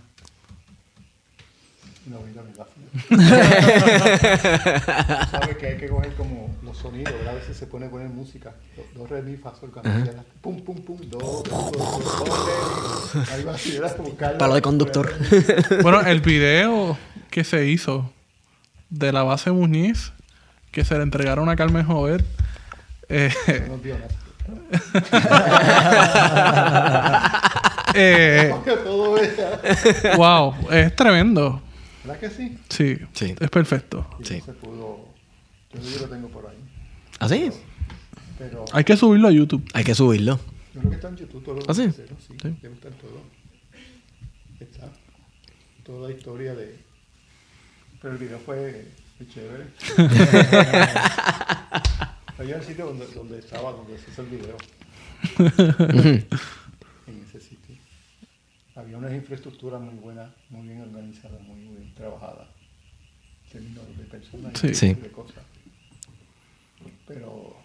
no mira mi la Sabes que hay que coger como los sonidos, ¿verdad? A veces se pone a poner música. Do, do, re, mi, fa, sol, cuando la- Pum, pum, pum, do, do, do, do, do, re, mi. Ahí va así, ¿verdad? Como Carlos. Palo de conductor. Bueno, el video que se hizo de la base Muñiz, que se le entregaron a Carmen Jover, eh, No nada. eh, wow, es tremendo. ¿Verdad que sí? Sí, Sí. es perfecto. Sí. no se pudo... Yo lo tengo por ahí. ¿Ah, sí? Pero Hay que subirlo a YouTube. Hay que subirlo. yo creo que está en YouTube todo lo ¿Ah, sí? Sí, Sí. debe estar todo. Está. Toda la historia de... Pero el video fue, fue chévere. Había un sitio donde, donde estaba, donde se hizo el video. en ese sitio. Había unas infraestructuras muy buenas, muy bien organizadas, muy bien trabajadas. En términos de personas y. Sí. de cosas. Pero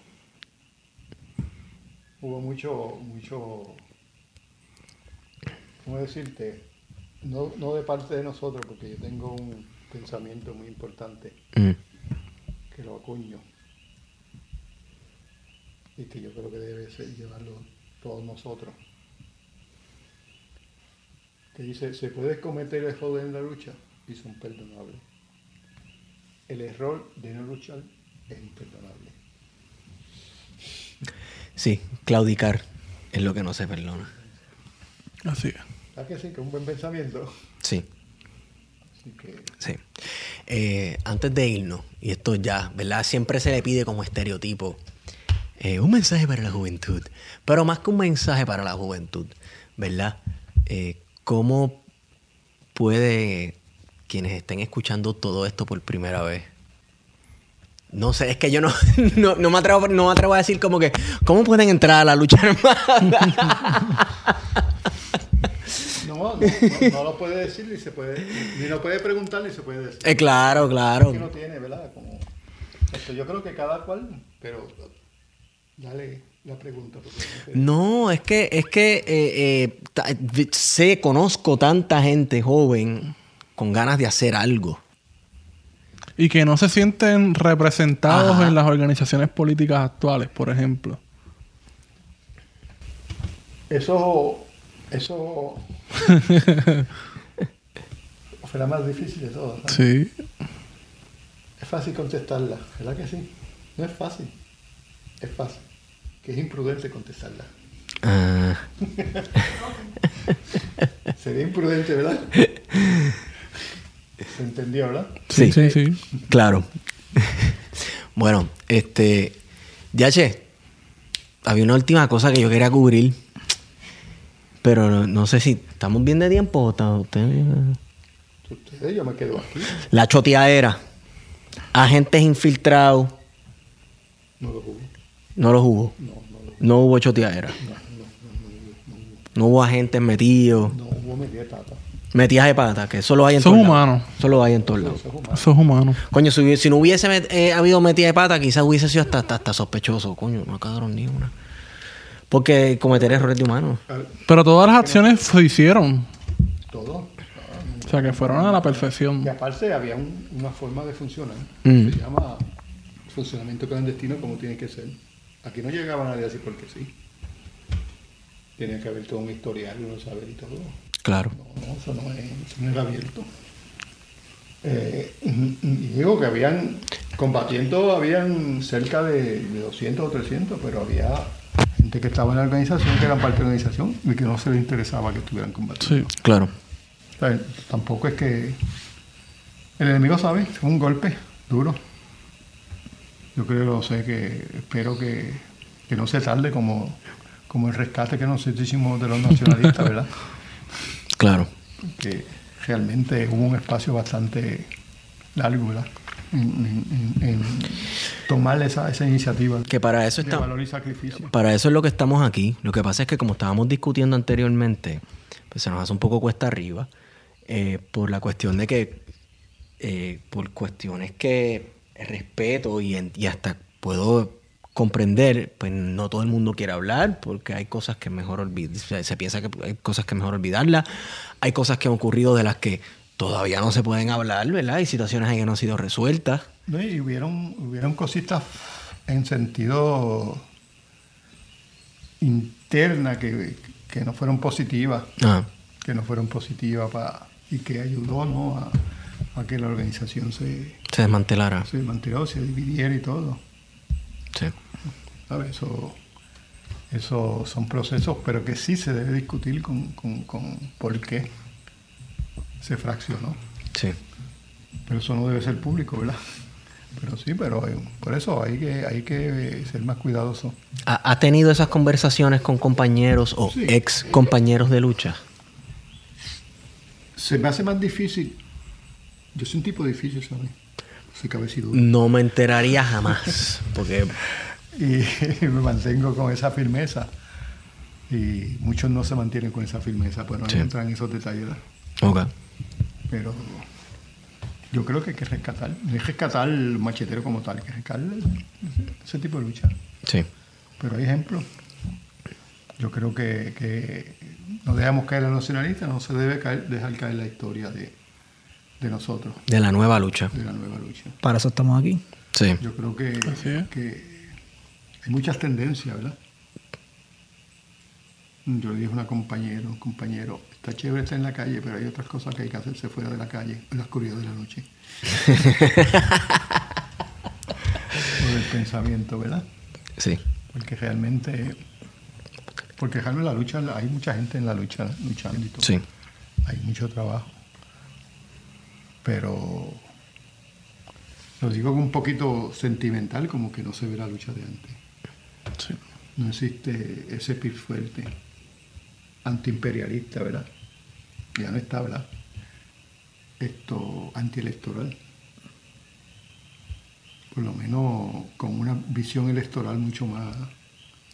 hubo mucho, mucho, ¿cómo decirte? No, no de parte de nosotros, porque yo tengo un pensamiento muy importante Mm. que lo acuño y que yo creo que debe ser llevarlo todos nosotros. Que dice, se puede cometer errores en la lucha y son perdonables. El error de no luchar es imperdonable. Sí, claudicar es lo que no se perdona. Así es. ¿Sabes que sí? Que es un buen pensamiento. Sí, Así que sí. Eh, antes de irnos, y esto ya, ¿verdad? Siempre se le pide como estereotipo eh, un mensaje para la juventud, pero más que un mensaje para la juventud, ¿verdad? Eh, ¿Cómo puede quienes estén escuchando todo esto por primera vez? No sé, es que yo no, no, no me atrevo, no me atrevo a decir como que, ¿cómo pueden entrar a la lucha armada? no, no, no, no lo puede decir ni se puede, ni lo puede preguntar ni se puede decir. Eh, claro, claro. que no tiene, ¿verdad? Como, esto, yo creo que cada cual, pero dale la pregunta. no es que, es que eh, eh, sé, conozco tanta gente joven con ganas de hacer algo. Y que no se sienten representados Ajá. en las organizaciones políticas actuales, por ejemplo. Eso, eso, fue la más difícil de todas. Sí. Es fácil contestarla, ¿verdad que sí? No es fácil, es fácil. Que es imprudente contestarla. Ah, Sería imprudente, ¿verdad? ¿Se entendió, verdad? sí, Sí, sí. claro. bueno, este. Yache, había una última cosa que yo quería cubrir. Pero no, no sé si estamos bien de tiempo o está usted. Ustedes, yo me quedo aquí. La choteadera. Agentes infiltrados. No lo juro. No los hubo. No, no, No hubo choteadera. No hubo agentes metidos. no hubo media pata. Metidas de pata, que eso lo hay en Eso es todos lados. humano. Eso lo hay en todos lados. Eso es humano. Coño, si, no hubiese met- eh, habido metida de pata, quizás hubiese sido hasta, hasta, hasta sospechoso. Coño, no cagaron ni una. Porque cometer errores de humanos. Pero todas las acciones se hicieron. Todo. O sea, que fueron a la perfección. Y aparte había un- una forma de funcionar. Mm. Se llama funcionamiento clandestino como tiene que ser. Aquí no llegaba nadie así porque sí. Tiene que haber todo un historial, uno saber y todo. Claro. No, no, eso no, es, eso no era abierto. Eh, digo que habían, combatiendo, habían cerca de, de 200 o 300, pero había gente que estaba en la organización, que eran parte de la organización y que no se les interesaba que estuvieran combatiendo. Sí. Claro. O sea, tampoco es que el enemigo sabe, es un golpe duro. Yo creo, no sé, que espero que, que no se tarde como, como el rescate que nosotros hicimos de los nacionalistas, ¿verdad? Claro. que realmente hubo un espacio bastante largo, ¿verdad? En, en- en- tomar esa, esa iniciativa Que para eso de está. valor y sacrificio. Para eso es lo que estamos aquí. Lo que pasa es que como estábamos discutiendo anteriormente, pues se nos hace un poco cuesta arriba eh, por la cuestión de que, eh, por cuestiones que respeto y, en- y hasta puedo comprender, pues no todo el mundo quiere hablar porque hay cosas que mejor olvidar, se, piensa que hay cosas que mejor olvidarlas, hay cosas que han ocurrido de las que todavía no se pueden hablar, ¿verdad? Hay situaciones ahí que no han sido resueltas. No, y hubieron, hubieron cositas en sentido interna que, que no fueron positivas, Ah, que no fueron positivas y que ayudó ¿no? a, a que la organización se, se desmantelara. se mantuviera, se dividiera y todo. Sí. ¿sabes? Eso, eso son procesos, pero que sí se debe discutir con, con, con por qué se fraccionó. Sí. Pero eso no debe ser público, ¿verdad? Pero sí, pero eh, por eso hay que, hay que ser más cuidadoso. ¿Ha, ha tenido esas conversaciones con compañeros o Sí. ex compañeros de lucha? Se me hace más difícil. Yo soy un tipo difícil, ¿sabes? No me enteraría jamás. Porque Y me mantengo con esa firmeza. Y muchos no se mantienen con esa firmeza, pues no Sí. entran en esos detalles. Ok. Pero yo creo que hay que rescatar, no es rescatar el machetero como tal, hay que rescatar ese tipo de lucha. Sí. Pero hay ejemplos. Yo creo que, que no dejamos caer a los nacionalistas, no se debe caer- dejar caer la historia de, de nosotros, De la nueva lucha. de la nueva lucha. Para eso estamos aquí. Sí. Yo creo que, Así es. que hay muchas tendencias, ¿verdad? Yo le dije a una compañera, un compañero, está chévere estar en la calle, pero hay otras cosas que hay que hacerse fuera de la calle, en la oscuridad de la noche. Por el pensamiento, ¿verdad? Sí. Porque realmente, porque realmente la lucha, hay mucha gente en la lucha luchando y todo. Sí. Hay mucho trabajo. Pero lo digo un poquito sentimental, como que no se ve la lucha de antes. Sí. No existe ese pil fuerte antiimperialista, ¿verdad? Ya no está, ¿verdad? Esto antielectoral. Por lo menos con una visión electoral mucho más,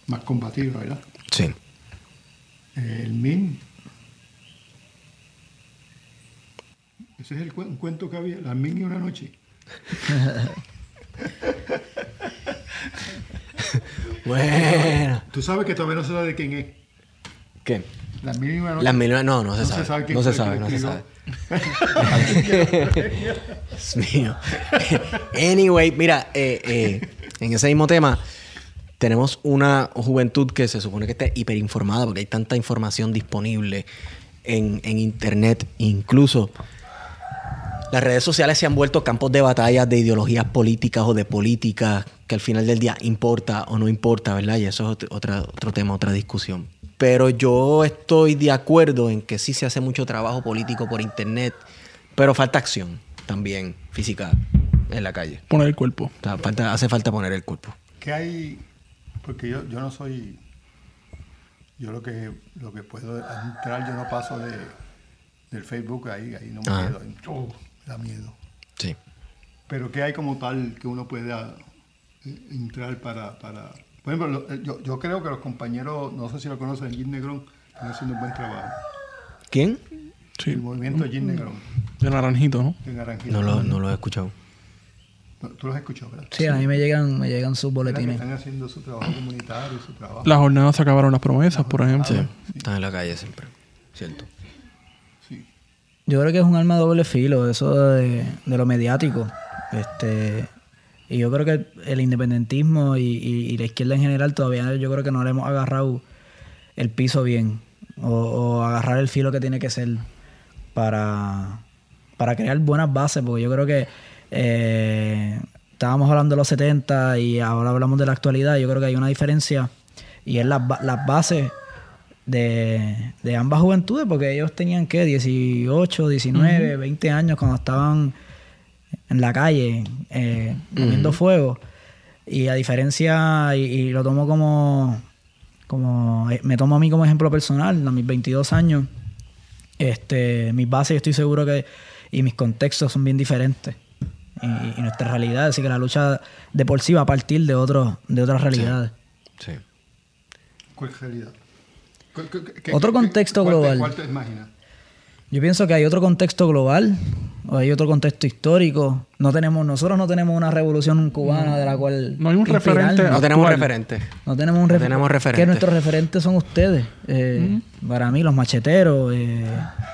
más combativa, ¿verdad? Sí. El MIN. Ese es el un cuento que había, la MIN y una noche. Bueno. Tú sabes que todavía no se sabe de quién es. ¿Qué? La MIN y una noche. Mil... No, no se No sabe. se sabe no se sabe, no se sabe. Dios mío. anyway, mira, eh, eh, en ese mismo tema, tenemos una juventud que se supone que está hiperinformada porque hay tanta información disponible en, en internet. Incluso Las redes sociales se han vuelto campos de batalla de ideologías políticas o de políticas que al final del día importa o no importa, ¿verdad? Y eso es otra, otro tema, otra discusión. Pero yo estoy de acuerdo en que sí se hace mucho trabajo político por internet, pero falta acción también física en la calle. Poner el cuerpo. O sea, falta- hace falta poner el cuerpo. ¿Qué hay? Porque yo, yo no soy. Yo lo que lo que puedo entrar, yo no paso de, del Facebook ahí, ahí no me Ah. quedo. oh, da miedo. Sí. Pero ¿qué hay como tal que uno pueda eh, entrar para, para... Por ejemplo, lo- eh, yo, yo creo que los compañeros, no sé si lo conocen, Jim Negrón, están haciendo un buen trabajo. ¿Quién? Sí. El movimiento Jim Negrón, De naranjito, ¿no? de Naranjito. No lo, no lo he escuchado. Tú los has escuchado, ¿verdad? Sí, a mí me llegan, me llegan sus ¿Verdad que boletines. Están haciendo su trabajo comunitario, su trabajo. Las jornadas se acabaron las promesas, por ejemplo. Sí. Están en la calle siempre. Cierto. Yo creo que es un arma de doble filo, eso de, de lo mediático. Este, y yo creo que el independentismo y, la izquierda en general todavía yo creo que no le hemos agarrado el piso bien. O, o agarrar el filo que tiene que ser para, para crear buenas bases, porque yo creo que eh, estábamos hablando de los 70 y ahora hablamos de la actualidad. Yo creo que hay una diferencia y es las, las bases de, de ambas juventudes, porque ellos tenían que 18, 19, 20 años cuando estaban en la calle eh, comiendo fuego. Y a diferencia, y, y lo tomo como, como, eh, me tomo a mí como ejemplo personal, a mis 22 años, este, mis bases yo estoy seguro que, y mis contextos son bien diferentes. Y, y nuestra realidad, así que la lucha de por sí va a partir de, otros de otras realidades. Sí. ¿Cuál es la realidad? ¿Qué- qué- qué- Otro contexto global. ¿Cuál te imaginas? Yo pienso que hay otro contexto global, o hay otro contexto histórico. No tenemos, nosotros no tenemos una revolución cubana de la cual. No hay un referente No tenemos Actual. referentes. No tenemos un No refer- tenemos referentes. Que nuestros referentes son ustedes. Eh, Para mí, los macheteros, eh,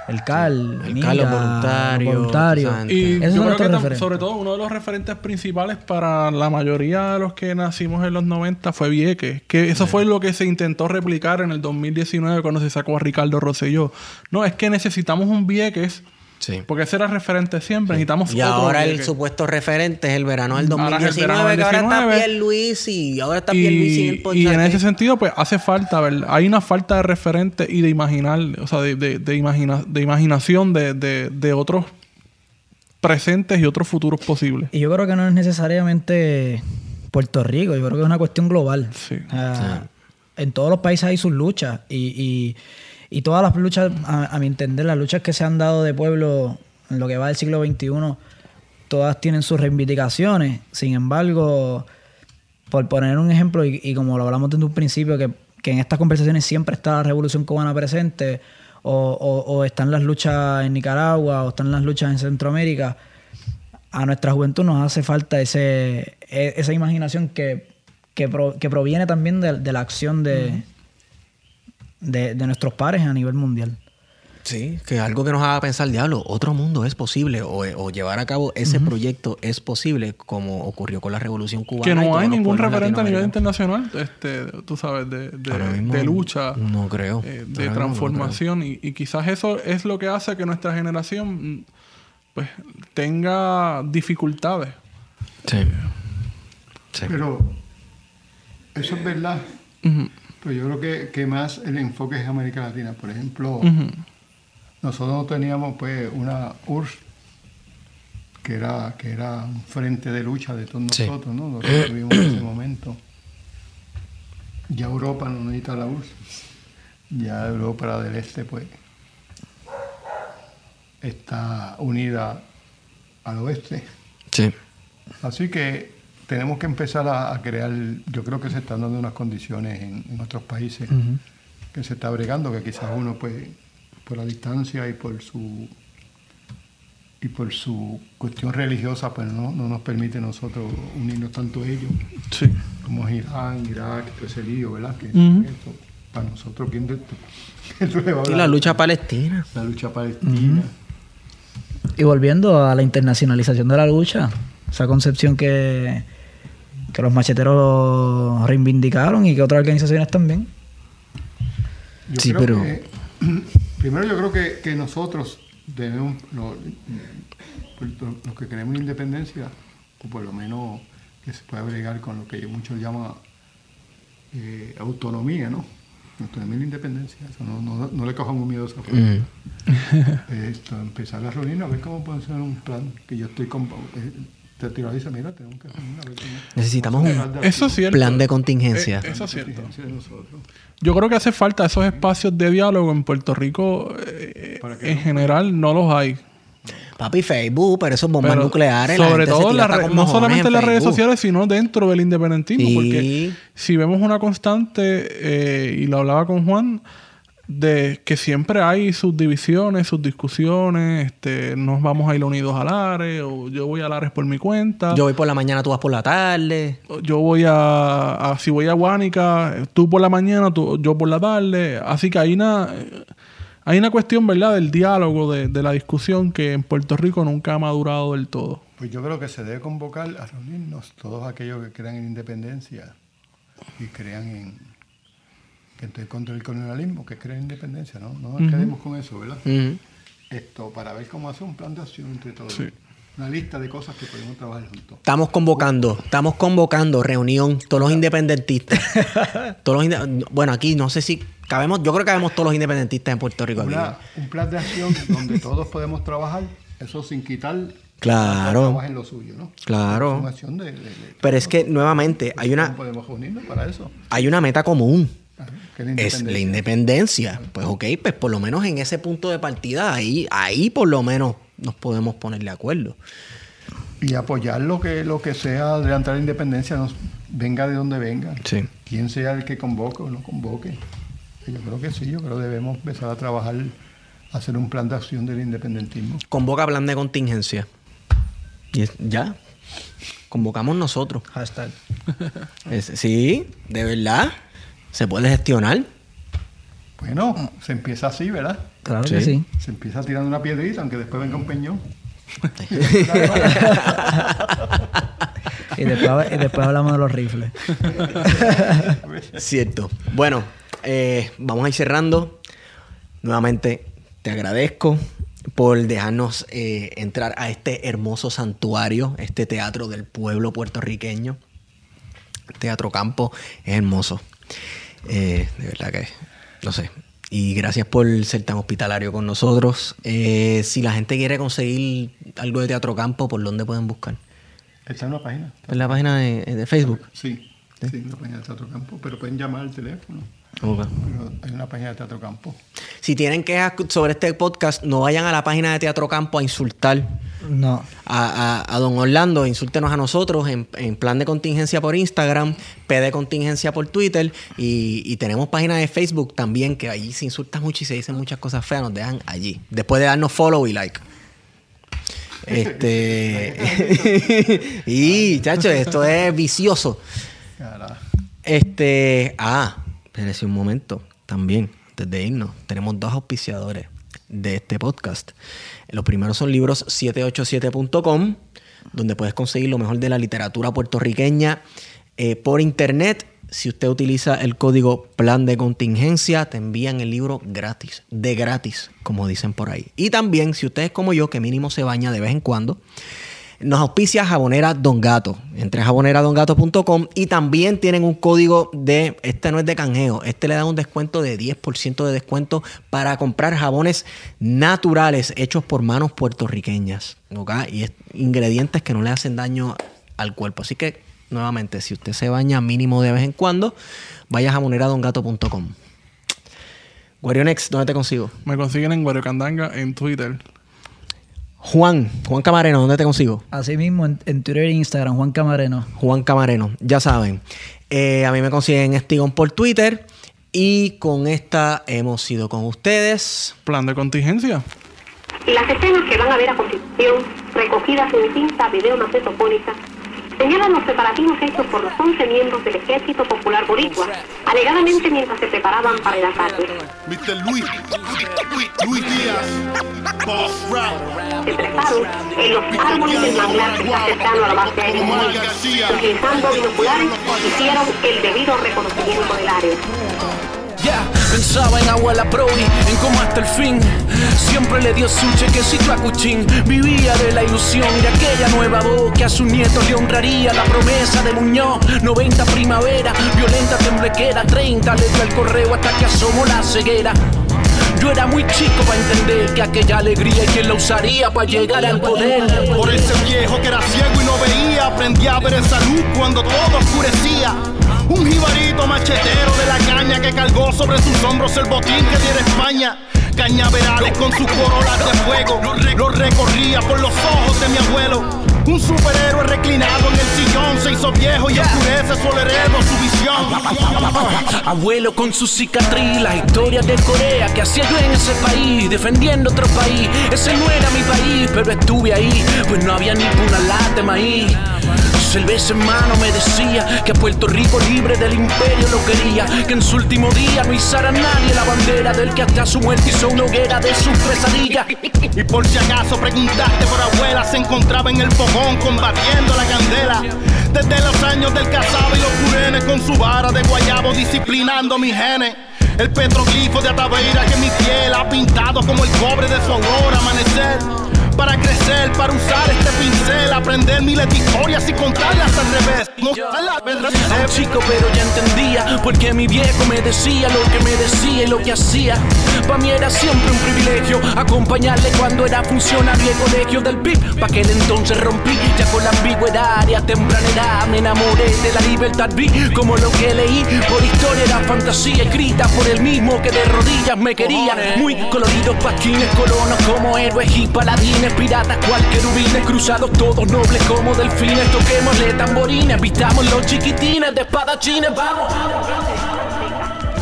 el CAL, El Mira, CAL, los voluntarios, voluntarios. Y Esos yo son creo que referentes. sobre todo uno de los referentes principales para la mayoría de los que nacimos en los 90 fue Vieques. Que eso fue lo que se intentó replicar en el 2019 cuando se sacó a Ricardo Rosselló. No, es que necesitamos un Vieques, Sí. porque ese era referente siempre. Necesitamos Y otro ahora el supuesto referente es el verano del Ahora es el 2019, verano del que ahora está 19. Pierluisi. Ahora está Pierluisi en el Y, podcast. y en ese sentido, pues hace falta, ¿verdad? Hay una falta de referente y de imaginar, o sea, de, de, de imagina- de imaginación de, de, de otros presentes y otros futuros posibles. Y yo creo que no es necesariamente Puerto Rico, yo creo que es una cuestión global. Sí. O sea, En todos los países hay sus luchas y, y- y todas las luchas, a, mi entender, las luchas que se han dado de pueblo en lo que va del siglo XXI, todas tienen sus reivindicaciones. Sin embargo, por poner un ejemplo, y, como lo hablamos desde un principio, que, que en estas conversaciones siempre está la revolución cubana presente, o, están las luchas en Nicaragua, o están las luchas en Centroamérica, a nuestra juventud nos hace falta ese, e- esa imaginación que, que, pro- que proviene también de la acción de, de, de nuestros pares a nivel mundial. Sí, que algo que nos haga pensar, diablo, otro mundo es posible o, o llevar a cabo ese proyecto es posible como ocurrió con la Revolución Cubana. que no hay ningún referente a nivel internacional, este, tú sabes, de, de- Ahora mismo de lucha, No creo. eh, Ahora de no transformación. y, y quizás eso es lo que hace que nuestra generación pues tenga dificultades. Sí. Sí. Pero eso es verdad. Ujú, Pero yo creo que, que más el enfoque es América Latina. Por ejemplo, ujú. nosotros no teníamos pues una URSS que era, que era un frente de lucha de todos Sí. nosotros, ¿no? Nosotros tuvimos en ese momento. Ya Europa no necesita la URSS. Ya Europa del Este, pues, está unida al oeste. Sí. Así que tenemos que empezar a, a crear, yo creo que se están dando unas condiciones en, en otros países que se está bregando, que quizás uno pues por la distancia y por su y por su cuestión religiosa pues no, no nos permite nosotros unirnos tanto ellos Sí. como es Irán, Irak, todo ese lío, ¿verdad? Que Ujú. esto, para nosotros, ¿quién de esto? ¿Quién le va a Y la lucha palestina. La lucha palestina. Y volviendo a la internacionalización de la lucha, esa concepción que, que los macheteros reivindicaron y que otras organizaciones también. Yo Sí, creo pero- que- primero yo creo que, que nosotros debemos, lo- los que queremos independencia, o por lo menos que se pueda bregar con lo que muchos llaman eh, autonomía, ¿no? Autonomía e independencia, eso no, no, no le cojamos miedo a esa Mm. Esto, empezar a reunirnos, a ver cómo puede ser un plan que yo estoy con... eh, te tiro dice, mira, tenemos que Necesitamos un plan de Eso es cierto. plan de contingencia. Eh, eso es cierto. Yo creo que hace falta esos espacios de diálogo en Puerto Rico. eh, ¿Para qué en no? general no los hay. Papi, Facebook, pero esos bombas Pero nucleares. la sobre se todo re- con no solamente en las redes sociales, sino dentro del independentismo. Sí. Porque si vemos una constante, eh, y lo hablaba con Juan, de que siempre hay sus divisiones, sus discusiones, este, nos vamos a ir unidos a Lares, o yo voy a Lares por mi cuenta. Yo voy por la mañana, tú vas por la tarde. yo voy a, a- si voy a Guánica, tú por la mañana, tú, yo por la tarde. Así que hay una, hay una cuestión, ¿verdad?, del diálogo, de, de la discusión que en Puerto Rico nunca ha madurado del todo. Pues yo creo que se debe convocar a reunirnos todos aquellos que crean en independencia y crean en que estoy contra el colonialismo, que creen en independencia, ¿no? No nos quedemos con eso, ¿verdad? Esto, para ver cómo hacer un plan de acción entre todos. Sí. Una lista de cosas que podemos trabajar juntos. Estamos convocando, estamos convocando reunión, todos los independentistas. todos los inde- bueno, aquí no sé si cabemos, yo creo que cabemos todos los independentistas en Puerto Rico. Una- un plan de acción donde todos podemos trabajar, eso sin quitar Claro. trabajen lo suyo, ¿no? Claro. Una acción de, de- de- Pero es que nuevamente hay ¿Cómo una, podemos reunirnos para eso. hay una meta común. Es la independencia. Pues ok, pues por lo menos en ese punto de partida, ahí, ahí por lo menos nos podemos poner de acuerdo. Y apoyar lo que, lo que sea adelantar la independencia, nos, venga de donde venga. Sí. Quien sea el que convoque o no convoque. Yo creo que sí, yo creo que debemos empezar a trabajar, a hacer un plan de acción del independentismo. Convoca plan de contingencia. Y es- ya. Convocamos nosotros. Hashtag. Es- sí, de verdad. Se puede gestionar. Bueno, se empieza así, ¿verdad? Claro Sí. que sí. Se empieza tirando una piedrita, aunque después venga un peñón. Y después, y después hablamos de los rifles. Cierto. Bueno, eh, vamos a ir cerrando. Nuevamente, te agradezco por dejarnos eh, entrar a este hermoso santuario, este teatro del pueblo puertorriqueño. Teatro Campo es hermoso. Eh, de verdad que, no sé. Y gracias por ser tan hospitalario con nosotros. Eh, si la gente quiere conseguir algo de Teatro Campo, ¿por dónde pueden buscar? Está en una página. En la página de, de Facebook. Sí, sí, en la página de Teatro Campo. Pero pueden llamar al teléfono. Ok. Pero hay una página de Teatro Campo. Si tienen quejas sobre este podcast, no vayan a la página de Teatro Campo a insultar No. a, a- a don Orlando, insúltenos a nosotros en, en plan de contingencia por Instagram, P de contingencia por Twitter y, y tenemos página de Facebook también que allí se insulta mucho y se dicen muchas cosas feas, nos dejan allí. Después de darnos follow y like. Este. y, chacho, esto es vicioso. Este. Ah, espérese un momento. También, antes de irnos, tenemos dos auspiciadores de este podcast. Los primeros son libros787.com, donde puedes conseguir lo mejor de la literatura puertorriqueña eh, por internet. Si usted utiliza el código plan de contingencia, te envían el libro gratis, de gratis, como dicen por ahí. Y también, si usted es como yo, que mínimo se baña de vez en cuando, nos auspicia Jabonera Don Gato. Entre jaboneradongato.com y también tienen un código de, este no es de canjeo, este le da un descuento de 10% de descuento para comprar jabones naturales hechos por manos puertorriqueñas. ¿ok? Y es ingredientes que no le hacen daño al cuerpo. Así que, nuevamente, si usted se baña mínimo de vez en cuando, vaya a jaboneradongato.com. Guarionex, ¿dónde te consigo? Me consiguen en Guariocandanga en Twitter. Juan, Juan Camareno, ¿dónde te consigo? Así mismo en, en Twitter e Instagram, Juan Camareno. Juan Camareno, ya saben. Eh, a mí me consiguen Estigón por Twitter. Y con esta hemos ido con ustedes. Plan de contingencia. Las escenas que van a ver a continuación, recogidas en cinta video macetofónica, señalan los preparativos hechos por los 11 miembros del Ejército Popular Boricua, alegadamente mientras se preparaban para el ataque. Mr. Luis, Luis, Luis Díaz, Boss Rap, Se treparon en los árboles del manglar que está cercano a la base aérea. Utilizando binoculares, hicieron el debido reconocimiento del área. Pensaba en abuela Prodi, en cómo hasta el fin siempre le dio su chequecito a Cuchín. Vivía de la ilusión de aquella nueva voz que a su nieto le honraría la promesa de Muñoz. 90 primavera, violenta temblequera, 30 le dio el correo hasta que asomó la ceguera. Yo era muy chico para entender que aquella alegría y quién la usaría para llegar al poder. Por ese viejo que era ciego y no veía, aprendí a ver esa luz cuando todo oscurecía. Un jibarito machetero de la caña que cargó sobre sus hombros el botín que diera España. Cañaverales con sus corolas de fuego, lo recorría por los ojos de mi abuelo. Un superhéroe reclinado en el sillón se hizo viejo y oscurece su heredero su visión. Abuelo con su cicatriz, la historia de Corea que hacía yo en ese país, defendiendo otro país. Ese no era mi país, pero estuve ahí, pues no había ni una lata de maíz. Cerveza en mano me decía que Puerto Rico libre del imperio lo quería, que en su último día no izara nadie la bandera del que hasta su muerte hizo una hoguera de su pesadilla. Y por si acaso preguntaste por abuela, se encontraba en el fogón combatiendo la candela. Desde los años del casado y los curenes con su vara de guayabo disciplinando mis genes. El petroglifo de Ataveira que mi piel ha pintado como el cobre de su aurora amanecer. Para crecer, para usar este pincel, aprender miles de historias y contarlas al revés. No un chico pero ya entendía Porque mi viejo me decía lo que me decía y lo que hacía. Pa' mí era siempre un privilegio Acompañarle cuando era funcionario de colegio del PIB Pa' aquel entonces rompí ya con la ambigüedad Y a temprana edad me enamoré de la libertad Vi como lo que leí por historia era fantasía Escrita por el mismo que de rodillas me quería. Muy coloridos pasquines, colonos como héroes y paladines Piratas cual querubines, cruzados todos nobles como delfines Toquémosle tamborines, vistamos los chiquitines de espadachines Vamos,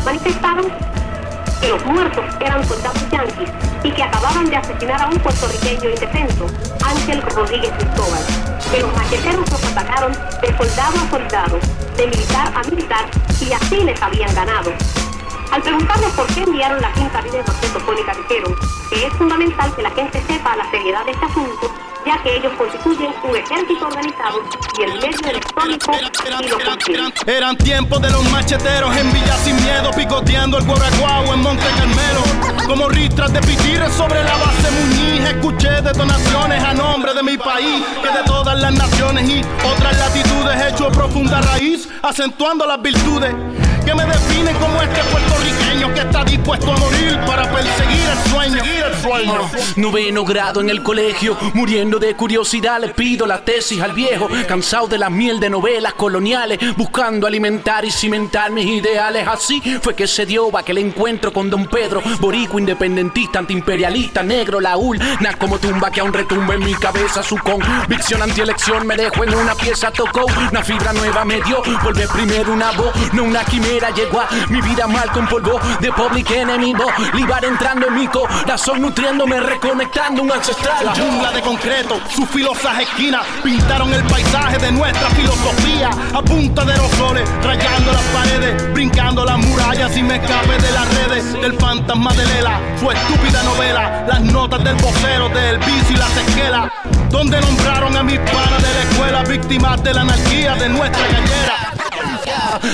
manifestaron que los muertos eran soldados yanquis y que acababan de asesinar a un puertorriqueño indefenso, Ángel Rodríguez Cristóbal. Que los macheteros los atacaron de soldado a soldado, de militar a militar y así les habían ganado. Al preguntarles por qué enviaron la quinta vida macetofónica dijeron que es fundamental que la gente sepa la seriedad de este asunto, ya que ellos constituyen un ejército organizado y el medio electrónico y lo. Eran tiempos de los macheteros en Villa Sin Miedo, picoteando el Guaraguao en Monte Carmelo. Como ristras de pitires sobre la base Muñiz, escuché detonaciones a nombre de mi país, que de todas las naciones y otras latitudes hecho profunda raíz, acentuando las virtudes que me definen como este puertorriqueño que está dispuesto a morir para perseguir el sueño. Noveno grado en el colegio, muriendo de curiosidad, le pido la tesis al viejo, cansado de la miel de novelas coloniales, buscando alimentar y cimentar mis ideales. Así fue que se dio aquel encuentro con don Pedro, borico, independentista, antiimperialista, negro, laúl, na como tumba que aún retumba en mi cabeza su convicción antielección me dejó en una pieza, tocó una fibra nueva, me dio, volver primero una voz, no una quimera, llegó a mi vida mal con polvo de public enemy, Libar entrando en mi corazón, nutriéndome, reconectando un ancestral. La jungla de concreto, sus filosas esquinas pintaron el paisaje de nuestra filosofía. A punta de los soles, rayando las paredes, brincando las murallas y me escape de las redes del fantasma de Lela. Su estúpida novela, las notas del vocero, del vicio y las esquelas. Donde nombraron a mis panas de la escuela víctimas de la anarquía de nuestra gallera.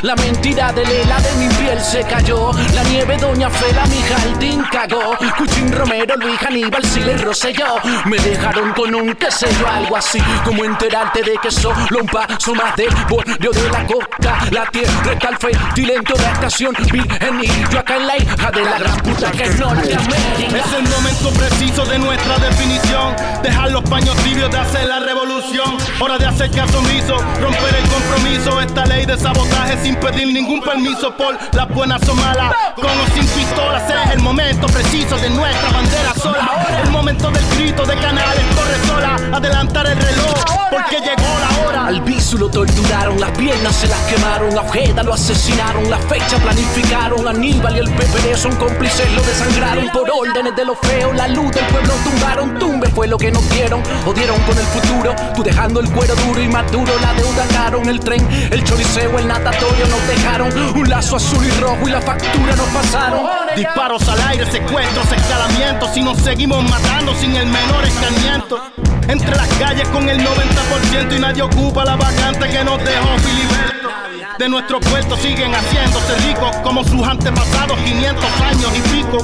La mentira de Lela de mi piel se cayó. La nieve, Doña Fela, mi jardín cagó. Cuchín Romero, Luis Aníbal, Siles Rosselló. Me dejaron con un qué sé yo, algo así como enterarte de que solo un paso más del bordeo de la costa. La tierra está al fértil en toda estación. Virgen y yo acá en la hija de la gran puta que es Norteamérica. Es el momento preciso de nuestra definición. Dejar los paños tibios de hacer la revolución. Hora de hacer caso omiso, romper el compromiso. Esta ley de sabotaje sin pedir ningún permiso por las buenas o malas. Con o sin pistolas es el momento preciso de nuestra bandera sola. El momento del grito de canales corre sola. Adelantar el reloj porque llegó la hora. Al bisu lo torturaron, las piernas se las quemaron, a Ojeda lo asesinaron, la fecha planificaron, Aníbal y el PPD son cómplices, lo desangraron por órdenes de los feos, la luz del pueblo tumbaron, tumbe fue lo que nos dieron, jodieron con el futuro, tú dejando el cuero duro y más duro, la deuda caro el tren, el choriceo, el nos dejaron, un lazo azul y rojo y la factura nos pasaron. Disparos al aire, secuestros, escalamientos y nos seguimos matando sin el menor escarmiento. entre las calles con el 90% y nadie ocupa la vacante que nos dejó Filiberto. De nuestros puertos siguen haciéndose ricos como sus antepasados 500 años y pico.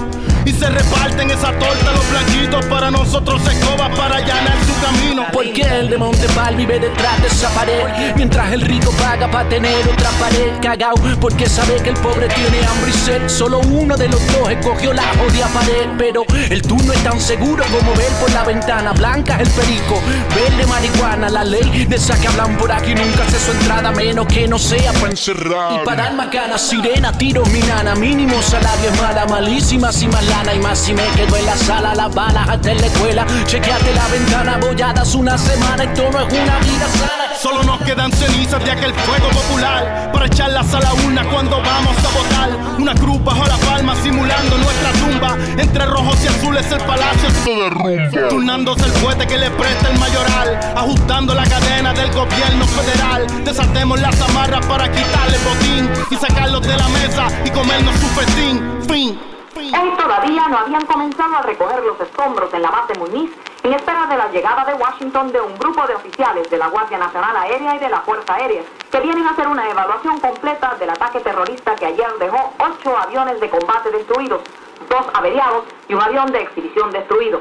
Y se reparten esa torta los blanquitos para nosotros escobas para allanar su camino. Porque el de Montepal vive detrás de esa pared. Mientras el rico paga para tener otra pared. Cagao porque sabe que el pobre tiene hambre y sed. Solo uno de los dos escogió la jodida pared. Pero el turno es tan seguro como ver por la ventana Blanca es el perico, verde marihuana La ley de esa que hablan por aquí. Nunca hace su entrada Menos que no sea para encerrar. Y para dar macana, sirena, tiro mi nana. Mínimo salario es mala, malísima si más Y más si me quedo en la sala, las balas hasta en la escuela Chequeate la ventana, bolladas una semana Esto no es una vida sana Solo nos quedan cenizas de aquel fuego popular para echarlas a la urna cuando vamos a votar. Una cruz bajo la palma simulando nuestra tumba. Entre rojos y azules el palacio se derrumba. Turnándose el fuete que le presta el mayoral. Ajustando la cadena del gobierno federal. Desatemos las amarras para quitarle botín y sacarlos de la mesa y comernos su festín. Fin. Hoy todavía no habían comenzado a recoger los escombros en la base Muñiz en espera de la llegada de Washington de un grupo de oficiales de la Guardia Nacional Aérea y de la Fuerza Aérea que vienen a hacer una evaluación completa del ataque terrorista que ayer dejó ocho aviones de combate destruidos, dos averiados y un avión de exhibición destruido.